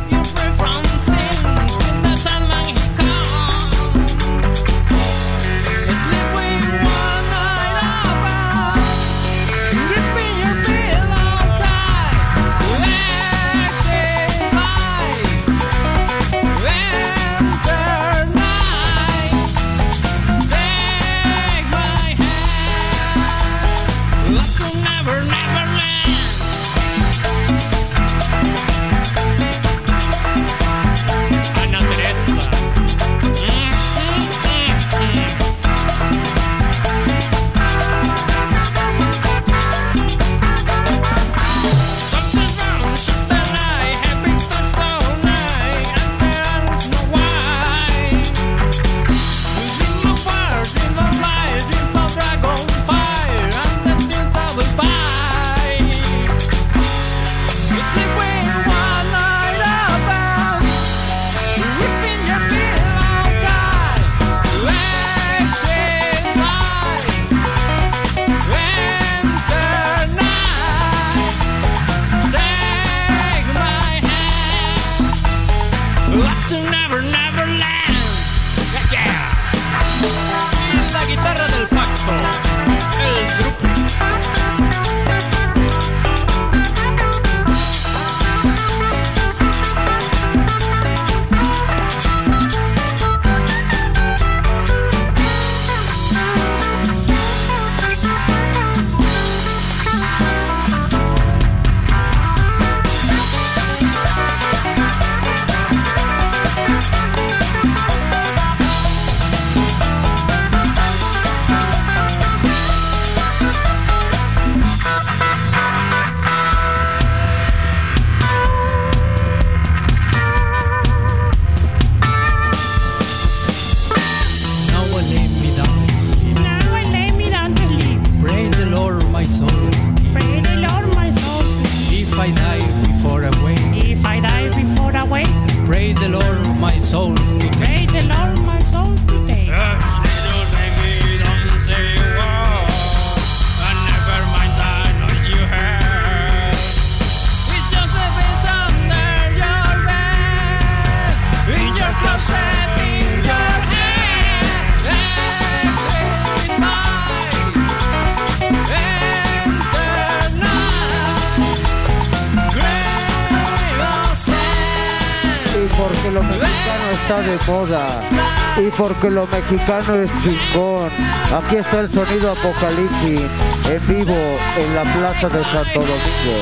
Porque lo mexicano es chingón. Aquí está el sonido apocalipsis en vivo en la plaza de Santo Domingo.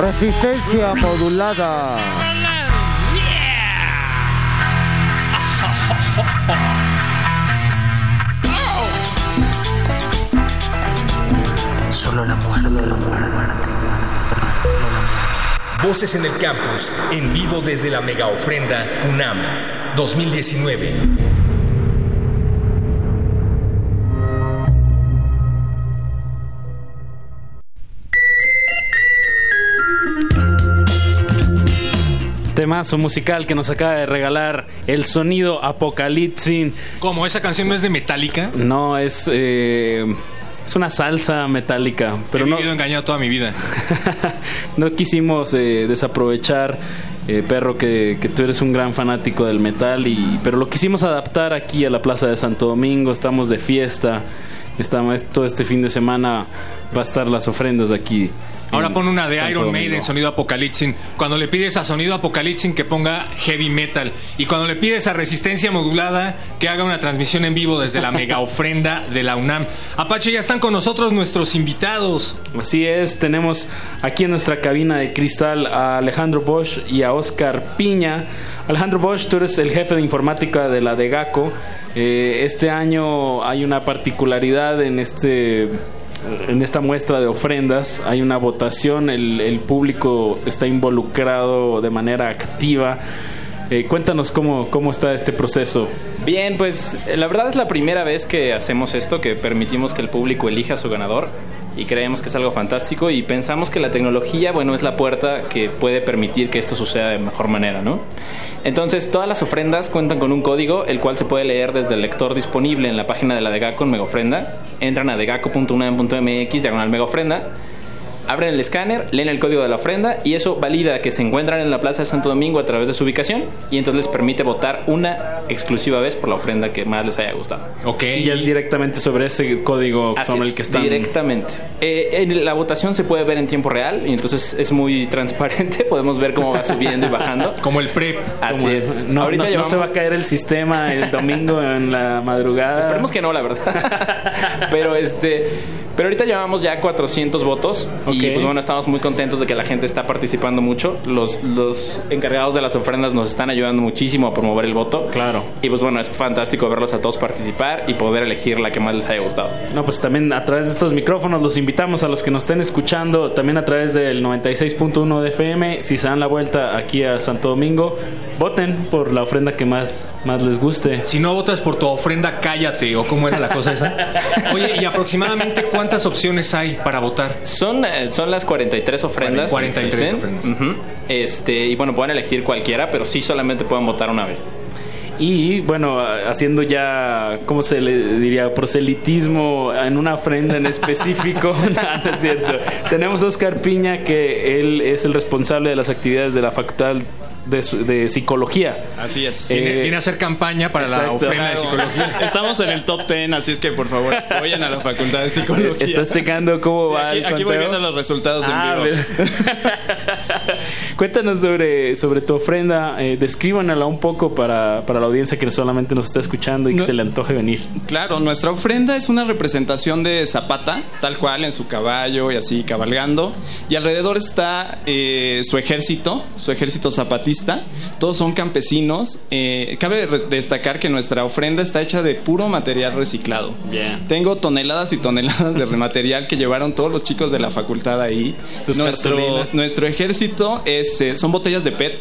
Resistencia modulada. Voces en el campus, en vivo desde la mega ofrenda UNAM 2019. Temazo musical que nos acaba de regalar el sonido Apocalipsin. ¿Cómo? ¿Esa canción no es de Metallica? No, es. eh, es una salsa metálica. Pero He no, vivido engañado toda mi vida. no quisimos eh, desaprovechar, eh, perro, que, que tú eres un gran fanático del metal, y, pero lo quisimos adaptar aquí a la Plaza de Santo Domingo. Estamos de fiesta. Estamos, todo este fin de semana va a estar las ofrendas aquí. Ahora pon una de Santo Iron. Maiden, sonido Apocalipsin. Cuando le pides a sonido Apocalipsin que ponga heavy metal. Y cuando le pides a resistencia modulada que haga una transmisión en vivo desde la mega ofrenda de la UNAM. Apache, ya están con nosotros nuestros invitados. Así es, tenemos aquí en nuestra cabina de cristal a Alejandro Bosch y a Oscar Piña. Alejandro Bosch, tú eres el jefe de informática de la DEGACO. Eh, este año hay una particularidad en este en esta muestra de ofrendas hay una votación, el, público está involucrado de manera activa. Eh, cuéntanos cómo, cómo está este proceso. Bien, pues eh, la verdad es la primera vez que hacemos esto, que permitimos que el público elija a su ganador y creemos que es algo fantástico y pensamos que la tecnología, bueno, es la puerta que puede permitir que esto suceda de mejor manera, ¿no? Entonces, todas las ofrendas cuentan con un código, el cual se puede leer desde el lector disponible en la página de la DEGACO en Mega Ofrenda. Entran a degaco.unam.mx, diagonal Mega Ofrenda. Abren el escáner, leen el código de la ofrenda y eso valida que se encuentran en la Plaza de Santo Domingo a través de su ubicación y entonces les permite votar una exclusiva vez por la ofrenda que más les haya gustado. Ok. Y es directamente sobre ese código Así sobre el que están. Directamente. Eh, en la votación se puede ver en tiempo real y entonces es muy transparente. Podemos ver cómo va subiendo y bajando. Como el PREP. Así Como- es. No, Ahorita no- no llevamos- se va a caer el sistema el domingo en la madrugada. Esperemos que no, la verdad. pero este, pero ahorita llevamos ya 400 votos Ok. y pues bueno, estamos muy contentos de que la gente está participando mucho. Los, los encargados de las ofrendas nos están ayudando muchísimo a promover el voto. Claro. Y pues bueno, es fantástico verlos a todos participar y poder elegir la que más les haya gustado. No, pues también a través de estos micrófonos los invitamos a los que nos estén escuchando, también a través del 96.1 de FM, si se dan la vuelta aquí a Santo Domingo, voten por la ofrenda que más, más les guste. Si no votas por tu ofrenda, cállate. ¿O cómo era la cosa esa? Oye, ¿y aproximadamente cuántas opciones hay para votar? Son, eh, son las 43 ofrendas. 43 que ofrendas. Ujú. Este, y bueno, pueden elegir cualquiera, pero sí solamente pueden votar una vez. Y bueno, haciendo ya, ¿cómo se le diría? Proselitismo en una ofrenda en específico. no, no es cierto. Tenemos a Oscar Piña, que él es el responsable de las actividades de la Facultad de, Psicología. Así es. Viene, Eh, viene a hacer campaña para la ofrenda de psicología. Estamos en el top 10, así es que por favor vayan a la facultad de psicología. ¿Estás checando cómo Sí, va aquí, el aquí voy viendo los resultados Ah, en vivo. Cuéntanos sobre, sobre tu ofrenda, eh, descríbanla un poco para, para la audiencia que solamente nos está escuchando y que se le antoje venir. Claro, nuestra ofrenda es una representación de Zapata, tal cual, en su caballo y así cabalgando. Y alrededor está eh, su ejército, su ejército zapatista. Todos son campesinos. Eh, cabe destacar que nuestra ofrenda está hecha de puro material reciclado. Bien. Tengo toneladas y toneladas de material que llevaron todos los chicos de la facultad ahí. Sus nuestro, cartulinas. nuestro ejército este, son botellas de PET.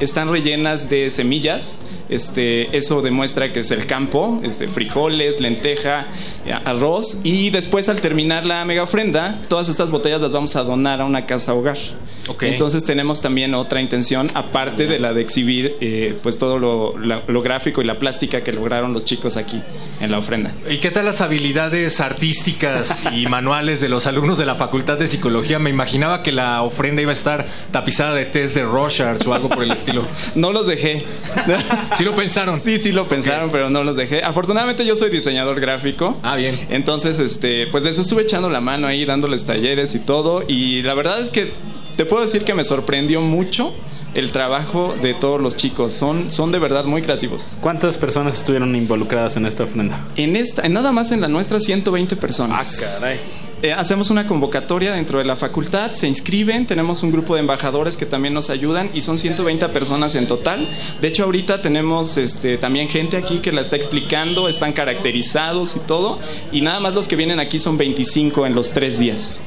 Están rellenas de semillas. Este, eso demuestra que es el campo, este, frijoles, lenteja, eh, arroz. Y después, al terminar la mega ofrenda, todas estas botellas las vamos a donar a una casa hogar. Ok. Entonces tenemos también otra intención, aparte de la de exhibir eh, pues todo lo, lo gráfico y la plástica que lograron los chicos aquí en la ofrenda. ¿Y qué tal las habilidades artísticas y manuales de los alumnos de la Facultad de Psicología? Me imaginaba que la ofrenda iba a estar tapizada de test de Rorschach o algo por el estilo. No los dejé. ¿Sí lo pensaron? Sí, sí lo pensaron, pero no los dejé. Afortunadamente yo soy diseñador gráfico. Ah, bien. Entonces, este, pues les estuve echando la mano ahí, dándoles talleres y todo. Y la verdad es que te puedo decir que me sorprendió mucho el trabajo de todos los chicos. Son, son de verdad muy creativos. ¿Cuántas personas estuvieron involucradas en esta ofrenda? En esta, en nada más en la nuestra 120 personas. Ah, caray. Eh, hacemos una convocatoria dentro de la facultad, se inscriben, tenemos un grupo de embajadores que también nos ayudan y son 120 personas en total. De hecho, ahorita tenemos este, también gente aquí que la está explicando, están caracterizados y todo. Y nada más los que vienen aquí son 25 en los tres días.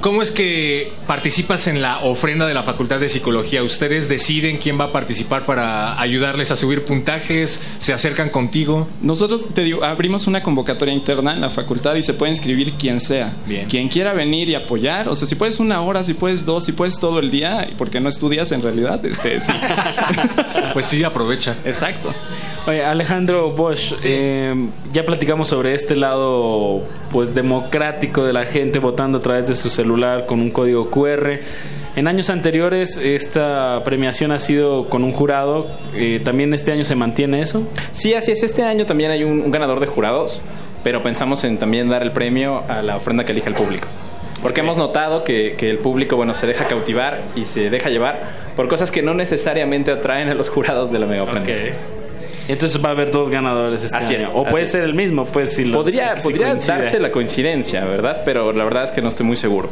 ¿Cómo es que participas en la ofrenda de la Facultad de Psicología? ¿Ustedes deciden quién va a participar para ayudarles a subir puntajes? ¿Se acercan contigo? Nosotros, te digo, abrimos una convocatoria interna en la facultad y se puede inscribir quien sea. Bien. Quien quiera venir y apoyar. O sea, si puedes una hora, si puedes dos, si puedes todo el día, porque no estudias en realidad, este, sí. pues sí, aprovecha. Exacto. Oye, Alejandro Bosch, eh, ya platicamos sobre este lado pues democrático de la gente votando a través de su celular con un código QR. En años anteriores esta premiación ha sido con un jurado. Eh, ¿También este año se mantiene eso? Sí, así es. Este año también hay un, un ganador de jurados, pero pensamos en también dar el premio a la ofrenda que elija el público. Porque hemos notado que, que el público, bueno, se deja cautivar y se deja llevar por cosas que no necesariamente atraen a los jurados de la mega ofrenda. Entonces va a haber dos ganadores este Así año. es, o puede así ser es. el mismo, pues si los- Podría, si podría darse la coincidencia, ¿verdad? Pero la verdad es que no estoy muy seguro.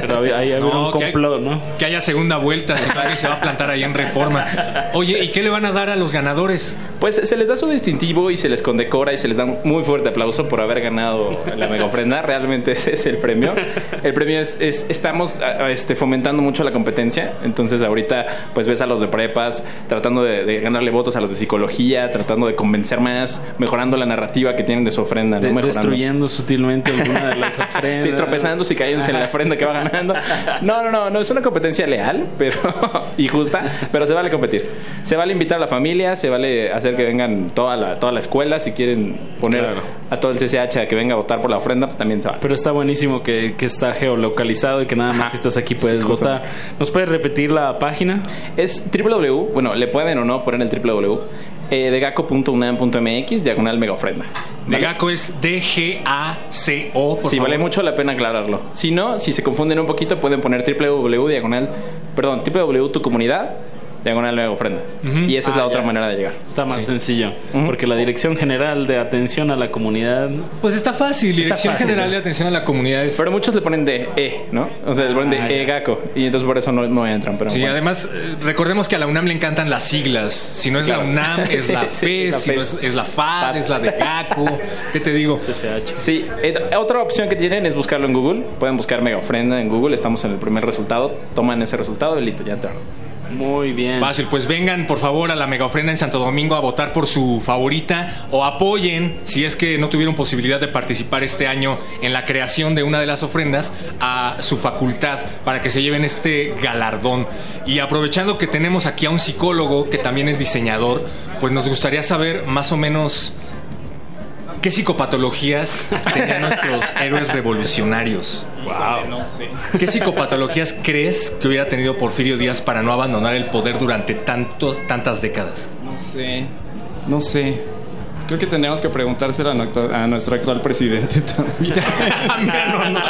Pero ahí hay un hay- complot, ¿no? Que haya segunda vuelta, si nadie se va a plantar ahí en reforma. Oye, ¿y qué le van a dar a los ganadores? Pues se les da su distintivo y se les condecora y se les da un muy fuerte aplauso por haber ganado la mega ofrenda. Realmente ese es el premio. El premio es, es- estamos este, fomentando mucho la competencia. Entonces ahorita pues ves a los de prepas tratando de, de ganarle votos a los de psicología, tratando de convencer más, mejorando la narrativa que tienen de su ofrenda, ¿no? De- Mejorando. destruyendo sutilmente alguna de las ofrendas. Sí, tropezándose y cayéndose en la ofrenda que va ganando. No, no, no, no es una competencia leal, pero y justa, pero se vale competir. Se vale invitar a la familia, se vale hacer que vengan toda la, toda la escuela, si quieren poner Claro. a todo el CCH a que venga a votar por la ofrenda, pues también se vale. Pero está buenísimo que, que está geolocalizado y que nada más si estás aquí puedes Sí, votar. ¿Nos puedes repetir la página? Es www, bueno, le pueden o no poner el www, eh, degaco.unam.mx, diagonal mega ofrenda. Degaco es D-G-A-C-O, por sí, favor. vale mucho la pena aclararlo. Si no, si se confunden un poquito, pueden poner www diagonal, perdón, www tu comunidad diagonal mega ofrenda. Y esa es la Ah, otra manera de llegar. Está más sencillo. Porque la Dirección General de Atención a la Comunidad. Pues está fácil. Está Dirección fácil, General ¿no? de Atención a la Comunidad es... Pero muchos le ponen de E, ¿no? O sea, le ponen de Ah, ya. E gaco. Y entonces por eso no, no entran. Pero Sí, bueno. además, eh, recordemos que a la UNAM le encantan las siglas. Si no Sí, es claro. la UNAM, es la sí, FES, la si no FES. es, es la FAD, es la de GACO. ¿Qué te digo? Sí, eh, otra opción que tienen es buscarlo en Google. Pueden buscar mega ofrenda en Google. Estamos en el primer resultado. Toman ese resultado y listo, ya entraron. Muy bien. Fácil, pues vengan por favor a la mega ofrenda en Santo Domingo a votar por su favorita o apoyen, si es que no tuvieron posibilidad de participar este año en la creación de una de las ofrendas, a su facultad para que se lleven este galardón. Y aprovechando que tenemos aquí a un psicólogo que también es diseñador, pues nos gustaría saber más o menos qué psicopatologías tenían nuestros héroes revolucionarios. Wow. No sé. ¿Qué psicopatologías crees que hubiera tenido Porfirio Díaz para no abandonar el poder durante tantos, tantas décadas? No sé. No sé. Creo que tendríamos que preguntárselo a, nuestro- a nuestro actual presidente también. No, no sé.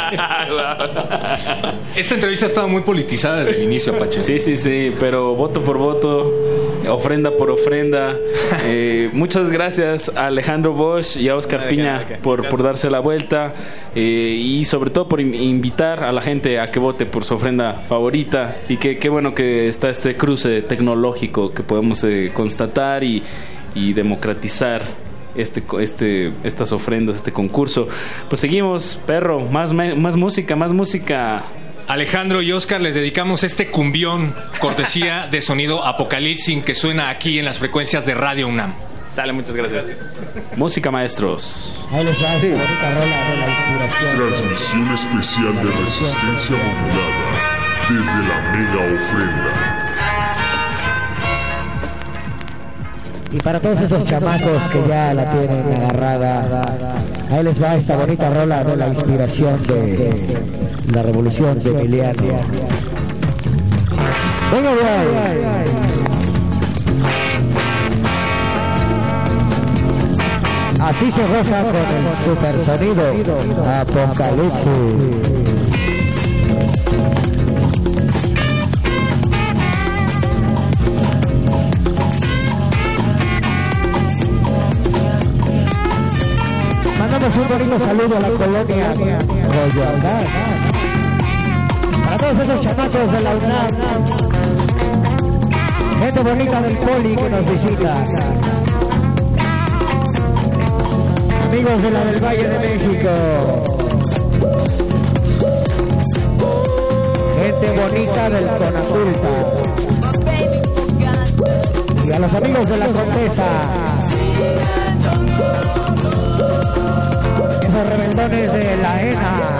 Esta entrevista ha estado muy politizada desde el inicio, Apache. Sí, sí, sí, pero voto por voto, ofrenda por ofrenda. Eh, muchas gracias a Alejandro Bosch y a Oscar Nada Piña nada por, por darse la vuelta eh, y sobre todo por in- invitar a la gente a que vote por su ofrenda favorita y que qué bueno que está este cruce tecnológico que podemos eh, constatar y, y democratizar este, este, estas ofrendas, este concurso. Pues seguimos, perro, más, más música, más música. Alejandro y Oscar les dedicamos este cumbión, cortesía de sonido apocalipsis que suena aquí en las frecuencias de Radio UNAM. Sale, muchas gracias. Música, maestros. Transmisión especial de resistencia modulada desde la mega ofrenda. Y para todos esos chamacos que ya la tienen agarrada, ahí les va esta bonita rola de la inspiración de la revolución de Emiliano. Venga. Así se goza con el super sonido Apocalipsis. Un bonito saludo a la colonia Coyoacán. Para todos esos chamacos de la UNAM. Gente bonita del poli que nos visita. Amigos de la del Valle de México. gente bonita del Conazulta. Y a los amigos de la Condesa. Esos rebeldones de la ENA.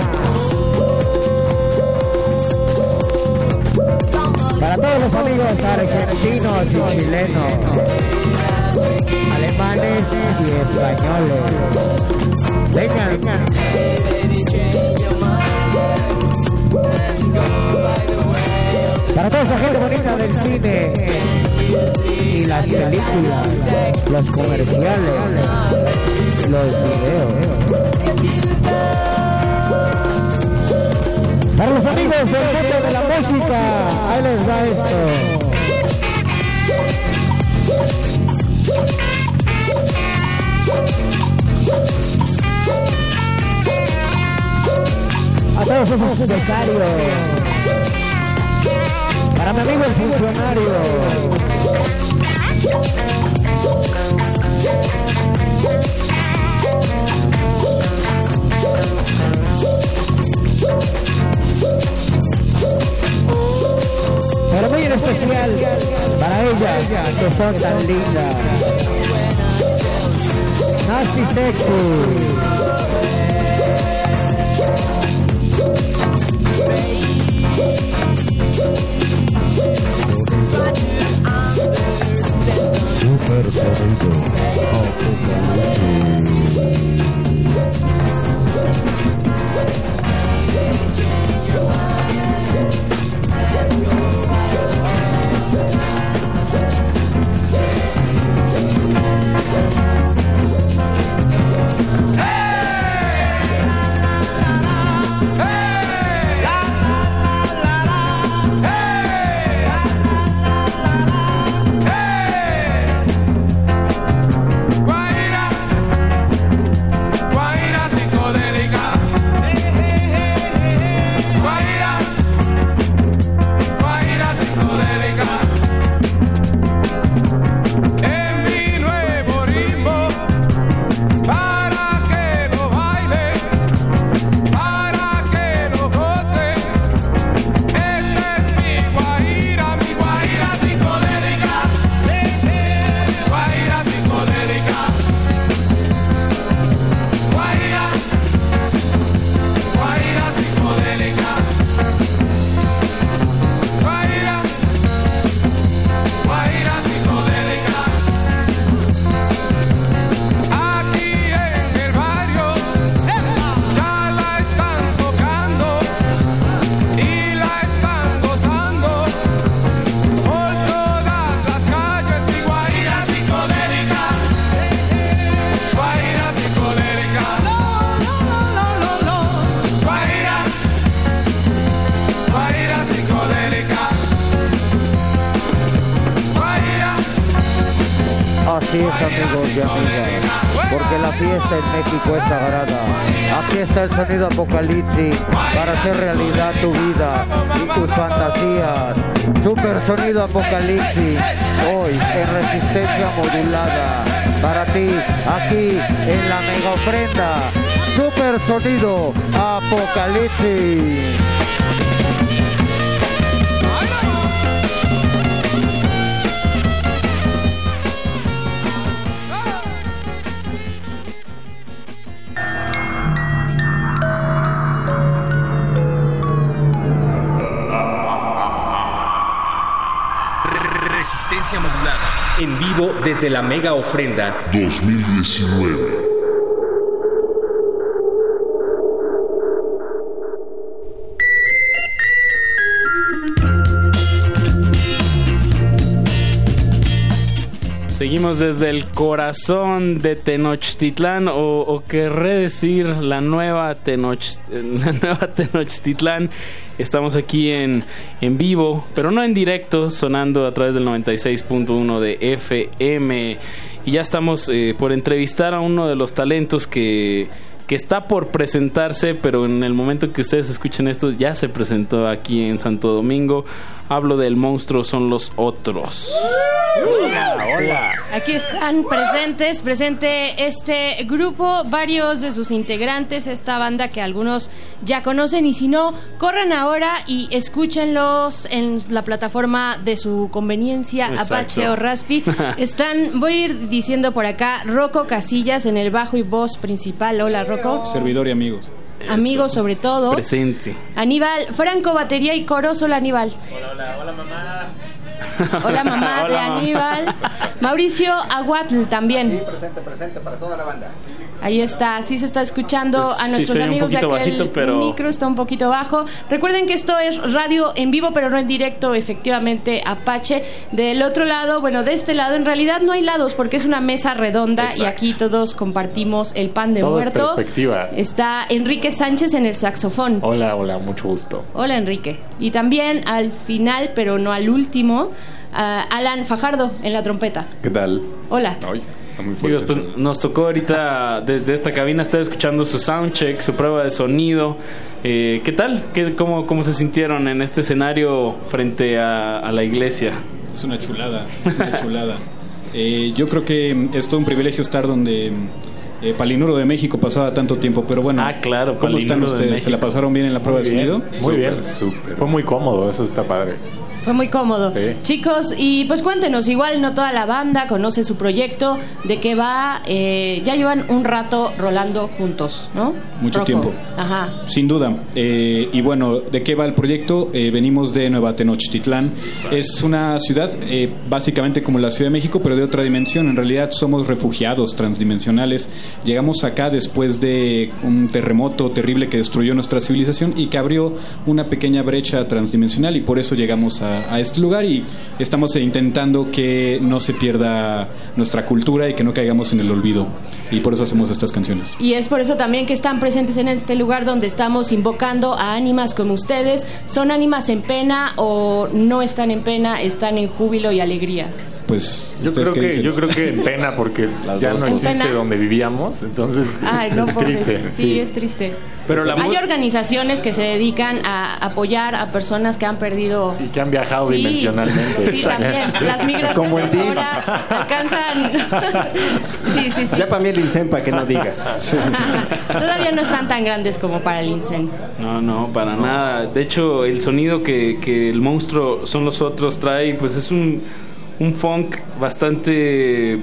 Para todos los amigos argentinos y chilenos, alemanes y españoles. Vengan. Para toda esa gente bonita del cine y las películas, los comerciales, los videos. Para los amigos del mundo de la música, ahí les va esto. A todos esos becarios. Para mi amigo el funcionario. Especial para ellas que son tan lindas. Nasty sexy. Super modulada. Para ti, aquí en la mega ofrenda. Super sonido apocalipsis. Desde la mega ofrenda 2019. Seguimos desde el corazón de Tenochtitlán, o, o querré decir la nueva, Tenoch, la nueva Tenochtitlán. Estamos aquí en, en vivo, pero no en directo, sonando a través del 96.1 de FM. Y ya estamos eh, por entrevistar a uno de los talentos que que está por presentarse, pero en el momento que ustedes escuchen esto ya se presentó aquí en Santo Domingo. Hablo del monstruo son los otros. Hola, hola. Aquí están presentes, presente este grupo, varios de sus integrantes, esta banda que algunos ya conocen y si no, corran ahora y escúchenlos en la plataforma de su conveniencia, Exacto. Apache o Raspi. Están, voy a ir diciendo por acá, Rocco Casillas en el bajo y voz principal. Hola, Rocco. Servidor y amigos. Amigos sobre todo. Presente. Aníbal, Franco, batería y coros. Hola, Aníbal. Hola, hola, hola mamá. Hola, mamá de mamá. Aníbal. Mauricio Aguatl también. presente, presente para toda la banda. Ahí está, sí se está escuchando Pues a sí, nuestros oye amigos de poquito aquel bajito, pero- micro está un poquito bajo. Recuerden que esto es radio en vivo, pero no en directo, efectivamente, Apache. Del otro lado, bueno, de este lado, en realidad no hay lados porque es una mesa redonda y Exacto. aquí todos compartimos el pan de Todo es muerto. perspectiva. Está Enrique Sánchez en el saxofón. Hola, hola, mucho gusto. Hola Enrique. Y también al final, pero no al último, a Alan Fajardo en la trompeta. ¿Qué tal? Hola. Ay, está muy Digo, fuerte. pues, nos tocó ahorita desde esta cabina estar escuchando su soundcheck, su prueba de sonido. Eh, ¿Qué tal? ¿Qué, cómo, ¿Cómo se sintieron en este escenario frente a, a la iglesia? Es una chulada, es una chulada. Eh, yo creo que mm, es todo un privilegio estar donde mm, eh, Palinuro de México pasaba tanto tiempo, pero bueno. Ah, claro, ¿Cómo están Palinuro ustedes? ¿Se la pasaron bien en la prueba Muy de bien, sonido? Muy bien, Fue muy cómodo, eso está padre. Fue muy cómodo. Sí. Chicos, y pues cuéntenos, igual no toda la banda conoce su proyecto, de qué va, eh, ya llevan un rato rolando juntos, ¿no? Mucho Rocco. tiempo. Ajá. Sin duda. Eh, y bueno, ¿de qué va el proyecto? Eh, venimos de Nueva Tenochtitlán. Es una ciudad eh, básicamente como la Ciudad de México, pero de otra dimensión. En realidad somos refugiados transdimensionales. Llegamos acá después de un terremoto terrible que destruyó nuestra civilización y que abrió una pequeña brecha transdimensional y por eso llegamos a, a este lugar y estamos intentando que no se pierda nuestra cultura y que no caigamos en el olvido. Y por eso hacemos estas canciones. Y es por eso también que están presentes en este lugar donde estamos invocando a ánimas como ustedes. ¿Son ánimas en pena o no están en pena, están en júbilo y alegría? Pues Yo ¿ustedes creo, que, dicen? yo creo que en pena porque ya no existe donde vivíamos, entonces Ay, no, es pobres. triste. Sí, es triste. Pero la Hay organizaciones que se dedican a apoyar a personas que han perdido Y que han viajado Sí. dimensionalmente. Sí, también. Las migraciones ahora alcanzan. sí, sí, sí. Ya para mí el INSEM, para que no digas. Todavía no están tan grandes como para el INSEN. No, no, para nada. De hecho, el sonido que, que el monstruo son los otros trae, pues es un, un funk bastante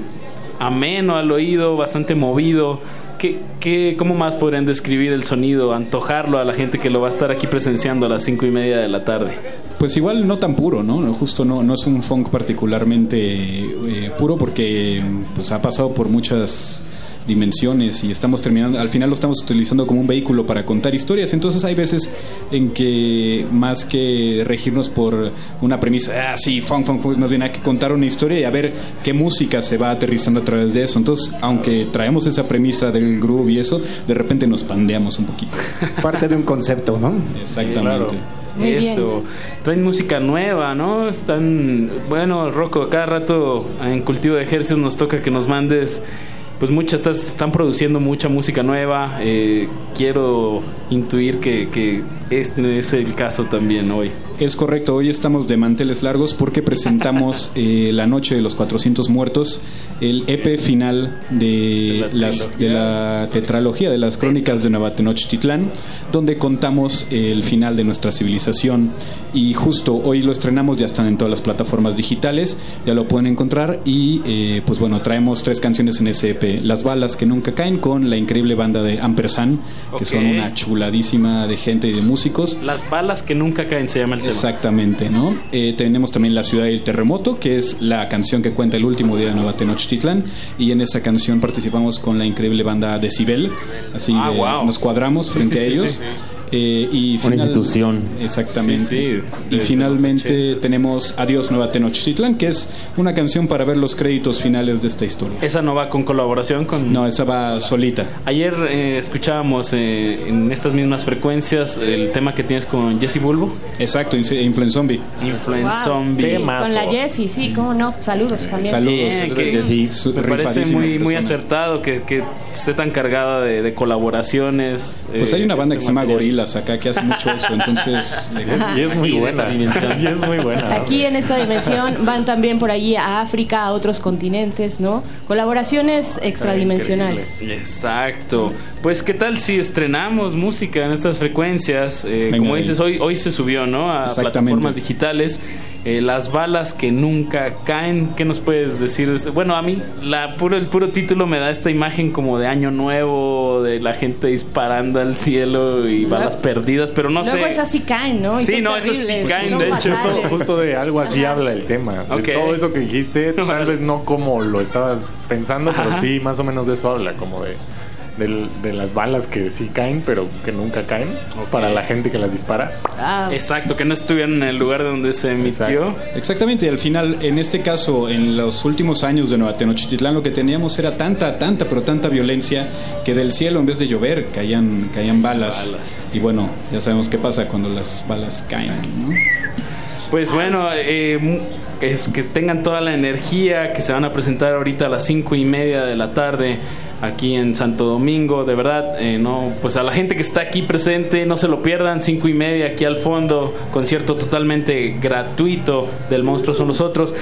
ameno al oído, bastante movido. ¿Qué, qué, ¿Cómo más podrían describir el sonido, antojarlo a la gente que lo va a estar aquí presenciando a las cinco y media de la tarde? Pues igual no tan puro, ¿no? Justo no, no es un funk particularmente eh, puro porque pues, ha pasado por muchas dimensiones y estamos terminando, al final lo estamos utilizando como un vehículo para contar historias, entonces hay veces en que más que regirnos por una premisa, ah, sí, funk, funk, funk, más bien hay que contar una historia y a ver qué música se va aterrizando a través de eso, entonces aunque traemos esa premisa del groove y eso, de repente nos pandeamos un poquito. Parte de un concepto, ¿no? Exactamente. Muy Eso. Traen música nueva, ¿no? Están, bueno, Rocco, cada rato en Cultivo de Ejercicios nos toca que nos mandes, pues muchas, estás- están produciendo mucha música nueva. Eh, quiero intuir que, que este es el caso también hoy. Es correcto, hoy estamos de manteles largos porque presentamos eh, La Noche de los 400 Muertos, el EP final de, las, de la tetralogía de las crónicas de Nueva Tenochtitlán, donde contamos el final de nuestra civilización. Y justo hoy lo estrenamos, ya están en todas las plataformas digitales, ya lo pueden encontrar. Y eh, pues bueno, traemos tres canciones en ese EP: Las balas que nunca caen, con la increíble banda de Ampersand, que son una chuladísima de gente y de músicos. Las balas que nunca caen se llama el tema. Exactamente, ¿no? Eh, tenemos también La Ciudad del Terremoto, que es la canción que cuenta el último día de Nueva Tenochtitlán, y en esa canción participamos con la increíble banda Decibel, así Ah, wow. nos cuadramos Sí, frente sí, a sí, ellos. sí. Eh, y Una institución. Exactamente. Sí, sí, y finalmente tenemos Adiós Nueva Tenochtitlán, que es una canción para ver los créditos finales de esta historia. Esa no va con colaboración con... No, esa va solita. Ayer eh, escuchábamos eh, en estas mismas frecuencias el tema que tienes con Jesse Bulbo. Exacto, Influence Zombie. Influence Wow. Zombie. Con la Jessie, sí, cómo no. Saludos también. Bien, que me parece muy, muy acertado que, que esté tan cargada de, de colaboraciones. Pues eh, hay una banda este que se llama material. Acá que hace mucho eso, entonces... Y es muy buena. Y es muy buena. Aquí en esta dimensión van también por allí a África, a otros continentes, ¿no? Colaboraciones extradimensionales. Exacto. Pues qué tal si estrenamos música en estas frecuencias. Eh, como dices, hoy, hoy se subió, ¿no? A plataformas digitales. Eh, las balas que nunca caen. ¿Qué nos puedes decir? de este? Bueno, a mí la puro, el puro título me da esta imagen como de año nuevo, de la gente disparando al cielo y balas perdidas, pero no Luego sé. esas sí caen, ¿no? Y Sí, no, esas sí caen, son de hecho. Justo, justo de algo así habla el tema. De todo eso que dijiste, tal vez no como lo estabas pensando, pero Ajá. sí, más o menos de eso habla, como de, del- de las balas que sí caen, pero que nunca caen, para la gente que las dispara. Ah, Exacto, que no estuvieron en el lugar donde se emitió. Exactamente, y al final, en este caso, en los últimos años de Nueva Tenochtitlán, lo que teníamos era tanta, tanta, pero tanta violencia que del cielo, en vez de llover, caían, caían balas. Balas. Y bueno, ya sabemos qué pasa cuando las balas caen, ¿no? Pues bueno, eh, es que tengan toda la energía que se van a presentar ahorita a las cinco y media de la tarde aquí en Santo Domingo. De verdad, eh, no, pues a la gente que está aquí presente, no se lo pierdan. Cinco y media aquí al fondo, concierto totalmente gratuito del Monstruo son los otros.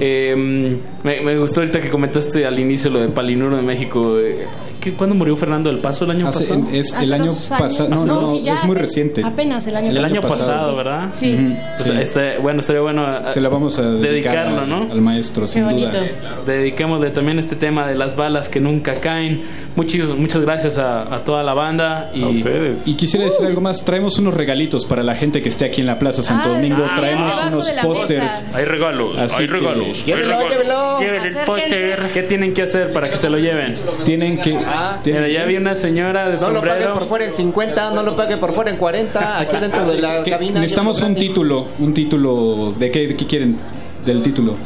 Eh, me, me gustó ahorita que comentaste al inicio lo de Palinuro de México. eh, ¿qué- ¿Cuándo murió Fernando del Paso? ¿El año Hace- pasado? es Hace el año pasado, no, no, no, sí, ya es muy reciente. Apenas el año El año pasado. pasado. ¿verdad? Sí. Ujú, Pues sí. este, bueno, estaría bueno a- Se la vamos a dedicar dedicarlo, a- ¿no? al maestro, sin Qué duda. bonito. Dediquémosle también este tema de las balas que nunca caen. Muchis- muchas gracias a, a toda la banda y A ustedes. Y quisiera decir algo más, traemos unos regalitos para la gente que esté aquí en la Plaza Santo Ah, Domingo, ah, traemos debajo unos pósters. hay regalos, Así hay que- regalos. Llévelo, hay regalos. llévelo. Lleven el póster. ¿Qué tienen que hacer para que se lo lleven? Tienen que tienen- Mira, ya vi una señora de No lo pague sombrero. por fuera en 50, no lo pague por fuera en 40, aquí dentro de la cabina. necesitamos un título, un título de qué, de qué quieren del título.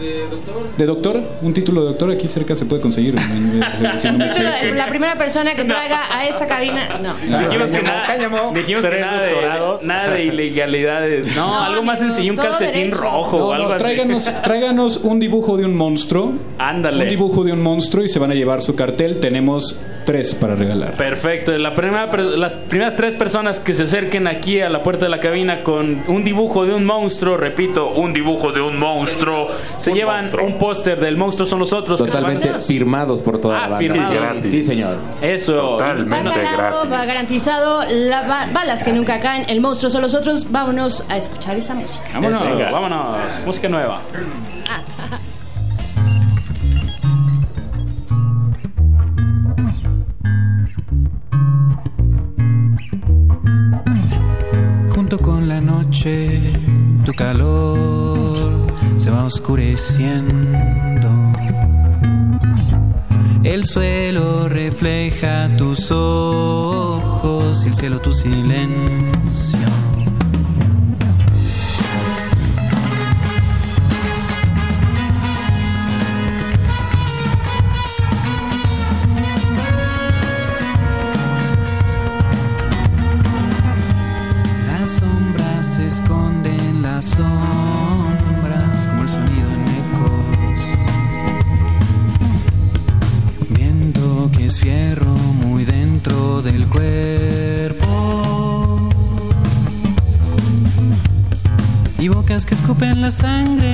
¿De doctor? Un título de doctor aquí cerca se puede conseguir. si no Pero la primera persona que traiga a esta cabina. No. Dijimos que nada, cáñamo. dijimos que nada de, doctorados. nada de ilegalidades. No, No, algo más sencillo, un calcetín derecho. rojo No, o algo no, así. tráiganos, tráiganos un dibujo de un monstruo. Ándale. Un dibujo de un monstruo y se van a llevar su cartel. Tenemos tres para regalar. Perfecto. La primera, las primeras tres personas que se acerquen aquí a la puerta de la cabina con un dibujo de un monstruo, repito, un dibujo de un monstruo, se llevan un póster del monstruo son los otros. que se Totalmente firmados por toda Ah, la banda. firmados. Sí, señor. Eso. Va Totalmente ganado, gratis. va garantizado. La ba- balas que nunca caen. El monstruo son los otros. Vámonos a escuchar esa música. Vámonos, Venga. vámonos. Música nueva. Junto la noche, tu calor se va oscureciendo. El suelo refleja tus ojos y el cielo tu silencio. Bocas que escupen la sangre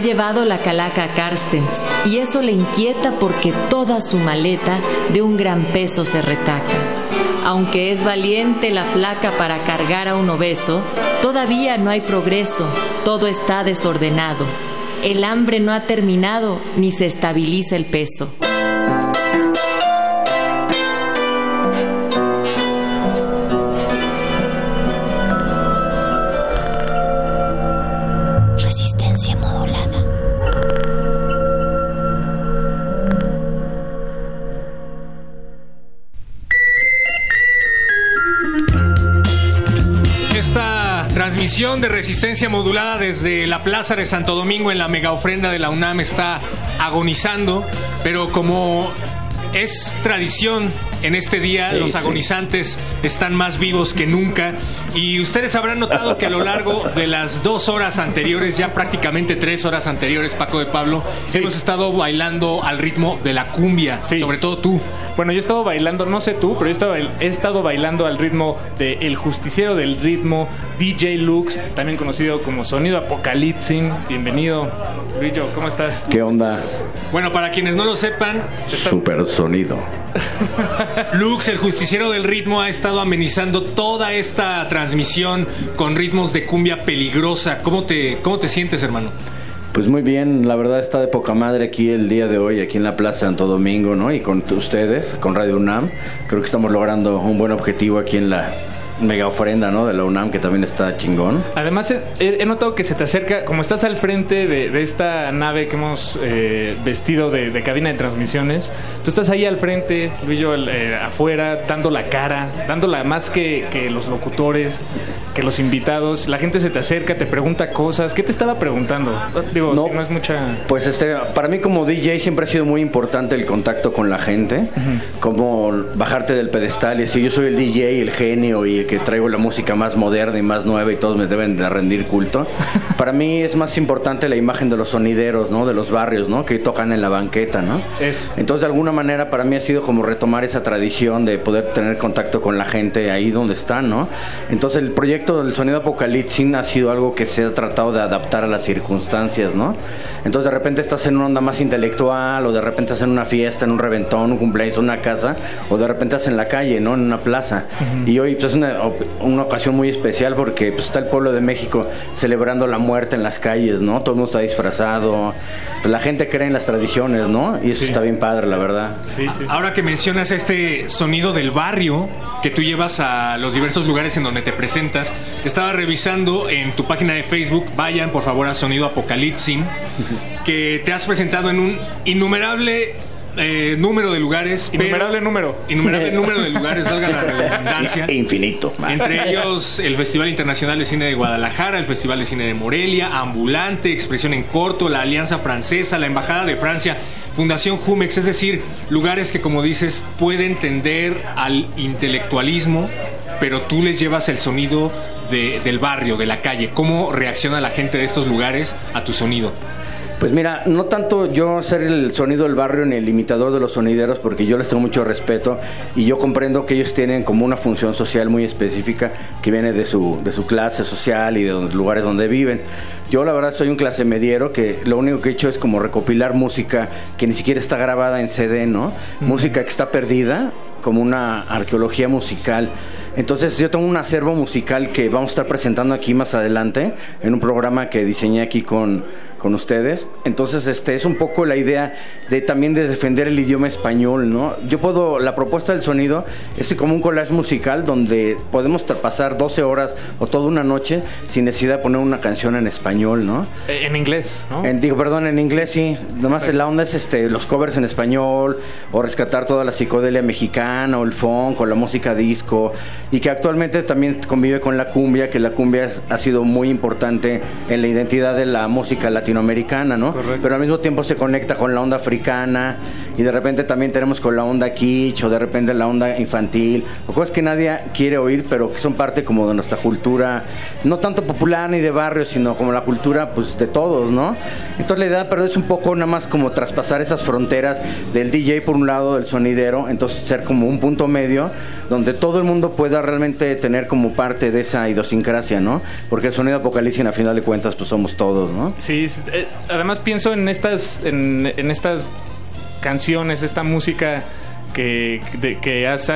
llevado la calaca a Carstens y eso le inquieta porque toda su maleta de un gran peso se retaca. Aunque es valiente la flaca para cargar a un obeso, todavía no hay progreso, todo está desordenado. El hambre no ha terminado ni se estabiliza el peso. Resistencia modulada desde la Plaza de Santo Domingo en la mega ofrenda de la UNAM está agonizando, pero como es tradición en este día, Sí, los sí. agonizantes están más vivos que nunca y ustedes habrán notado que a lo largo de las dos horas anteriores, ya prácticamente tres horas anteriores, Paco de Pablo, hemos estado bailando al ritmo de la cumbia, sobre todo tú. Bueno, yo he estado bailando, no sé tú, pero yo he estado, he estado bailando al ritmo de El Justiciero del Ritmo, DJ Lux, también conocido como Sonido Apocalipsin. Bienvenido, Brillo, ¿cómo estás? ¿Qué onda? Bueno, para quienes no lo sepan, Super sonido. Lux, el justiciero del ritmo, ha estado amenizando toda esta transmisión con ritmos de cumbia peligrosa. ¿Cómo te, cómo te sientes, hermano? Pues muy bien, la verdad está de poca madre aquí el día de hoy, aquí en la Plaza Santo Domingo, ¿no? Y con ustedes, con Radio UNAM. Creo que estamos logrando un buen objetivo aquí en la mega ofrenda, ¿no? De la UNAM, que también está chingón. Además, he, he notado que se te acerca, como estás al frente de, de esta nave que hemos eh, vestido de, de cabina de transmisiones, tú estás ahí al frente, Luillo eh, afuera, dando la cara, dándola más que, que los locutores, que los invitados. La gente se te acerca, te pregunta cosas. ¿Qué te estaba preguntando? Digo, No. si no es mucha... Pues este, para mí como DJ siempre ha sido muy importante el contacto con la gente, como bajarte del pedestal y decir yo soy el DJ, el genio y el que traigo la música más moderna y más nueva y todos me deben de rendir culto. Para mí es más importante la imagen de los sonideros, ¿no? De los barrios, ¿no? Que tocan en la banqueta, ¿no? Eso. Entonces de alguna manera para mí ha sido como retomar esa tradición de poder tener contacto con la gente ahí donde están, ¿no? Entonces el proyecto del sonido apocalipsis ha sido algo que se ha tratado de adaptar a las circunstancias, ¿no? Entonces de repente estás en una onda más intelectual o de repente estás en una fiesta, en un reventón, un cumpleaños, una casa o de repente estás en la calle, ¿no? En una plaza. Y hoy pues, es una, una ocasión muy especial porque pues, está el pueblo de México celebrando la muerte en las calles, ¿no? Todo el mundo está disfrazado. Pues, la gente cree en las tradiciones, ¿no? Y eso está bien padre, la verdad. Ahora que mencionas este sonido del barrio que tú llevas a los diversos lugares en donde te presentas, estaba revisando en tu página de Facebook, vayan por favor a Sonido Apocalipsin, que te has presentado en un innumerable eh, número de lugares. pero- Innumerable número. Innumerable número de lugares, valga la redundancia. Infinito. Entre ellos el Festival Internacional de Cine de Guadalajara, el Festival de Cine de Morelia, Ambulante, Expresión en Corto, la Alianza Francesa, la Embajada de Francia, Fundación Jumex, es decir, lugares que como dices pueden tender al intelectualismo, pero tú les llevas el sonido de- del barrio, de la calle. ¿Cómo reacciona la gente de estos lugares a tu sonido? Pues mira, no tanto yo ser el sonido del barrio ni el imitador de los sonideros, porque yo les tengo mucho respeto y yo comprendo que ellos tienen como una función social muy específica que viene de su, de su clase social y de los lugares donde viven. Yo la verdad soy un clase mediero que lo único que he hecho es como recopilar música que ni siquiera está grabada en CD, ¿no? Música que está perdida, como una arqueología musical. Entonces yo tengo un acervo musical que vamos a estar presentando aquí más adelante en un programa que diseñé aquí con, con ustedes. Entonces este es un poco la idea de también de defender el idioma español, ¿no? Yo puedo, la propuesta del sonido es como un collage musical donde podemos pasar 12 horas o toda una noche sin necesidad de poner una canción en español, ¿no? Eh, En inglés, ¿no? En, digo, perdón, en inglés sí. Nomás la onda es este, los covers en español o rescatar toda la psicodelia mexicana o el funk o la música disco y que actualmente también convive con la cumbia, que la cumbia ha sido muy importante en la identidad de la música latinoamericana, ¿no? Pero al mismo tiempo se conecta con la onda africana y de repente también tenemos con la onda kitsch o de repente la onda infantil o cosas que nadie quiere oír pero que son parte como de nuestra cultura, no tanto popular ni de barrio, sino como la cultura pues de todos, ¿no? Entonces la idea pero es un poco nada más como traspasar esas fronteras del DJ por un lado, del sonidero, entonces ser como un punto medio donde todo el mundo pueda realmente tener como parte de esa idiosincrasia, ¿no? Porque el sonido apocalipsis, a final de cuentas, pues somos todos, ¿no? Sí, sí, eh, además pienso en estas, en, estas canciones, esta música que, que has,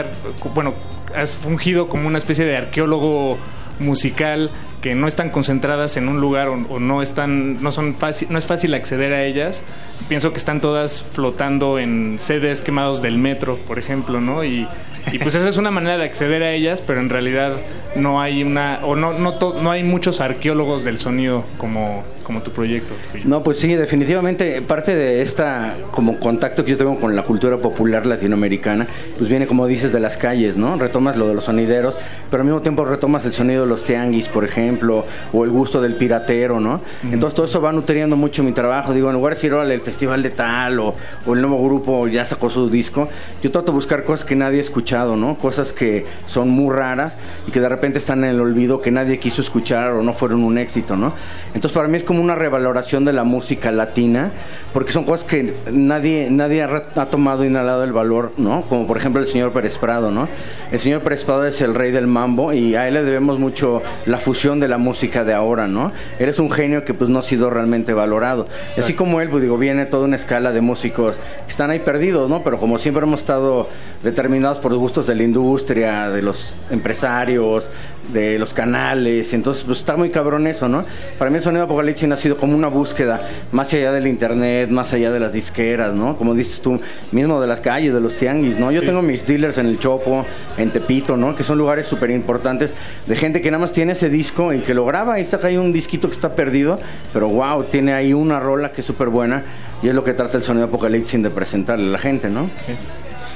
bueno, has fungido como una especie de arqueólogo musical que no están concentradas en un lugar o, o no están no son fácil no es fácil acceder a ellas. Pienso que están todas flotando en sedes quemados del metro por ejemplo no y, y pues esa es una manera de acceder a ellas pero en realidad no hay una o no no, to- no hay muchos arqueólogos del sonido como como tu proyecto No, pues sí, definitivamente parte de esta como contacto que yo tengo con la cultura popular latinoamericana, pues viene como dices de las calles, ¿no? Retomas lo de los sonideros, pero al mismo tiempo retomas el sonido de los tianguis, por ejemplo, o el gusto del piratero, ¿no? Entonces todo eso va nutriendo mucho mi trabajo. Digo, en lugar de decir, el festival de tal o, o el nuevo grupo ya sacó su disco, yo trato de buscar cosas que nadie ha escuchado, ¿no? Cosas que son muy raras y que de repente están en el olvido, que nadie quiso escuchar o no fueron un éxito, ¿no? Entonces para mí es como una revaloración de la música latina, porque son cosas que nadie, nadie ha, ha tomado inhalado el valor, ¿no? Como por ejemplo el señor Pérez Prado, ¿no? El señor Pérez Prado es el rey del mambo y a él le debemos mucho la fusión de la música de ahora, ¿no? Él es un genio que pues no ha sido realmente valorado. Y así como él, pues digo, viene toda una escala de músicos que están ahí perdidos, ¿no? Pero como siempre hemos estado determinados por gustos de la industria, de los empresarios, de los canales, entonces pues está muy cabrón eso, ¿no? Para mí el sonido apocalipsis ha sido como una búsqueda más allá del internet, más allá de las disqueras, ¿no? Como dices tú, mismo de las calles, de los tianguis, ¿no? Yo Sí. tengo mis dealers en el Chopo, en Tepito, ¿no? Que son lugares súper importantes de gente que nada más tiene ese disco y que lo graba y saca ahí un disquito que está perdido, pero wow, tiene ahí una rola que es súper buena y es lo que trata el sonido apocalipsis de presentarle a la gente, ¿no?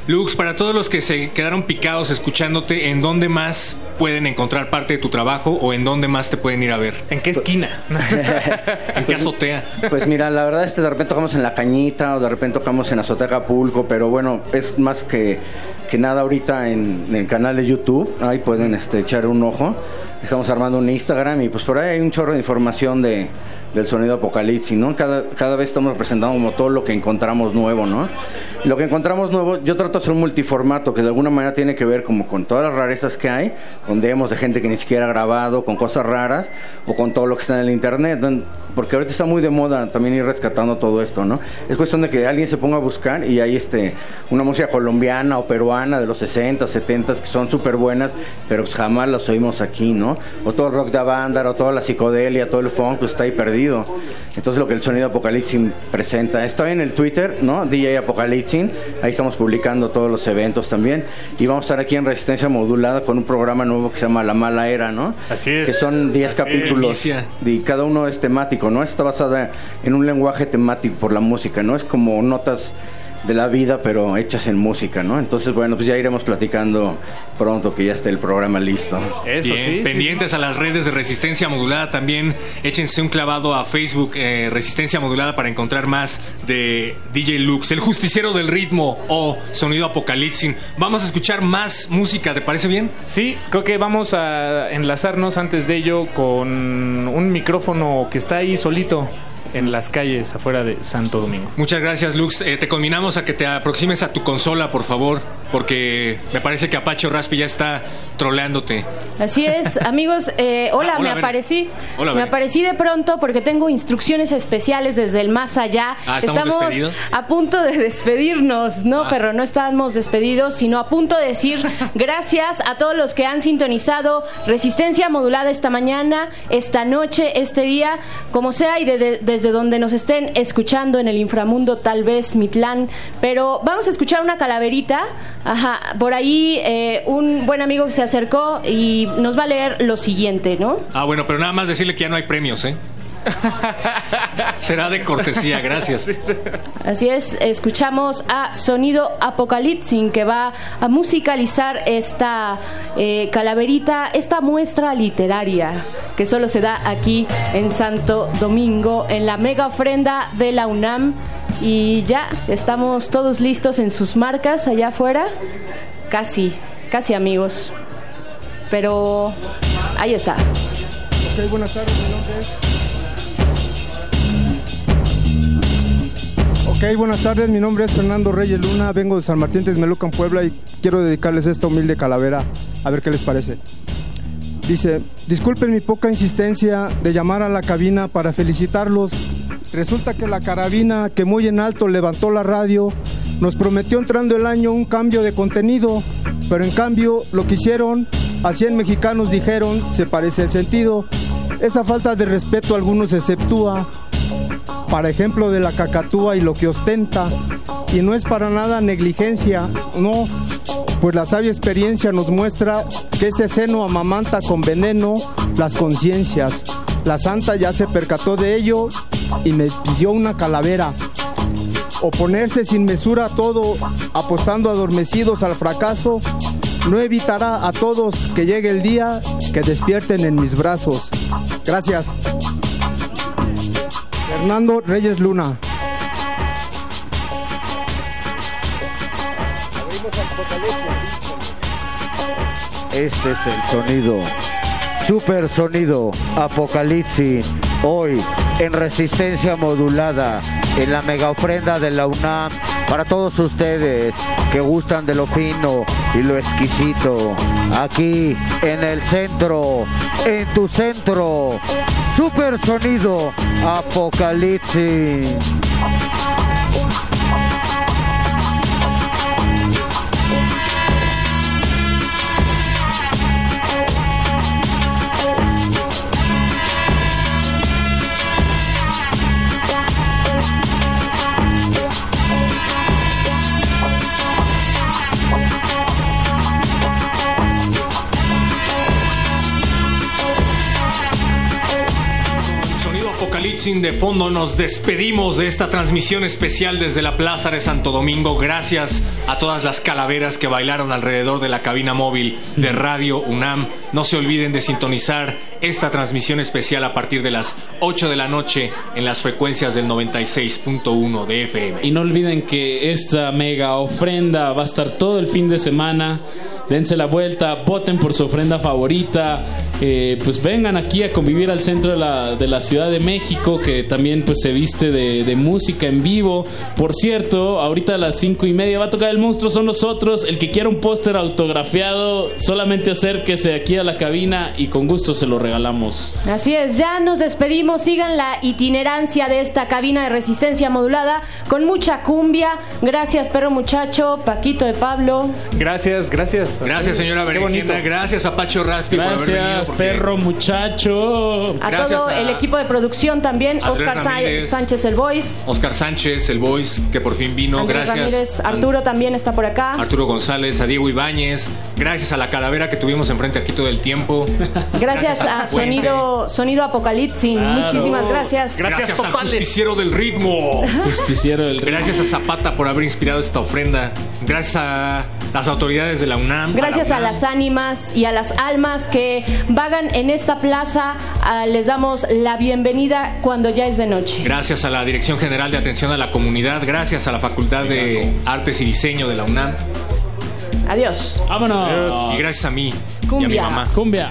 Lux, para todos los que se quedaron picados escuchándote, ¿en dónde más pueden encontrar parte de tu trabajo o en dónde más te pueden ir a ver? ¿En qué esquina? ¿En qué azotea? Pues mira, la verdad es que de repente tocamos en La Cañita o de repente tocamos en Azotea Acapulco, pero bueno, es más que, que nada ahorita en, en el canal de YouTube, ahí pueden este, echar un ojo. Estamos armando un Instagram y pues por ahí hay un chorro de información de, del sonido apocalipsis, ¿no? Cada, cada vez estamos presentando como todo lo que encontramos nuevo, ¿no? Lo que encontramos nuevo, yo trato de hacer un multiformato que de alguna manera tiene que ver como con todas las rarezas que hay, con demos de gente que ni siquiera ha grabado, con cosas raras o con todo lo que está en el internet, ¿no? porque ahorita está muy de moda también ir rescatando todo esto, ¿no? Es cuestión de que alguien se ponga a buscar y hay este una música colombiana o peruana de los 60, 70 que son súper buenas, pero pues jamás las oímos aquí, ¿no? O todo el rock de Avándaro, toda la psicodelia, todo el funk, pues está ahí perdido. Entonces lo que el sonido Apocalipsis presenta. Estoy en el Twitter, ¿no? DJ Apocalipsis, ahí estamos publicando todos los eventos también. Y vamos a estar aquí en Resistencia Modulada con un programa nuevo que se llama La Mala Era, ¿no? Así es. Que son 10 Así capítulos es. y cada uno es temático, ¿no? Está basada en un lenguaje temático por la música, ¿no? Es como notas de la vida, pero hechas en música, ¿no? Entonces, bueno, pues ya iremos platicando pronto que ya esté el programa listo. Bien, pendientes a las redes de Resistencia Modulada también. Échense un clavado a Facebook eh, Resistencia Modulada para encontrar más de DJ Lux, el justiciero del ritmo o sonido apocalipsis. Vamos a escuchar más música, ¿te parece bien? Sí, creo que vamos a enlazarnos antes de ello con un micrófono que está ahí solito en las calles afuera de Santo Domingo. Muchas gracias, Lux. Eh, te combinamos a que te aproximes a tu consola, por favor, porque me parece que Apache Raspi ya está troleándote. Así es, amigos. eh, hola, Ah, hola, me aparecí. Hola, me aparecí de pronto porque tengo instrucciones especiales desde el más allá. Ah, ¿estamos despedidos? a punto de despedirnos, no, Ah. pero no estamos despedidos, sino a punto de decir gracias a todos los que han sintonizado Resistencia Modulada esta mañana, esta noche, este día, como sea y de- de- desde donde nos estén escuchando en el inframundo, tal vez Mitlán. Pero vamos a escuchar una calaverita. Ajá, por ahí eh, un buen amigo que se acercó y nos va a leer lo siguiente, ¿no? Ah, bueno, pero nada más decirle que ya no hay premios, ¿eh? Será de cortesía, gracias. Así es, escuchamos a Sonido Apocalipsis que va a musicalizar esta eh, calaverita, esta muestra literaria que solo se da aquí en Santo Domingo, en la mega ofrenda de la UNAM. Y ya estamos todos listos en sus marcas allá afuera. Casi, casi amigos. Pero ahí está. Buenas tardes, mi nombre es. Ok, buenas tardes. Mi nombre es Fernando Reyes Luna. Vengo de San Martín Texmelucan, Puebla y quiero dedicarles esta humilde calavera. A ver qué les parece. Dice, disculpen mi poca insistencia de llamar a la cabina para felicitarlos. Resulta que la carabina que muy en alto levantó la radio nos prometió entrando el año un cambio de contenido, pero en cambio lo que hicieron, a 100 mexicanos dijeron, se parece el sentido. Esa falta de respeto a algunos exceptúa, para ejemplo de la cacatúa y lo que ostenta, y no es para nada negligencia, no, pues la sabia experiencia nos muestra que ese seno amamanta con veneno las conciencias. La santa ya se percató de ello y me pidió una calavera. Oponerse sin mesura a todo, apostando adormecidos al fracaso, no evitará a todos que llegue el día que despierten en mis brazos. Gracias. Fernando Reyes Luna. Este es el sonido, super sonido, Apocalipsis, hoy en resistencia modulada, en la mega ofrenda de la UNAM, para todos ustedes que gustan de lo fino y lo exquisito, aquí en el centro, en tu centro, super sonido, Apocalipsis. Apocalipsis de fondo, nos despedimos de esta transmisión especial desde la Plaza de Santo Domingo. Gracias a todas las calaveras que bailaron alrededor de la cabina móvil de Radio UNAM. No se olviden de sintonizar esta transmisión especial a partir de las 8 de la noche en las frecuencias del 96.1 de FM. Y no olviden que esta mega ofrenda va a estar todo el fin de semana. Dense la vuelta, voten por su ofrenda favorita. eh, pues vengan aquí a convivir al centro de la, de la Ciudad de México, que también pues se viste de, de música en vivo. Por cierto, ahorita a las cinco y media va a tocar el monstruo, son nosotros. El que quiera un póster autografiado, solamente acérquese aquí a la cabina y con gusto se lo regalamos. Así es, ya nos despedimos. Sigan la itinerancia de esta cabina de resistencia modulada con mucha cumbia. Gracias, perro muchacho, Paquito de Pablo. Gracias, gracias. Gracias, señora Qué bonito. Berenjena. Gracias a Pacho Raspi por haber venido. Gracias, porque- perro muchacho. A Gracias todo a- el equipo de producción también. Andrés Oscar Ramírez. Sánchez, el voice. Oscar Sánchez, el voice, que por fin vino. Andrés Gracias. Ramírez. Arturo también está por acá. Arturo González, a Diego Ibáñez, gracias a la calavera que tuvimos enfrente aquí todo el tiempo. Gracias a. Sonido, Sonido Apocalipsis. Claro. Muchísimas gracias. Gracias, al justiciero del ritmo. Justiciero del ritmo. Gracias a Zapata por haber inspirado esta ofrenda. Gracias a las autoridades de la UNAM. Gracias a las ánimas y a las almas que vagan en esta plaza. Ah, les damos la bienvenida cuando ya es de noche. Gracias a la Dirección General de Atención a la Comunidad. Gracias a la Facultad de Artes y Diseño de la UNAM. Adiós. Vámonos. Y gracias a mí y a mi Cumbia. mamá. Cumbia.